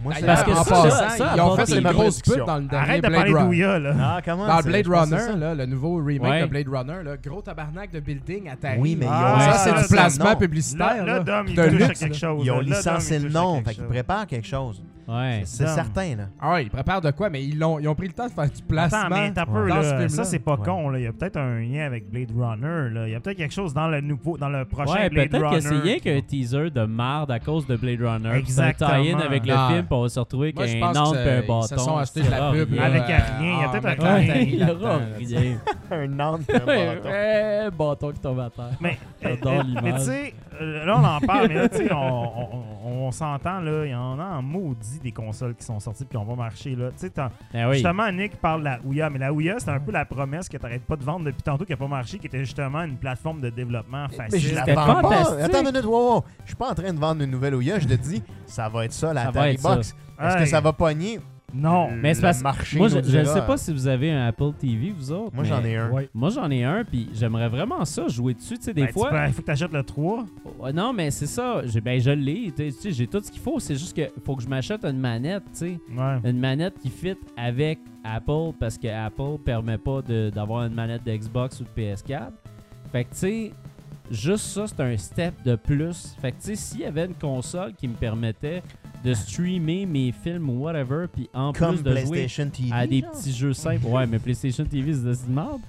Moi, c'est Parce que en ça, passant, ça, ils ont fait une grosse pub dans le dernier Arrête de Blade parler Runner. d'Ouya, là. Ah, comment Dans Blade Runner, là, le nouveau remake Ouais. de Blade Runner, là, gros tabarnak de building Atari. Oui, mais ils ont Ah, ça, c'est du placement publicitaire. Là, là. Dom, il de touche à quelque là. chose. Ils ont licencié le à nom, fait qu'ils préparent quelque chose. Ouais. C'est certain, là. Ah ouais, ils préparent de quoi, mais ils, l'ont- ils ont pris le temps de faire du placement. Attends, mais t'as peu, dans là. ce. Ça, c'est pas Ouais. con, là. Il y a peut-être un lien avec Blade Runner, là. Il y a peut-être quelque chose dans le nouveau, dans le prochain Ouais, Blade peut-être Runner. que c'est rien qu'un teaser de marde à cause de Blade Runner. Exactement. tie-in avec le Non. film, puis on va se retrouver avec un que et un ils bâton. se sont achetés de la pub. rien. là, Avec euh, rien, il y a en peut-être un Atari Il y aura rien. Un âne et un bâton. bâton qui tombe à terre. Mais, euh, tu sais, euh, là, on en parle, mais là, tu sais, on s'entend, là. Il y en a en maudit des consoles qui sont sorties puis qui ont pas marché, là. Tu sais, oui. Justement, Nick parle de la Ouya, mais la Ouya, c'est un peu la promesse que t'arrêtes pas de vendre depuis tantôt qui a pas marché, qui était justement une plateforme de développement Mais je facile. la vends pas. Attends une minute, wow, wow. Je suis pas en train de vendre une nouvelle Ouya. Je te dis, ça va être ça, la Ça va Atari. Box. Est-ce que ça va pogner? Non. Mais c'est parce marché moi, je, je ne sais pas si vous avez un Apple TV, vous autres. Moi, j'en ai un. Ouais. Moi, j'en ai un, puis j'aimerais vraiment ça, jouer dessus. Tu sais, des Ben, tu fois. Il faut que t'achètes le 3. Ouais, non, mais c'est ça. J'ai- Ben, je l'ai. Tu sais, j'ai tout ce qu'il faut. C'est juste que faut que je m'achète une manette, tu sais. Ouais. Une manette qui fit avec Apple parce que Apple permet pas de- d'avoir une manette de Xbox ou de PS4. Fait que, tu sais, juste ça, c'est un step de plus. Fait que, tu sais, s'il y avait une console qui me permettait de streamer mes films ou whatever, puis en Comme plus de jouer PlayStation TV. à des genre? petits jeux simples. Ouais, mais PlayStation TV, c'est de la merde.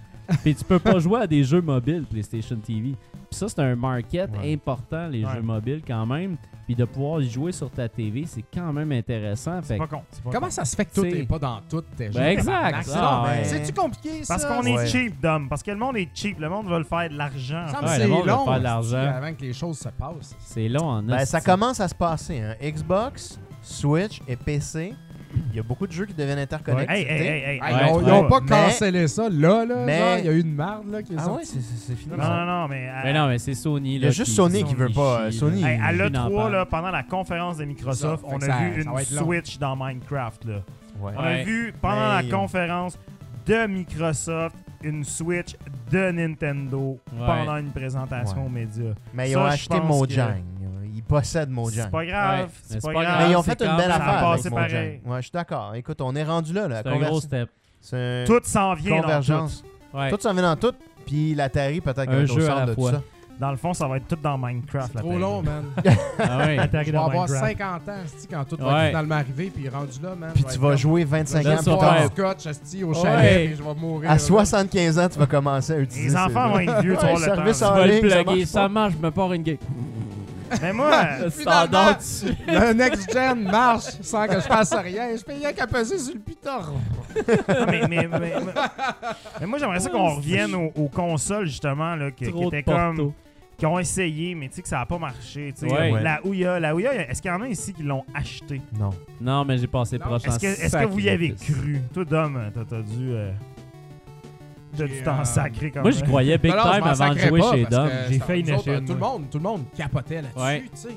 Puis tu peux pas jouer à des jeux mobiles, PlayStation TV. Puis ça, c'est un market Ouais. important, les Ouais. jeux mobiles quand même. Puis de pouvoir y jouer sur ta TV, c'est quand même intéressant. C'est Fait pas con. pas Comment con. ça se fait que tout n'est pas dans toutes tes jeux? Ben, exact. Ah, ouais. C'est-tu compliqué, ça? Parce qu'on est Ouais. cheap, Dom. Parce que le monde est cheap. Le monde veut faire de l'argent. Ça me Ouais, semble le que monde c'est veut long faire de l'argent. avant que les choses se passent. C'est long en Ben, ça commence à se passer. Hein. Xbox, Switch et PC. Il y a beaucoup de jeux qui deviennent interconnectés. Hey, hey, hey, hey. Hey, Ouais, ils ont- ils ouais. ont pas Mais- cancellé ça là, là. mais- genre, Il y a eu une merde là, qui est Ah ouais, c'est- fini. Non, non, non, mais. euh, Mais non, mais c'est Sony. Il y a juste qui- Sony qui veut pas, euh, Sony, à Lui, n'en l'E3, parle. là, pendant la conférence de Microsoft, on a ça- vu ça une long. Switch dans Minecraft. Là. Ouais. On a vu pendant Mais- la conférence de Microsoft une Switch de Nintendo Ouais. pendant une présentation Ouais. aux médias. Mais ils ont acheté Mojang. Ils possèdent Mojang. C'est pas grave. Ouais, c'est pas pas grave. Mais ils ont fait une belle affaire avec passé Mojang. pareil. Ouais, je suis d'accord. Écoute, on est rendu là. là. C'est un gros step. Tout s'en vient dans tout. convergence. Ouais. Tout s'en vient dans tout. Puis l'Atari, peut-être Un qu'un est au jeu à centre la de tout fois. ça. Dans le fond, ça va être tout dans Minecraft. C'est la trop long, man. Ah Je vais dans avoir Minecraft. 50 ans, quand tout va finalement arriver, puis rendu là, man. Puis tu être vas jouer 25 Je ans vais plus tard. scotch, au chalet, puis je vais mourir. À là. 75 ans, tu vas commencer à utiliser. Les enfants vont être vieux, tu vas le service temps. en Tu vas le ligne, ça plugger, ça pas. marche, je me pars une game. Mais moi, Standard dessus. Le next-gen marche sans que je fasse rien. Je payais qu'à peser sur le piton. non, mais, mais, mais- mais- mais moi, j'aimerais ça qu'on revienne aux, aux consoles, justement, là, qui, étaient comme. qui ont essayé, mais tu sais que ça n'a pas marché. tu sais. Ouais. La Ouya, la Ouya, est-ce qu'il y en a ici qui l'ont acheté? Non. Non, mais j'ai passé proche Est-ce que, est-ce que vous y avez cru? Toi, Dom, t'as t'as dû. euh, Dû J'ai, t'en euh, sacrer quand Moi, même. je croyais big Non, non, je time m'en avant de sacrais jouer pas chez parce Dom. que J'ai ça- failli nous autres, Tout le moi. monde, tout le monde capotait là-dessus, Ouais. tu sais.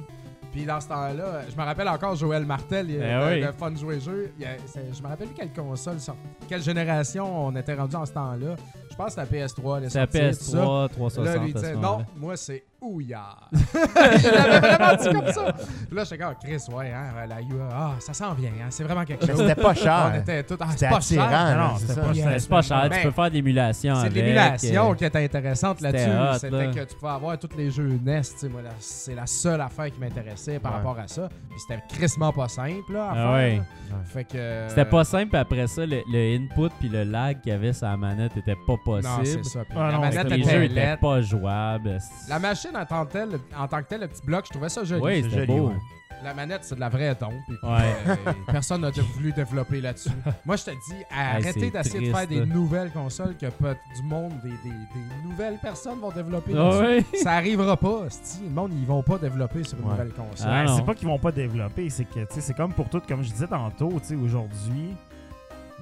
Puis dans ce temps-là, je me rappelle encore Joël Martel, il, Ben le, oui. le Fun Jouer Jeu. il y a- c'est- je me rappelle plus quelle console, sort- quelle génération on était rendu en ce temps-là. Je pense que la PS3, elle est C'est la sortie, tout ça. PS3, Là, 360. lui il à ce disait moment-là. non, moi c'est Ouillard. il avait vraiment dit comme ça. Puis là, j'étais comme Chris, ouais, hein, la UA, ah, ça sent bien, hein, c'est vraiment quelque Mais chose. c'était pas On cher. était tout, ah, C'était c'est pas attirant. cher. là, Non, c'est c'était ça. pas cher. C'est pas cher, Ben, tu peux faire de l'émulation C'est avec. de l'émulation euh, qui était intéressante c'était là-dessus. hot, C'était là. que tu pouvais avoir tous les jeux NES. tu sais, moi, là, C'est la seule affaire qui m'intéressait par Ouais. rapport à ça. Puis c'était crissement pas simple là, à Ah faire. ouais. là. Fait que. C'était pas simple, après ça, le, le input puis le lag qu'il y avait sur la manette était pas Non, c'est possible. ça. Puis Ah la non, manette les était jeux étaient laide. pas jouables. La machine en tant, que telle, en tant que tel, le petit bloc, je trouvais ça joli. Oui, c'est c'était joli, beau. ouais. La manette, c'est de la vraie tombe. Puis, Ouais. euh, personne n'a voulu développer là-dessus. Moi, je te dis, arrêtez d'essayer de faire des là. nouvelles consoles que peut du monde, des, des- des nouvelles personnes vont développer. Ah là-dessus. ouais. Ça arrivera pas. Le monde, ils vont pas développer sur une Ouais. nouvelle console. Ah c'est pas qu'ils vont pas développer, c'est que tu sais, c'est comme pour tout, comme je disais tantôt, tu sais, aujourd'hui,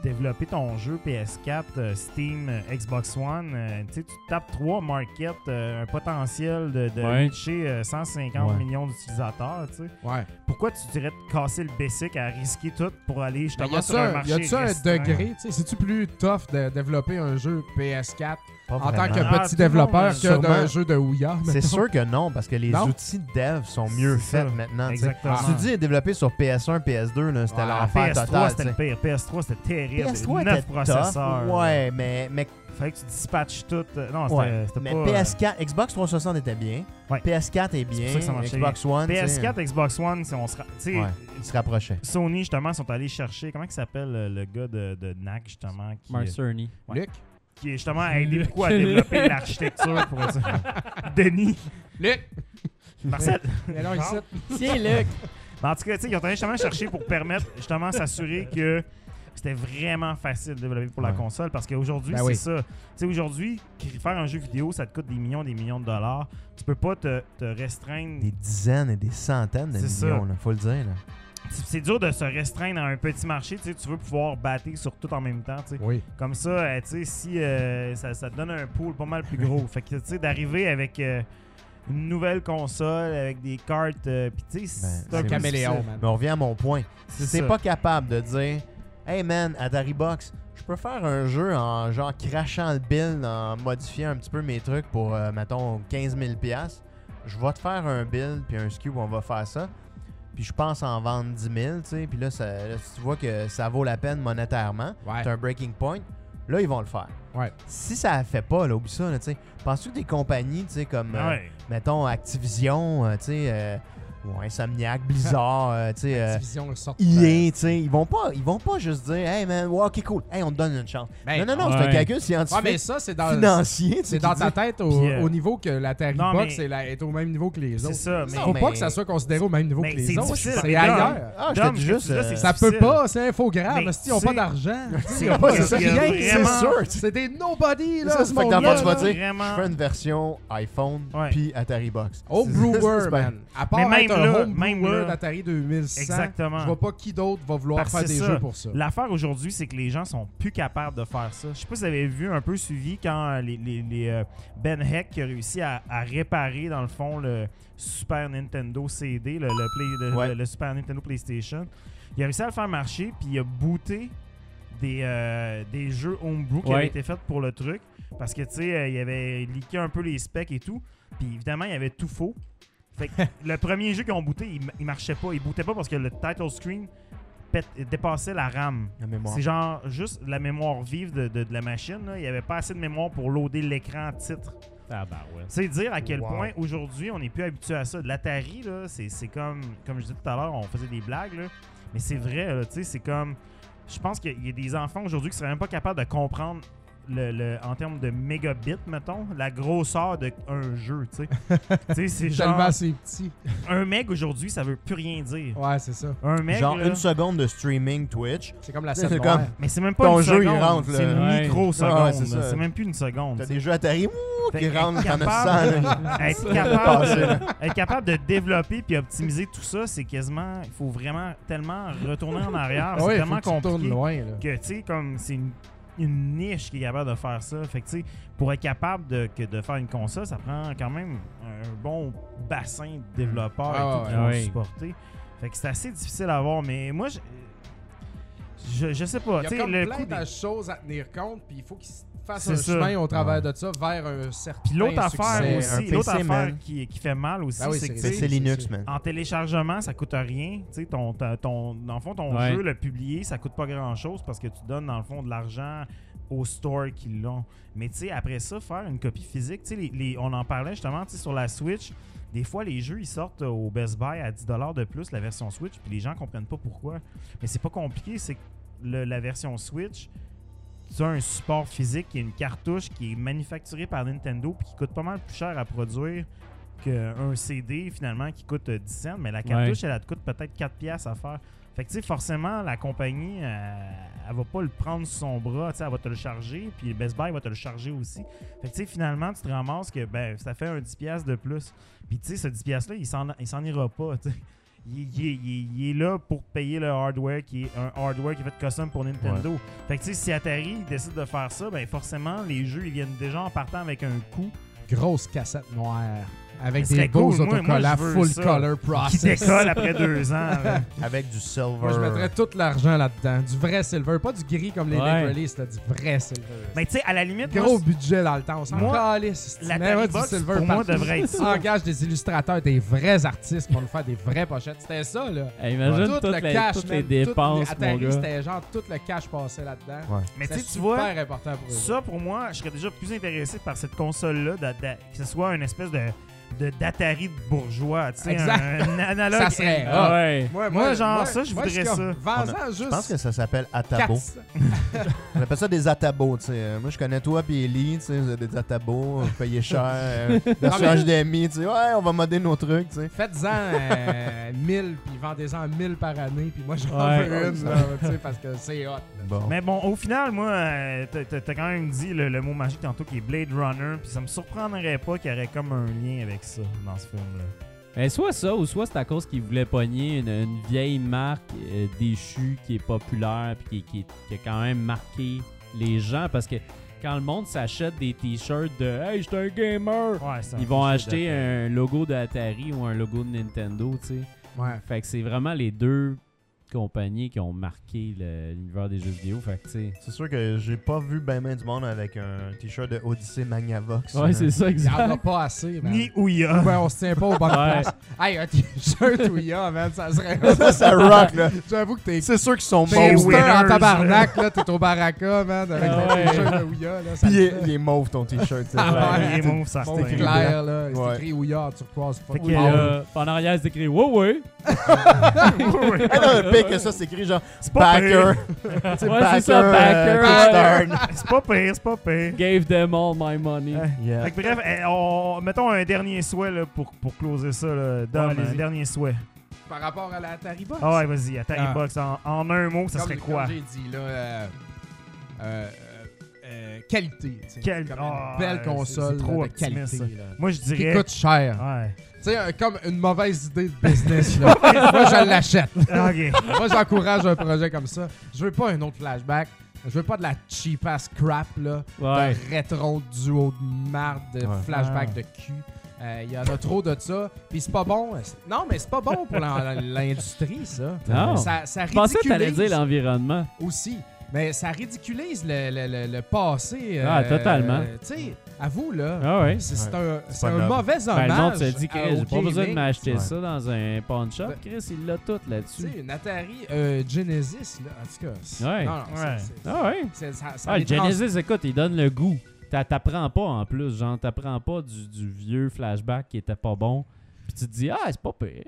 développer ton jeu PS4, euh, Steam, euh, Xbox One, euh, tu sais, tu tapes 3 market, euh, un potentiel de, de Ouais. reacher, euh, 150 Ouais. millions d'utilisateurs, tu sais. Ouais. Pourquoi tu dirais de casser le basic à risquer tout pour aller justement sur un marché y a-tu un degré, c'est-tu plus tough de développer un jeu PS4 Pas en tant vraiment. que Ah, petit le développeur monde, que sûrement. d'un jeu de Ouya? C'est mettons? sûr que non, parce que les Non? outils de dev sont mieux C'est ça. faits maintenant. tu sais. Exactement. Tu dis développer sur PS1, PS2, là, c'était Ouais, l'enfer PS3, total. c'était le pire. PS3, c'était terrible. PS3 9 était processeurs. tough. Ouais, mais, mais, Fallait que tu dispatches tout. euh, Non, c'était ouais. c'était mais pas... euh, PS4, Xbox 360 était bien. Ouais. PS4 est bien. ça que ça marchait Xbox One, tu sais, PS4, Xbox One, si on se ra- tu sais, ouais, il se rapprochait. Sony, justement, sont allés chercher. Comment il s'appelle euh, le gars de, de NAC, justement qui, Mark Cerny. Ouais. Luc? Qui est justement aidé beaucoup à développer l'architecture pour ça. Denis. Luc! Marcel. Tiens, Luc. Mais en tout cas, tu sais, ils ont justement chercher pour permettre, justement, s'assurer que c'était vraiment facile de développer pour la Ouais. console parce qu'aujourd'hui, Ben c'est oui. ça. Tu sais, aujourd'hui, faire un jeu vidéo, ça te coûte des millions, des millions de dollars. Tu peux pas te, te restreindre. Des dizaines et des centaines de millions, là, faut le dire. là. C'est dur de se restreindre à un petit marché. Tu sais, tu veux pouvoir battre sur tout en même temps. tu sais. Oui. Comme ça, euh, tu sais, si euh, ça, ça te donne un pool pas mal plus gros. fait que, tu sais, d'arriver avec euh, une nouvelle console, avec des cartes, pis tu sais, Ben, c'est un caméléon. Mais on revient à mon point. Si t'es pas capable de dire Hey man, Atari Box, je peux faire un jeu en genre crachant le build, en modifiant un petit peu mes trucs pour, mettons, 15 000 Je vais te faire un build puis un SKU où on va faire ça. Puis je pense en vendre 10 000, tu sais. Puis là, ça- là, tu vois que ça vaut la peine monétairement, Ouais. c'est un breaking point, là, ils vont le faire. Ouais. Si ça fait pas, là, oublie ça, tu sais. Penses-tu que des compagnies, tu sais, comme, euh, mettons, Activision, euh, tu sais, euh, ou Insomniac, Blizzard, euh, tu sais, euh, Division sorte. EA, tu sais, ils vont pas, ils vont pas juste dire, hey man, ouais, ok cool, hey on te donne une chance. Ben, non non non, c'est un ouais. calcul Ouais, scientifique, mais ça, c'est dans. financier, tu sais, C'est dans dit- ta tête au, Puis, euh, au niveau que la Terry non, Box mais- est, la- est au même niveau que les C'est autres. ça, mais. Faut mais- pas que ça soit considéré au même niveau Mais que les c'est autres. difficile, C'est ailleurs. Ah, je te dis juste, euh, c'est Ça peut pas, c'est infogramme. Mais Si ils ont pas c'est- d'argent. C'est Ils ont pas- c'est rien. C'est sûr. C'est des nobody, là. C'est fait que dans tu vas dire, Vraiment. je fais une version iPhone Ouais. puis Atari Box. C'est pas- man. À part Un là, même là. d'Atari 2100, Exactement. je vois pas qui d'autre va vouloir Parce faire des jeux pour ça. L'affaire aujourd'hui, c'est que les gens sont plus capables de faire ça. Je sais pas si vous avez vu un peu suivi quand euh, les, les- les, euh, Ben Heck qui a réussi à, à réparer dans le fond le Super Nintendo CD, le, le Play- le- Ouais. le- le Super Nintendo PlayStation. Il a réussi à le faire marcher, puis il a booté des, euh, des jeux homebrew qui Ouais. avaient été faits pour le truc. Parce que, tu sais, euh, il avait leaké un peu les specs et tout. Puis évidemment, il y avait tout faux. Fait que le premier jeu qu'ils ont booté, il, il marchait pas. Il bootait pas parce que le title screen pète- dépassait la RAM. La mémoire. C'est genre juste la mémoire vive de, de- de la machine. là. Il n'y avait pas assez de mémoire pour loader l'écran titre. Tabarouette. C'est dire à quel Wow. point aujourd'hui on n'est plus habitué à ça. De l'Atari, là, c'est c'est comme, comme je disais tout à l'heure, on faisait des blagues, là, mais c'est vrai, là, tu sais, c'est comme. Je pense qu'il y a des enfants aujourd'hui qui seraient même pas capables de comprendre. Le, le- en termes de mégabits, mettons, la grosseur d'un jeu, tu sais. tu sais, c'est genre. Tellement c'est petit. Un meg aujourd'hui, ça veut plus rien dire. Ouais, c'est ça. Un meg, Genre là, une seconde de streaming Twitch. C'est comme la scène comme- mais c'est même pas Ton une jeu, il seconde. rentre, là. C'est une Ouais. microseconde. Ouais, c'est même plus une seconde. T'as des jeux Atari ouh, Fait qui rentrent, 100. là. être, capable, être capable de développer puis optimiser tout ça, c'est quasiment. Il faut vraiment tellement retourner en arrière. Ah c'est tellement compliqué loin, là. que, tu sais, comme c'est une, une niche qui est capable de faire ça. Fait que, tu sais, pour être capable de, que de faire une console, ça prend quand même un bon bassin de développeurs Ah et tout ouais, qui vont ouais. supporter. Fait que c'est assez difficile à voir, mais moi, je. Je, je sais pas. Il y a sais, comme le plein des- de choses à tenir compte, puis il faut qu'ils fassent C'est un ça. chemin au travers Ouais. de ça vers un certain Puis l'autre affaire aussi, l'autre affaire qui, qui fait mal aussi, Ben oui, c'est que sais, C'est Linux, man. en téléchargement, ça coûte rien. Tu sais, ton, ton, dans le fond, ton Ouais. jeu, le publier, ça coûte pas grand-chose parce que tu donnes, dans le fond, de l'argent aux stores qui l'ont. Mais tu sais, après ça, faire une copie physique, tu sais, les- les- on en parlait justement, tu sais, sur la Switch, des fois, les jeux, ils sortent au Best Buy à 10$ de plus, la version Switch, puis les gens comprennent pas pourquoi. Mais c'est pas compliqué, c'est que le- la version Switch, tu as un support physique qui est une cartouche qui est manufacturée par Nintendo puis qui coûte pas mal plus cher à produire qu'un CD finalement qui coûte euh, 10 cents, mais la cartouche, elle, elle te coûte peut-être 4 piastres à faire. Fait que tu sais, forcément, la compagnie, euh, elle va pas le prendre sur son bras, tu sais, elle va te le charger, puis Best Buy va te le charger aussi. Fait que tu sais, finalement, tu te ramasses que ben, ça fait un 10 piastres de plus. Puis tu sais, ce 10 piastres-là, il s'en, il s'en ira pas, tu sais. Il, il est- il là pour payer le hardware qui est un hardware qui est fait custom pour Nintendo. Fait que tu sais, si Atari décide de faire ça, ben forcément, les jeux, ils viennent déjà en partant avec un coût Grosse cassette noire. Avec des beaux cool. Moi- moi, autocollants je veux full ça. color qui process. décolle après deux ans. Avec du silver. Moi, je mettrais tout l'argent là-dedans. Du vrai silver. Pas du gris comme les Ouais. Release, là, du vrai silver. Mais tu sais, à la limite, Gros moi, budget dans le temps. On s'en Moi, calisse. la Mais ouais, du silver pour moi, devrait être ça. Engage des illustrateurs, des vrais artistes pour nous faire des vraies pochettes. C'était ça, là. Hey, imagine tout toutes, le les, cash, toutes les tout- dépenses, mon Atari, gars. c'était genre tout le cash passé là-dedans. Ouais. Mais tu tu vois, super important pour eux. ça pour moi, je serais déjà plus intéressé par cette console-là, que ce soit une espèce de- d'Atari de bourgeois, tu sais, Exact. un, un analogue. Ça serait Ah ouais. Moi, Moi, genre, ça, je voudrais ça. Vends-en Je juste. pense que ça s'appelle Atabo. 400. On appelle ça des Atabos, tu sais. Euh, Moi, je connais toi puis Ellie, tu sais, vous êtes des Atabos, vous payez cher. Euh, version HDMI, tu sais, ouais, on va modder nos trucs, tu sais. Faites-en euh, 1000, puis vendez-en 1000 par année, puis moi j'en Ouais. veux une, là, tu sais, parce que c'est hot. là. Bon. Mais bon, au final, moi, euh, t'as quand même dit le, le mot magique tantôt qui est Blade Runner, puis ça me surprendrait pas qu'il y aurait comme un lien avec ça dans ce film-là. Ben, soit ça, ou soit c'est à cause qu'ils voulaient pogner une, une vieille marque euh, déchue qui est populaire puis qui, qui- qui a quand même marqué les gens parce que quand le monde s'achète des t-shirts de Hey, je suis un gamer, Ouais, ils vont acheter d'Atari. un logo d'Atari ou un logo de Nintendo, tu sais. Ouais. Fait que c'est vraiment les deux compagnies qui ont marqué l'univers des jeux vidéo. Fait tu. C'est sûr que j'ai pas vu ben ben du monde avec un t-shirt de Odyssey Magnavox. Ouais, c'est ça, Il y en a exact. pas assez, man. Ni Ouya. Ouais, on se tient pas aux bonnes Ouais. Hey, un t-shirt Ouya, man, ça serait. ça, ça rock, là. J'avoue que t'es. C'est sûr qu'ils sont T'es Bon, mauves. hipster en tabarnak, là, t'es au baraka, man, avec Ah ton ouais. t-shirt de Ouya, là. ça Puis il est, fait. il est mauve ton t-shirt. tu. Ah ouais. il est mauve, ça Bon, c'est clair, là. C'est Ouais. écrit Ouya. Fait fuck. que, Puis, Ah, euh, en arrière, c'est écrit Ouais, pire que ça, c'est écrit genre C'est pas backer. Ouais, c'est ça, euh, backer. C'est pas pire, c'est pas pire. Gave them all my money. Yeah. Fait que bref, eh, on- mettons un dernier souhait là, pour, pour closer ça. Là. Dom, Ouais, vas-y. un dernier souhait. Par rapport à la Atari Box? Ah ouais, vas-y, Atari Ah. Box, en, en un mot, ça Comme- serait comme quoi? j'ai dit, là. euh, euh, qualité. tu sais. Quel- Comme Ah, une belle c'est- console trop là, de qualité. là. Moi, je Qui dirais... coûte cher. Ouais. Tu sais, euh, comme une mauvaise idée de business. là. Moi, je l'achète. Ah, OK. Moi, j'encourage un projet comme ça. Je veux pas un autre flashback. Je veux pas de la cheap ass crap, là. Ouais. De rétro duo de marde, de Ouais. flashback Ah. de cul. Il y en a trop de ça. Puis c'est pas bon. Non, mais c'est pas bon pour l'in- l'industrie, ça. Non. Ça, ça Je pensais que t'allais ridiculise dire l'environnement. aussi. Mais ça ridiculise le, le- le- le passé. Ah, totalement. Tu sais, à vous, là. Ah ouais. C'est c'est Ouais. un, C'est un mauvais Ben, hommage. le monde se dit, à- Chris, j'ai pas besoin de m'acheter Ouais. ça dans un pawn shop. Ben- Chris, il l'a tout Tu là-dessus. sais, une Atari euh, Genesis, là, en tout cas. c'est- Ouais. Non, non, c'est- Ouais. c'est- Ah ouais. c'est- ça- ça Ah, les trans- Genesis, écoute, il donne le goût. t'a- t'apprends pas en plus. Genre, t'apprends pas du, du vieux flashback qui était pas bon. Puis tu te dis, ah, c'est pas pire.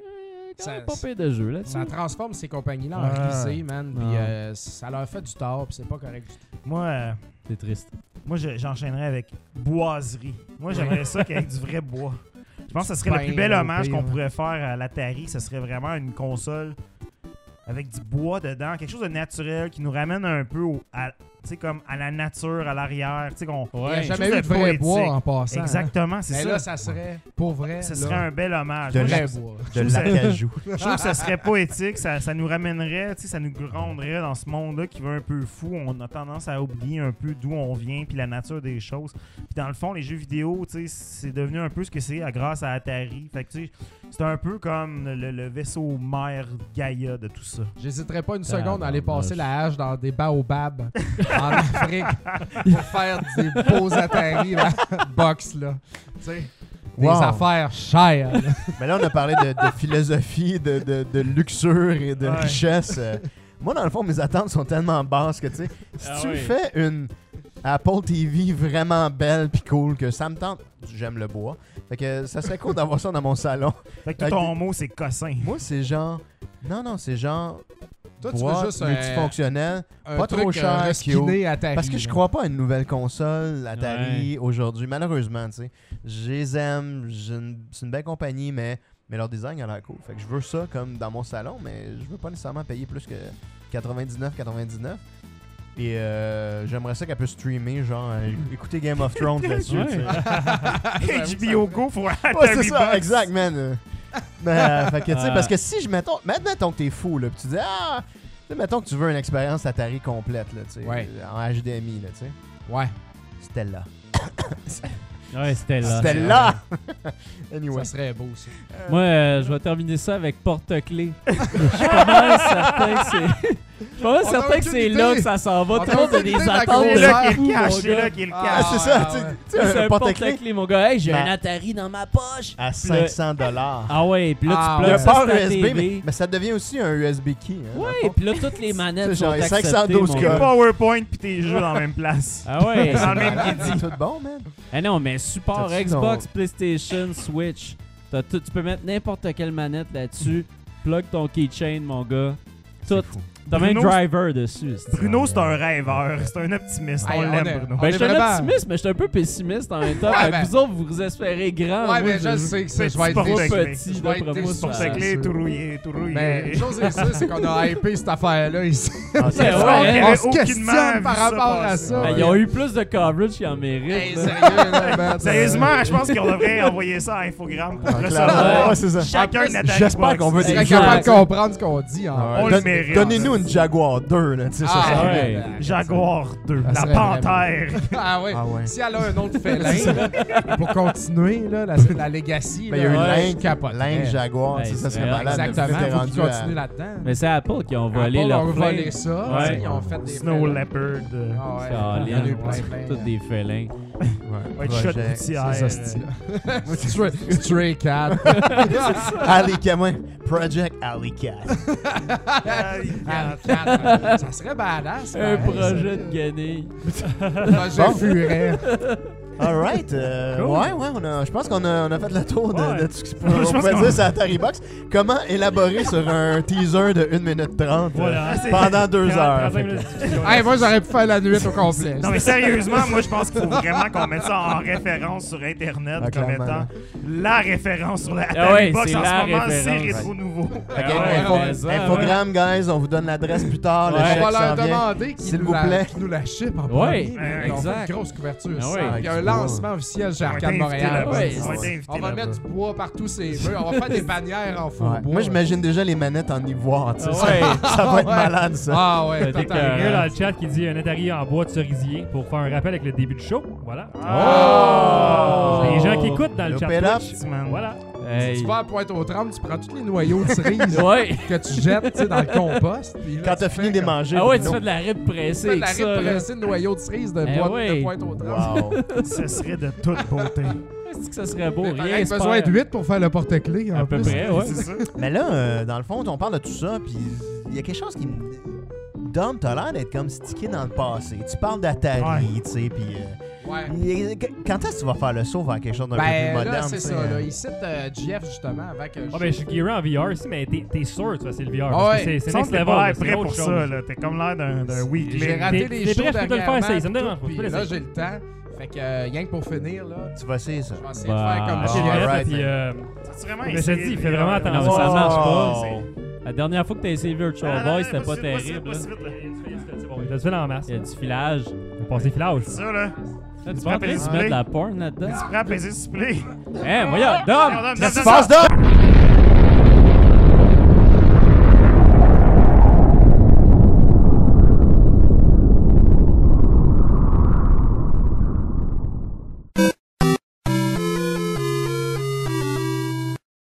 Quand Ça- même pas pire de jeu là-dessus. Ça transforme ces compagnies-là en Ah. man. Puis euh, ça leur fait du tort, puis c'est pas correct du tout. Moi, euh, C'est triste. moi je- j'enchaînerais avec boiserie. Moi, j'aimerais ça qu'avec du vrai bois. Je pense que ce serait le Ben, plus bel hommage qu'on pourrait faire à l'Atari. Ce serait vraiment une console avec du bois dedans, quelque chose de naturel qui nous ramène un peu au, à, sais, comme à la nature, à l'arrière. tu sais, qu'on- Il n'y a Ouais. jamais eu de vrai poétique. bois en passant. hein. Exactement, c'est Mais ça. là, ça serait, pour vrai, Ce serait un bel hommage. De je- l'acajou. Je trouve que ça serait poétique, ça, ça nous ramènerait, tu sais, ça nous rendrait dans ce monde-là qui va un peu fou. On a tendance à oublier un peu d'où on vient puis la nature des choses. Puis dans le fond, les jeux vidéo, tu sais, c'est devenu un peu ce que c'est à- grâce à Atari. Fait que tu sais, c'est un peu comme le, le vaisseau mère Gaïa de tout ça. J'hésiterais pas une seconde à aller passer la hache dans des baobabs en Afrique pour faire des beaux Atari, là, box, là. Tu sais, des Wow. affaires chères. là. Mais là, on a parlé de, de philosophie, de, de, de luxure et de Ouais. richesse. Euh, moi, dans le fond, mes attentes sont tellement basses que, tu sais, si Ah tu me fais une Apple TV vraiment belle puis cool, que ça me tente, j'aime le bois. Fait que ça serait cool d'avoir ça dans mon salon. Fait que tout ton mot, c'est cossin. Moi, c'est genre. Non, non, c'est genre. Toi, tu boîte veux juste un, multifonctionnel. un pas truc trop euh, cher, Atari. Parce que je crois pas à une nouvelle console Atari aujourd'hui, malheureusement, tu sais. Je les aime, j'ai une- c'est une belle compagnie, mais, mais leur design a l'air cool. Fait que je veux ça comme dans mon salon, mais je veux pas nécessairement payer plus que 99,99. Et euh, j'aimerais ça qu'elle puisse streamer, genre, euh, écouter Game of Thrones là-dessus. Ouais. tu sais. HBO Go pour Ouais, c'est ça, exact, man. Mais, euh, fait que, tu sais, parce que si je mettons, mettons que t'es fou, là, pis tu dis, ah, tu sais, mettons que tu veux une expérience Atari complète, là, tu sais, Ouais. en HDMI, là, tu sais. Ouais, C'était là. Ouais, c'était là. C'était là! anyway. ça serait beau, ça. Moi, euh, je vais terminer ça avec porte-clés. Je suis pas mal certain que c'est. Je suis pas certain que c'est là que ça s'en va. Tout le monde a des attentes C'est là qui est fou, le mon c'est gars. là qui est le Ah. Ah, c'est ça, C'est un un porte-clés mon gars. Hey, j'ai Ben- un Atari dans ma poche. à 500 dollars. Ah ouais, puis là, Ah, tu Il y a plugues ça USB, mais, ça devient aussi un USB key. Hein, Ouais, puis là, toutes les manettes sont genre acceptées, 512 mon codes. gars. PowerPoint puis tes jeux dans la même place. Ah ouais. Dans le même. C'est tout bon, man. Ah non, mais support Xbox, PlayStation, Switch. Tout- tu peux mettre n'importe quelle manette là-dessus. Plug ton keychain, mon gars. Tout. C'est. T'as même Bruno, driver dessus. c'est- Bruno, c'est un rêveur. C'est un optimiste. Hey, On on l'aime, Bruno. Ben, je suis un optimiste, mais je suis un peu pessimiste en même temps. Ouais, ben- vous autres, vous espérez grand. Ouais, mais je sais que ça, je vais être Petit Je vais être déçu. ça- Porte-clés, tout rouillé, tout rouillé. Mais chose est sûre, c'est qu'on a hypé cette affaire-là ici. Ah, ouais, on se questionne par rapport à ça. Ben, ils ont eu plus de coverage qu'ils en méritent. Sérieusement, je pense qu'on devrait envoyer ça à Infogramme pour Ah, c'est ça. chacun j'espère qu'on veut Exact. capable de comprendre ce qu'on dit. En Ouais. On le mérite. Donnez-nous une Jaguar 2, là, tu sais, ça, Ah, ça ouais. serait- ouais. Jaguar 2, Ça la serait panthère. Ah ouais. Ah ouais. Si elle a un autre félin, là, pour continuer, là, la, la legacy, Ben, il y a eu là, Ouais. je capoterais. Linge Jaguar, tu sais, ça c'est serait vrai. malade. Exactement, T'es faut qu'ils rendu à- continuent là-dedans. Mais c'est Apple qui ont volé Apple leur ont volé ça, Ouais. ils ont fait des Snow félins. Leopard. euh, Ah ouais, il y en a eu plein, plein. Tous des félins. Ouais, Ouais, shot projet. gouttière. Ces hosties-là. Stray, Stray Cat. Alley ouais. Project Alley Cat. Ah. Cat. Ça serait badass. Un pareil, projet de guenille. Projet Bon. furet. Alright, euh, Cool. ouais, ouais, on a, je pense qu'on a, on a fait le tour de, Ouais. de tout ce qu'il Je pense on pouvait qu'on- dire sur Atari Box. Comment élaborer sur un teaser de 1 minute 30 euh, Voilà. c'est- pendant 2 heures? 35 Fait minutes que- de discussion. Hey, moi, j'aurais pu faire la nuit au complet. Non mais sérieusement, moi je pense qu'il faut vraiment qu'on mette ça en référence sur internet Ah, comme étant la référence sur la Ah Atari ouais, Box en la ce moment, c'est rétro nouveau. Ah ouais, info- ça, infogramme, guys, on vous donne l'adresse plus tard. le Ouais. On va leur demander S'il qu'ils nous, vous la- plaît. qu'ils nous la ship en Ouais, premier. euh, fait exact. une grosse couverture. Ah ouais. Il y a un. Lancement officiel chez Arcade Montréal. Ouais, On va c'est- mettre du bois partout ces murs. On va faire des bannières en faux bois. Moi, j'imagine déjà les manettes en ivoire. tu sais, Ah ça- va être malade, ça. Ah ouais, a dans le chat qui dit un Atari en bois de cerisier pour faire un rappel avec le début du show. Voilà. Oh! Les gens qui écoutent dans le chat. Voilà. Hey. Si tu vas à Pointe-aux-Trembles, tu prends tous les noyaux de cerise Ouais. que tu jettes tu dans le compost. puis là, Quand tu t'as fais fini de comme- manger. Ah ouais, tu fais de la rip Tu pressée fais de avec la là. répresser de noyaux de cerise de, Eh boîte- ouais. de Pointe-aux-Trembles. Wow. Ce serait de toute beauté. Est-ce que ça serait beau? T'as Rien se besoin perd. de 8 pour faire le porte-clés. en À peu plus. près, ouais. C'est ça. Mais là, euh, dans le fond, on parle de tout ça, puis il y a quelque chose qui me. Dom, t'as l'air d'être comme stické dans le passé. Tu parles d'Atari, Ouais. tu sais, puis. euh, Ouais. Il- Quand est-ce que tu vas faire le saut vers quelque chose d'un peu Ben plus là, moderne? c'est tu sais, ça. Là. Il cite euh, GF justement avant que Ah ben, je suis gearé en VR ici, mais t'es t'es sûr que tu vas essayer le VR. Ah parce que ouais. c'est- C'est next t'es level. là, c'est prêt autre pour chose. ça, là. T'es comme l'air d'un d'un. J'ai raté T'es- les t'es shows prêt, je peux te le faire, dernièrement, essaye, ça me dérange je peux Là, l'essayer. j'ai le temps. Fait que euh, rien que pour finir, là, Tu vas essayer ça. je vais essayer Bah, de faire comme Ah, fait, right. puis, euh, vraiment Mais je te essayé dis, il le fait VR, vraiment attention. Non, mais ça Wow. marche pas. C'est- La dernière fois que t'as essayé Virtual Ah, non, Boy, c'était pas pas si vite, pas si terrible. vite, pas là. si vite, là. C'est bon, il te fait dans la masse. Il y a du filage. On passe les filages. C'est ça, là. Tu Tu vas en train de la porn là-dedans? Tu prends ce play. Eh, voyons, Dom! Qu'est-ce qui se passe?